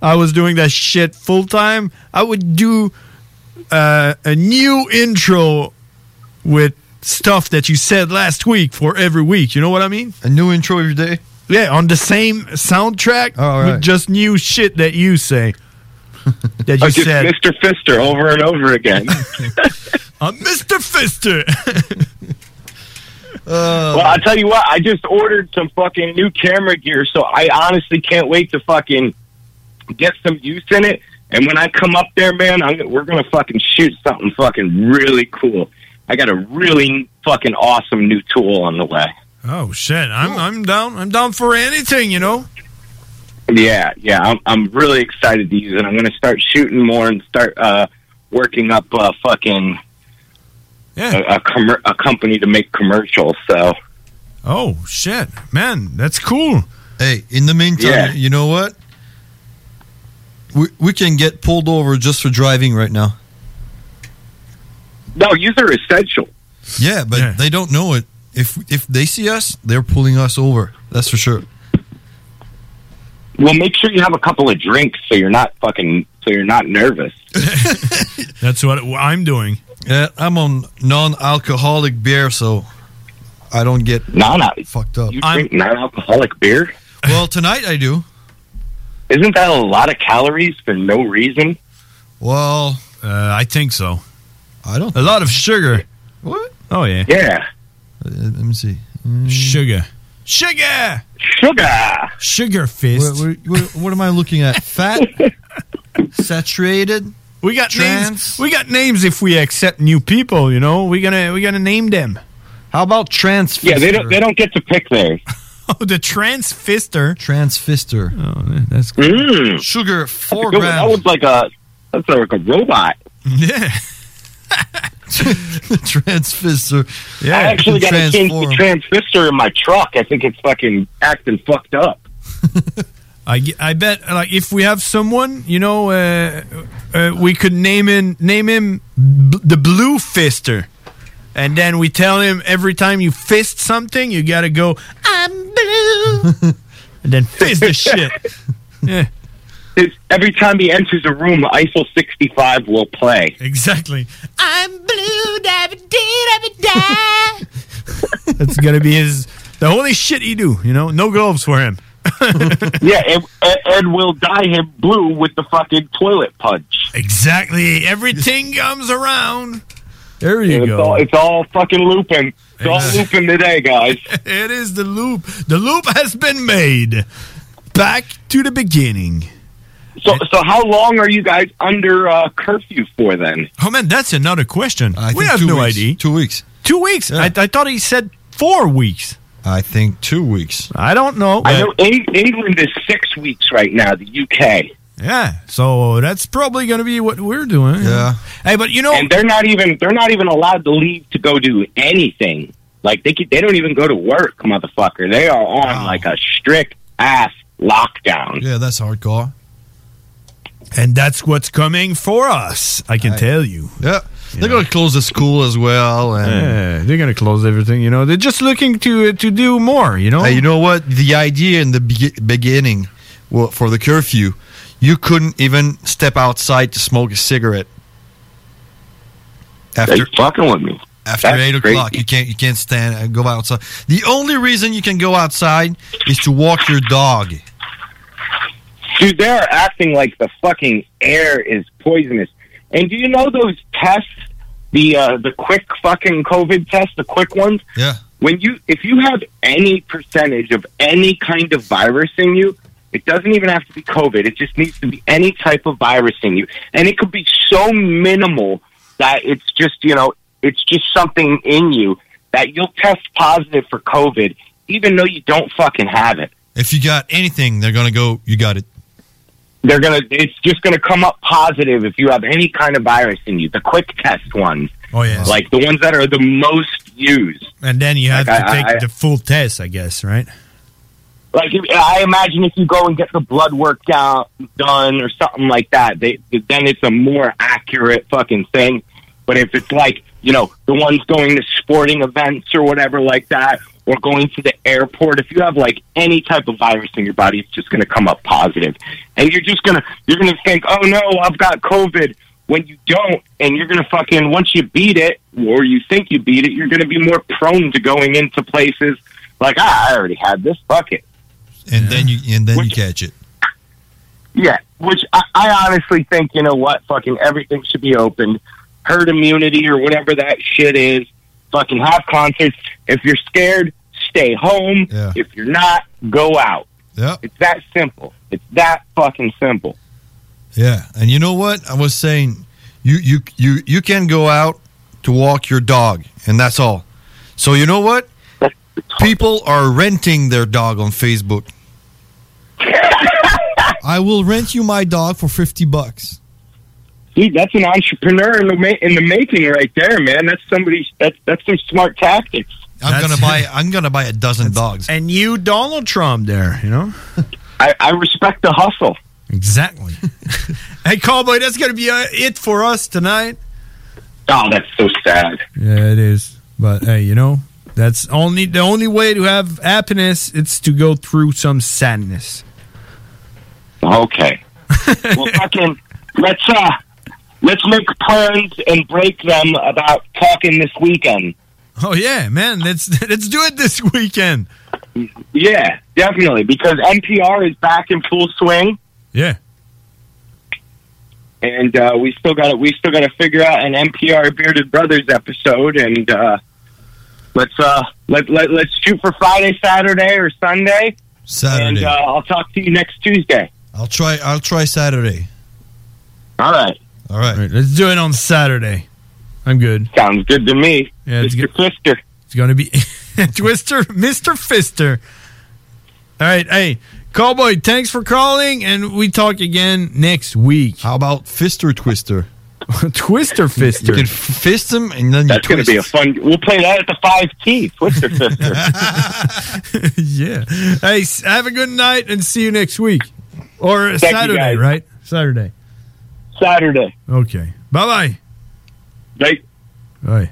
I was doing that shit full time, I would do uh, a new intro with stuff that you said last week for every week. You know what I mean?
A new intro every day.
Yeah, on the same soundtrack
right.
with just new shit that you say. that you
Oh, just
said.
Mr. Fister over and over again.
I'm Mr. Fister.
Uh,
well, I'll tell you what. I just ordered some fucking new camera gear, so I honestly can't wait to fucking get some use in it. And when I come up there, man, I'm, we're gonna fucking shoot something fucking really cool. I got a really fucking awesome new tool on the way.
Oh shit! I'm I'm down. I'm down for anything. You know.
Yeah, yeah, I'm I'm really excited to use it. I'm gonna start shooting more and start uh, working up uh, fucking
Yeah.
a, a, commer- a company to make commercials. So
Oh shit, man, that's cool.
Hey, in the meantime,
Yeah.
you know what? We we can get pulled over just for driving right now.
No, these are essential.
Yeah, but they don't know it. If if they see us, they're pulling us over. That's for sure.
Well, make sure you have a couple of drinks so you're not fucking so you're not nervous.
That's what I'm doing.
Yeah, I'm on non-alcoholic beer, so I don't get
non
fucked up.
You drink non-alcoholic beer?
Well, tonight I do.
Isn't that a lot of calories for no reason?
Well,
uh, I think so.
I don't.
A lot of sugar.
What?
Oh yeah.
Yeah.
let me see.
Sugar. Sugar.
Sugar.
Sugar fist.
What, what, what- what am I looking at? Fat, saturated.
We got
trans.
names. We got names if we accept new people. You know, we gonna we gonna name them.
How about trans?
Yeah, they don't. They don't get to pick theirs.
Oh, the transfister.
Transfister.
Oh, that's
Mm.
Sugar four
That's a good one. That was like a. That's like a robot.
Yeah.
Transfister.
I actually got change the transistor in my truck. I think it's fucking acting fucked up.
I, I bet like if we have someone, you know, uh, uh, we could name him name him B- the Blue Fister, and then we tell him every time you fist something, you gotta go I'm blue, and then fist the shit. Yeah,
It's, every time he enters a room, ISO 65 will play.
exactly. I'm blue, dabba dee dabba da. That's gonna be his the only shit he do. You know, no gloves for him.
yeah, and, and we'll dye him blue with the fucking toilet punch.
Exactly. Everything comes around. There you
it's
go.
All, it's all fucking looping. It's all looping today, guys.
it is the loop. The loop has been made. Back to the beginning.
So, so how long are you guys under uh, curfew for then?
Oh man, that's another question. we have no
weeks.
idea.
Two weeks.
Two weeks. I, I thought he said four weeks.
I think two weeks.
I don't know.
I know England is six weeks right now. The UK.
Yeah, so that's probably going to be what we're doing.
Yeah.
Hey, but you know,
and they're not even they're not even allowed to leave to go do anything. Like they could, they don't even go to work, motherfucker. They are on like a strict ass lockdown.
Yeah, that's hardcore.
And that's what's coming for us. I can
Right.
tell you.
Yeah. They're going to close the school as well. And
Yeah, they're going to close everything. You know, they're just looking to uh, to do more. You know.
Hey, you know what? The idea in the be- beginning well, for the curfew, you couldn't even step outside to smoke a cigarette. After
fucking with me.
After
That's
eight
crazy.
o'clock, you can't you can't stand and go outside. The only reason you can go outside is to walk your dog.
Dude, they're acting like the fucking air is poisonous. And do you know those tests, the uh, the quick fucking COVID tests, the quick ones?
Yeah.
When you if you have any percentage of any kind of virus in you, it doesn't even have to be COVID. It just needs to be any type of virus in you, and it could be so minimal that it's just you know it's just something in you that you'll test positive for COVID, even though you don't fucking have it.
If you got anything, they're gonna go. You got it.
They're gonna it's just gonna come up positive if you have any kind of virus in you the quick test ones
Oh yeah.
like the ones that are the most used
and then you have
Like,
to
I-
take
I-
the full test, I guess, right?
like i imagine if you go and get the blood work down done or something like that they then it's a more accurate fucking thing but if it's like you know the ones going to sporting events or whatever like that or going to the airport if you have like any type of virus in your body it's just going to come up positive and you're just going to you're going to think oh no i've got covid when you don't and you're going to fucking once you beat it or you think you beat it you're going to be more prone to going into places like ah, i already had this fuck it
And then you and then you catch it.
yeah, which I, I honestly think, you know what, fucking everything should be opened. Herd immunity or whatever that shit is. Fucking have concerts. If you're scared, stay home.
Yeah.
If you're not, go out.
Yeah.
It's that simple. It's that fucking simple.
Yeah, and you know what? I was saying, you you you you can go out to walk your dog, and that's all. So you know what? People are renting their dog on Facebook. I will rent you my dog for fifty bucks.
Dude, that's an entrepreneur in the ma- in the making right there, man. That's somebody. That's that's some smart tactics.
I'm gonna buy. I'm gonna buy a dozen dogs.
And you, Donald Trump, there, you know.
I, I respect the hustle.
Exactly. hey, Cowboy, that's gonna be uh, it for us tonight.
Oh, that's so sad.
Yeah, it is. But hey, you know, that's only the only way to have happiness. It's to go through some sadness.
Okay. well, fucking let's uh let's make plans and break them about talking this weekend.
Oh yeah, man. Let's let's do it this weekend.
Yeah, definitely because NPR is back in full swing.
Yeah.
And uh, we still got to we still got to figure out an NPR Bearded Brothers episode, and uh, let's uh, let let let's shoot for Friday, Saturday, or Sunday.
Saturday.
And uh, I'll talk to you next Tuesday.
I'll try. I'll try Saturday.
All right.
All right.
let's do it on Saturday. I'm good.
Sounds good to me.
Yeah, it's
Mr.
good.
Twister.
It's going to be Twister, Mr. Fister. All right. Hey, Cowboy, thanks for calling, and we talk again next week.
How about Fister Twister?
Twister Fister.
You can fist him and then
That's
you
going to be a fun. We'll play that at the five key. Twister Fister.
yeah. Hey, have a good night and see you next week. Or
Thank
Saturday, right? Saturday.
Saturday.
Okay. Bye bye.
Bye.
Bye.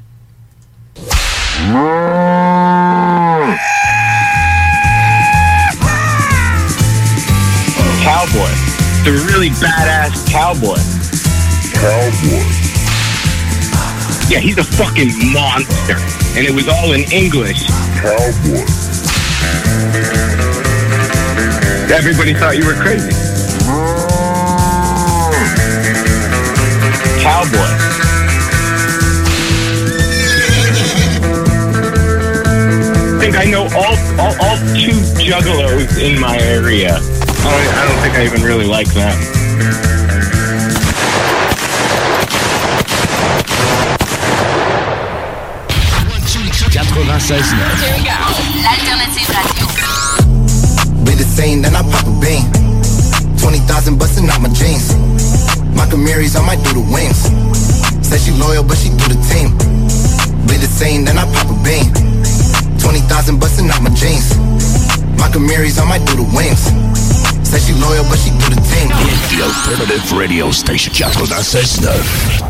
Cowboy. The really badass cowboy. Cowboy. Yeah, he's a fucking monster. And it was all in English. Cowboy. Everybody thought you were crazy. Cowboy. I think I know all, all, all two juggalos in my area. I don't, I don't think I even really like them.
L'alternative radio.
Be the same, then I pop a bean. 20,000 busting out my jeans. My Camaries, I might do the wings. Said she loyal, but she do the team. Be the same, then I pop a bean. 20,000 busting out my jeans. My Camaries, I might do the wings. Said she loyal, but she do the team.
The Alternative Radio Station 96.9.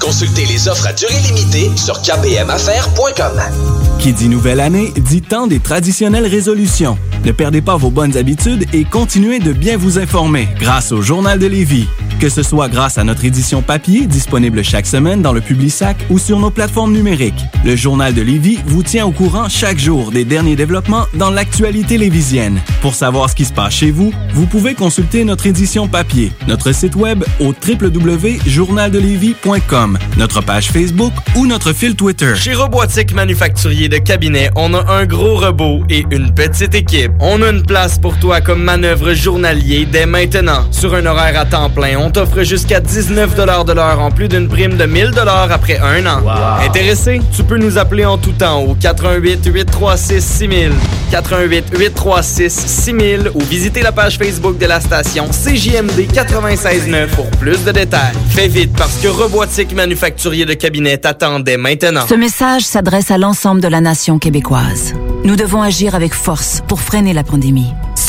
Consultez les offres à durée limitée sur kbmaffaires.com.
Qui dit nouvelle année dit temps des traditionnelles résolutions. Ne perdez pas vos bonnes habitudes et continuez de bien vous informer grâce au Journal de Lévis. Que ce soit grâce à notre édition papier disponible chaque semaine dans le Publisac ou sur nos plateformes numériques, le Journal de Lévis vous tient au courant chaque jour des derniers développements dans l'actualité lévisienne. Pour savoir ce qui se passe chez vous, vous pouvez consulter notre édition papier, notre site web au www.journaldelévis.com, notre page Facebook ou notre fil Twitter.
Chez Robotique Manufacturier de Cabinet, on a un gros robot et une petite équipe. On a une place pour toi comme manœuvre journalier dès maintenant. Sur un horaire à temps plein, on t'offre jusqu'à 19 de l'heure en plus d'une prime de 1000 après un an. Intéressé? Tu peux nous appeler en tout temps au 88 836 6000, 88 836 6000 ou visiter la page Facebook de la station CJMD 96.9 pour plus de détails. Fais vite parce que Robotique Manufacturier de Cabinet t'attendait maintenant.
Ce message s'adresse à l'ensemble de la nation québécoise. Nous devons agir avec force pour freiner la pandémie.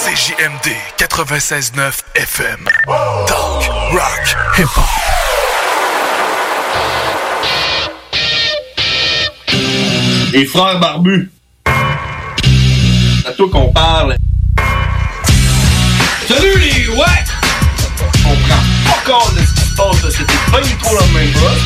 CJMD 96.9 FM. Talk, rock, hip-hop.
Les frères barbus. C'est à toi qu'on parle. Salut les ouais! On prend pas compte de ce qui se passe, là. C'était pas du tout la même chose.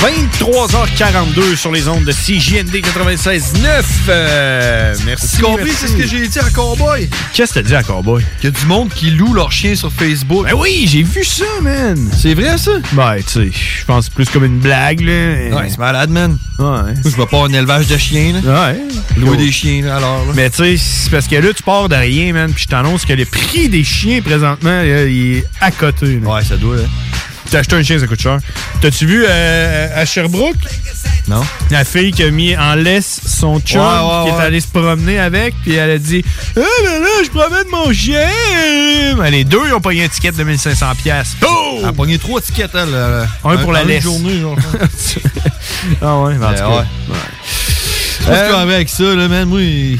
23h42 sur les ondes de CJND 96.9. Euh, merci.
Tu compris, c'est ce que j'ai dit à Cowboy?
Qu'est-ce que t'as dit à Cowboy?
Qu'il y a du monde qui loue leur chien sur Facebook.
Ben oui, j'ai vu ça, man.
C'est vrai, ça?
Ben, tu sais, je pense plus comme une blague, là.
Ouais, c'est malade, man.
Ouais.
Je vais pas un élevage de chiens, là.
Ouais.
Louer des chiens, là, alors. là.
Mais tu sais, c'est parce que là, tu pars de rien, man, puis je t'annonce que le prix des chiens, présentement, là, il est à côté.
Ouais, ça doit, là.
T'as acheté un chien, ça coûte cher. T'as-tu vu euh, à Sherbrooke?
Non.
La fille qui a mis en laisse son chum,
Ouais, ouais,
qui est
ouais.
allé se promener avec, puis elle a dit Ah, ben là, je promène mon chien! Ben, les deux, ils ont payé un ticket de 1500$. piastres. Boum!
Elle a pogné trois tickets, elle. là.
Un pour la
une
laisse.
journée, genre.
ah ouais, ben, en tout cas.
Avec ça, là, man? Moi.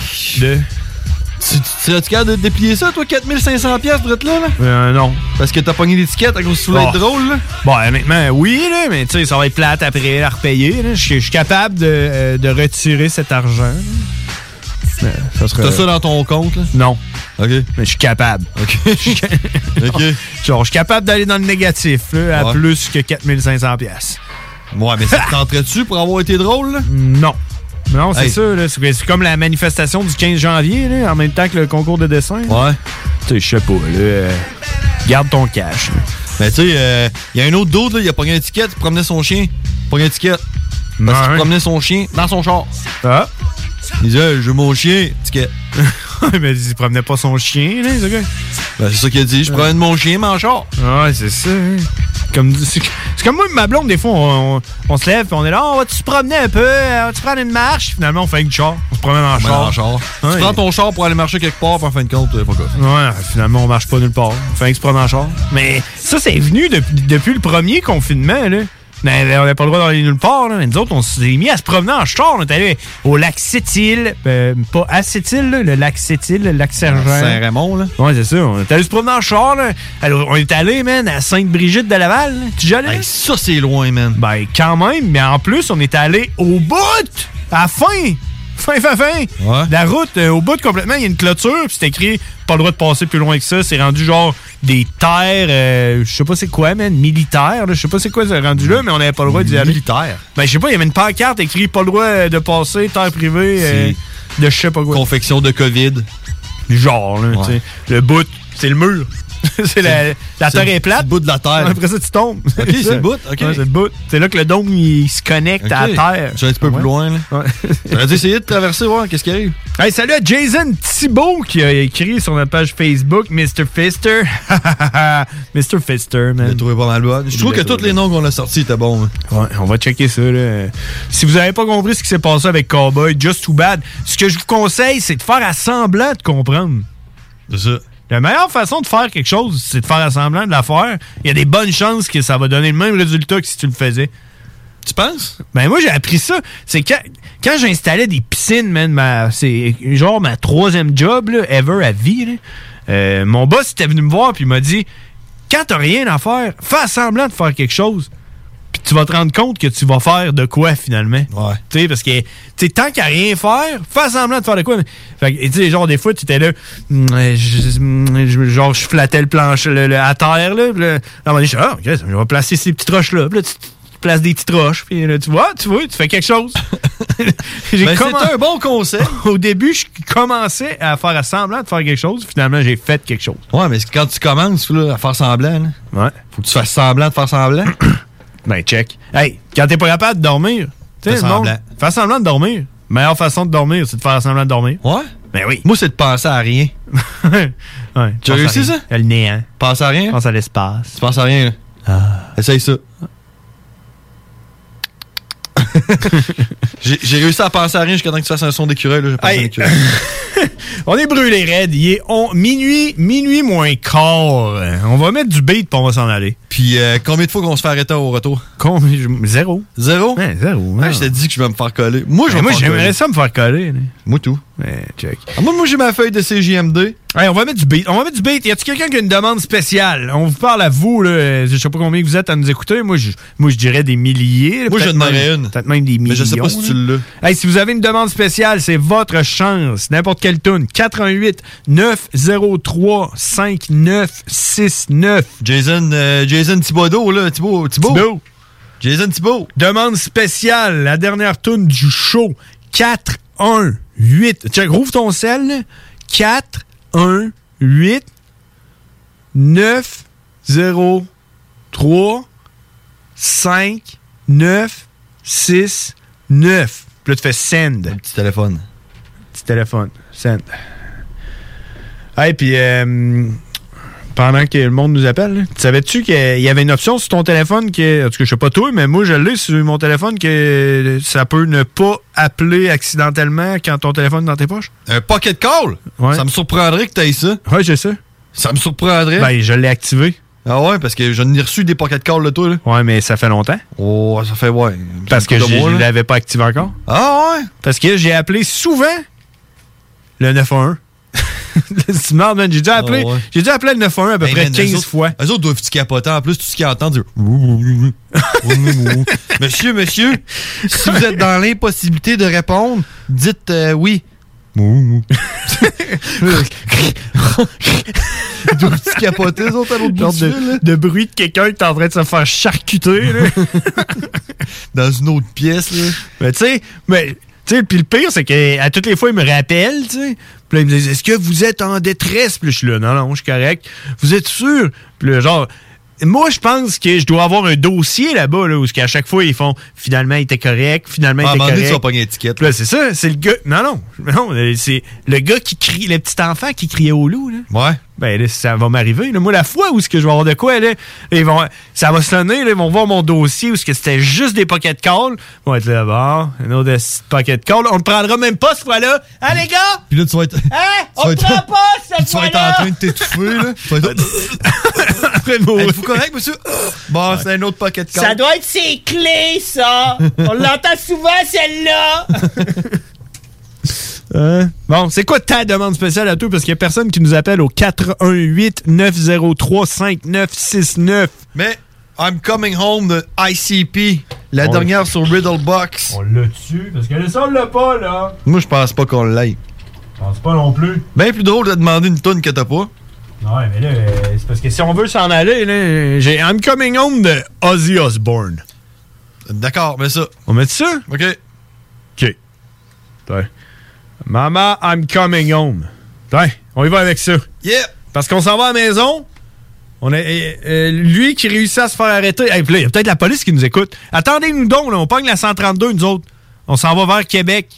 Tu, tu serais-tu capable de déplier ça, toi, 4500$ piastres pour être là, là?
Euh, non.
Parce que t'as pogné l'étiquette à cause que tu voulais
Oh.
être drôle, là?
Bon, honnêtement, oui, là, mais tu sais, ça va être plate après à repayer. là. Je suis je suis capable de, euh, de retirer cet argent. là. Mais ça serait-
T'as ça dans ton compte, là?
Non.
OK.
Mais je suis capable.
OK. OK.
Genre, je suis capable d'aller dans le négatif, là, à
Ouais.
plus que 4500 pièces.
Ouais, mais ça te tenterait-tu pour avoir été drôle, là?
Non. Non, c'est
Hey.
ça, là. C'est comme la manifestation du 15 janvier, là, en même temps que le concours de dessin.
Ouais.
Tu sais, je sais pas, là. euh, garde ton cash.
Mais tu sais, il y a un autre d'autre, là, il a pogné une étiquette, il promenait son chien. Pogné une étiquette. Parce qu'il promenait son chien dans son char.
Ah.
Il disait, je veux mon chien, étiquette.
mais il promenait pas son chien, là, ce gars.
Ben, c'est ça qu'il a dit, je promène mon chien, en char.
Ouais, c'est ça. hein. Comme, c'est comme moi et ma blonde, des fois, on, on- on se lève et on est là, oh, on va-tu se promener un peu, Euh, on va-tu prendre une marche? Finalement, on fait une char. On se promène en char.
en char. Tu prends ton char pour aller marcher quelque part, puis en fin de compte, euh, pas grave.
Ouais, finalement, on marche pas nulle part. On fait un se promène en char. Mais ça, c'est venu depuis, depuis le premier confinement, là. Mais on n'avait pas le droit d'aller nulle part, là. Mais nous autres, on s'est mis à se promener en char. On est allé au lac Sept-Îles. Euh, pas à Sept-Îles, là, le lac Sept-Îles, le lac Sergent.
Saint-Raymond, là.
Ouais, c'est ça. On est allé se promener en char, là. Alors, on est allé, man, à Sainte-Brigitte de Laval. là. Tu déjà allé? là?
ça, c'est loin, man.
Ben, quand même. Mais en plus, on est allé au bout! À la fin! Fin, fin, fin!
Ouais.
La route, euh, au bout complètement, il y a une clôture, puis c'est écrit pas le droit de passer plus loin que ça. C'est rendu genre des terres, euh, je sais pas c'est quoi, man, militaires. là. Je sais pas c'est quoi c'est rendu là, mais on n'avait pas le droit d'y aller.
Militaire.
Ben, je sais pas, il y avait une pancarte écrit pas le droit euh, de passer, terre privée, euh, de je sais pas quoi.
Confection de COVID.
Genre, là,
Ouais.
tu sais. Le bout, c'est le mur. c'est la, la terre est plate.
c'est le bout de la terre.
Après ça, tu tombes.
Ok, c'est le bout.
Ouais, c'est le bout. C'est là que le dôme, il se connecte à la terre.
Je suis un petit peu plus loin, là.
Ouais.
Dû essayer de traverser, voir qu'est-ce qui arrive.
Hey, salut à Jason Thibault qui a écrit sur notre page Facebook Mr. Fister. Mr. Fister, man.
Trouvé pas mal bonne. Je trouve que tous les noms qu'on a sortis étaient bons. hein.
Ouais, on va checker ça. Là. Si vous n'avez pas compris ce qui s'est passé avec Cowboy, just too bad. Ce que je vous conseille, c'est de faire à semblant de comprendre.
C'est ça.
La meilleure façon de faire quelque chose, c'est de faire semblant de la faire. Il y a des bonnes chances que ça va donner le même résultat que si tu le faisais.
Tu penses?
Ben moi j'ai appris ça. C'est quand, quand j'installais des piscines, man, ma- c'est genre ma troisième job là, ever à vie. là. Euh, mon boss était venu me voir puis il m'a dit quand t'as rien à faire, fais semblant de faire quelque chose. Puis tu vas te rendre compte que tu vas faire de quoi finalement.
Ouais.
Tu sais, parce que tu sais, tant qu'à rien faire, fais semblant de faire de quoi. Fait que, tu sais, genre, des fois, tu étais là, hum, euh, je- genre, je flattais le plancher le- le- à terre, là. Puis là, à un moment donné, je dis, ah, ok, je vais placer ces petites roches-là. Puis là, tu, places des petites roches. Puis là, tu vois, tu vois, tu fais quelque chose. J'ai
Ben,
commen-
c'est un bon conseil.
Au début, je commençais à faire semblant de faire quelque chose. Finalement, j'ai fait quelque chose.
Ouais, mais quand tu commences là, à faire semblant, là,
Ouais.
faut que tu fasses semblant de faire semblant.
Ben, check. Hey, quand t'es pas capable de dormir, tu sais,
semblant.
Fais semblant de dormir. Meilleure façon de dormir, c'est de faire semblant de dormir.
Ouais?
Ben oui.
Moi, c'est de penser à rien.
ouais.
Tu as réussi ça?
Le néant.
Pense à rien?
Pense à l'espace.
Tu penses à rien, là?
Ah.
Essaye ça. J'ai réussi à penser à rien jusqu'à temps que tu fasses un son d'écureuil.
Hey. On est brûlé raide. Il est on- minuit, minuit moins quart. On va mettre du beat puis on va s'en aller.
Puis euh, combien de fois qu'on se fait arrêter au retour?
Combien? Zéro.
Zéro?
Ouais, zéro.
Ouais, je t'ai dit que je vais me faire coller. Moi, je vais
Ben, moi j'aimerais ça me faire coller. là.
Moi, tout.
Ouais, check.
Ah, moi, moi j'ai ma feuille de CJMD.
Hey, on va mettre du beat. On va mettre du beat. Y a-tu quelqu'un qui a une demande spéciale? On vous parle à vous, là. Je sais pas combien vous êtes à nous écouter. Moi, je, moi, je dirais des milliers.
Moi, aurais
même-
une.
Peut-être même des millions.
Mais je sais pas si tu
là. Hey, si vous avez une demande spéciale, c'est votre chance. N'importe quelle tune. 88 903 5969.
Jason, euh, Jason Thibodeau, là. Thibaut. Thibaut.
Thibaut.
Jason Thibaut.
Demande spéciale. La dernière tune du show. 418. Check, rouvre ton sel. Là. 418 9 0 3 5 9 6 9. Puis là, tu fais send.
Petit téléphone.
Petit téléphone. Send. Hey, puis euh, pendant que le monde nous appelle, savais-tu qu'il y avait une option sur ton téléphone que, en tout cas, je sais pas toi, mais moi, je l'ai sur mon téléphone que ça peut ne pas appeler accidentellement quand ton téléphone est dans tes poches?
Un pocket call? Ça me surprendrait que tu aies ça.
Ouais, j'ai ça.
Ça me surprendrait.
Ben, je l'ai activé.
Ah ouais, parce que j'en ai reçu des pocket calls de toi, là.
Ouais, mais ça fait longtemps.
Oh, ça fait, ouais.
Parce que je ne l'avais pas activé encore.
Ah ouais?
Parce que j'ai appelé souvent le 911. C'est marrant, man. J'ai dû appeler,
Ah ouais.
j'ai dû appeler le 911 à peu
Hey,
près
man,
15
eux autres-
fois.
Eux autres doivent-tu capoter en plus, tout ce qu'ils entendent dire Monsieur, monsieur, si vous êtes dans l'impossibilité de répondre, dites euh, oui. Ils doivent-tu capoter, eux autres, à l'autre bout
de, de bruit de quelqu'un qui est en train de se faire charcuter. là.
Dans une autre pièce, là.
Mais tu sais, mais puis le pire, c'est qu'à toutes les fois, il me rappelle, tu sais. Puis là, il me dit Est-ce que vous êtes en détresse? Puis là, je suis là, non, non, je suis correct. Vous êtes sûr? Puis là, genre. Moi, je pense que je dois avoir un dossier là-bas, là, où à chaque fois, ils font finalement, il était correct, finalement,
Ah,
il
moment
était
donné, tu
correct.
une étiquette.
Là, c'est ça, c'est le gars. Non, non, non, c'est le gars qui crie, le petit enfant qui criait au loup, là.
Ouais.
Ben là, ça va m'arriver. Moi, la fois où est-ce que je vais avoir de quoi, là, ils vont, ça va sonner, là, ils vont voir mon dossier où est-ce que c'était juste des pocket calls. Ils vont être là, bon, un autre pocket call. On ne prendra même pas ce fois-là. Ah, les gars!
Puis là, tu vas être.
Hein? On ne prend pas cette
tu vas être en
fois-là!
train de t'étouffer, là. Tu vas être. Êtes-vous correct, monsieur? Bon, c'est un autre pocket call.
Ça doit être ses clés, ça! On l'entend souvent, celle-là!
Hein? Bon, c'est quoi ta demande spéciale à toi? Parce qu'il y a personne qui nous appelle au 418-903-5969.
Mais I'm Coming Home de ICP, la
On-
dernière sur Riddlebox.
On l'a tu Parce que ça, on l'a pas, là.
Moi, je pense pas qu'on l'aille.
Je pense pas non plus.
Bien plus drôle de demander une tonne que t'as pas.
Ouais, mais là, euh, c'est parce que si on veut s'en aller, là, j'ai I'm Coming Home de Ozzy Osbourne.
D'accord, mais ça.
On met ça?
OK.
OK. Ouais. Mama, I'm coming home. Ouais, on y va avec ça.
Yeah!
Parce qu'on s'en va à la maison. On a, euh, euh, lui qui réussit à se faire arrêter. Hey, il y a peut-être la police qui nous écoute. Attendez-nous donc, là, on pogne la 132, nous autres. On s'en va vers Québec.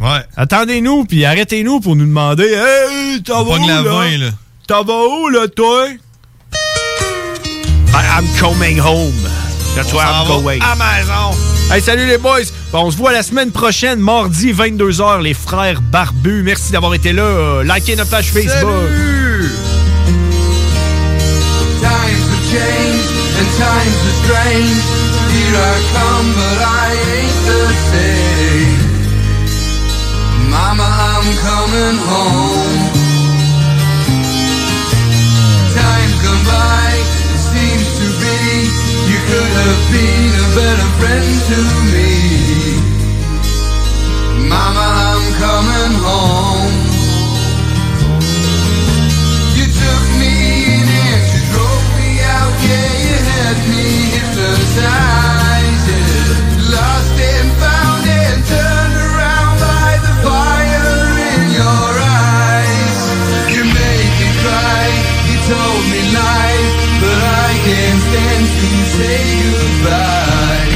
Ouais.
Attendez-nous, puis arrêtez-nous pour nous demander Hey, t'en vas où,
la
là?
20, là.
T'en vas où, là, toi? I- I'm coming home. That's
On
where I'm going.
à maison.
Hey, salut les boys! Bon, on se voit la semaine prochaine, mardi, 22h, les frères barbus. Merci d'avoir été là. Euh, likez notre page Facebook.
Times have changed and times are strange. Here I come, but I ain't the same. Mama, I'm coming home. Time gone by, could have been a better friend to me. Mama, I'm coming home. You took me in and you drove me out, yeah, you had me hypnotized, say goodbye.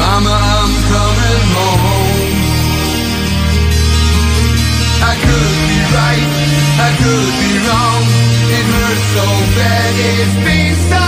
Mama, I'm coming home. I could be right, I could be wrong. It hurts so bad, it's been so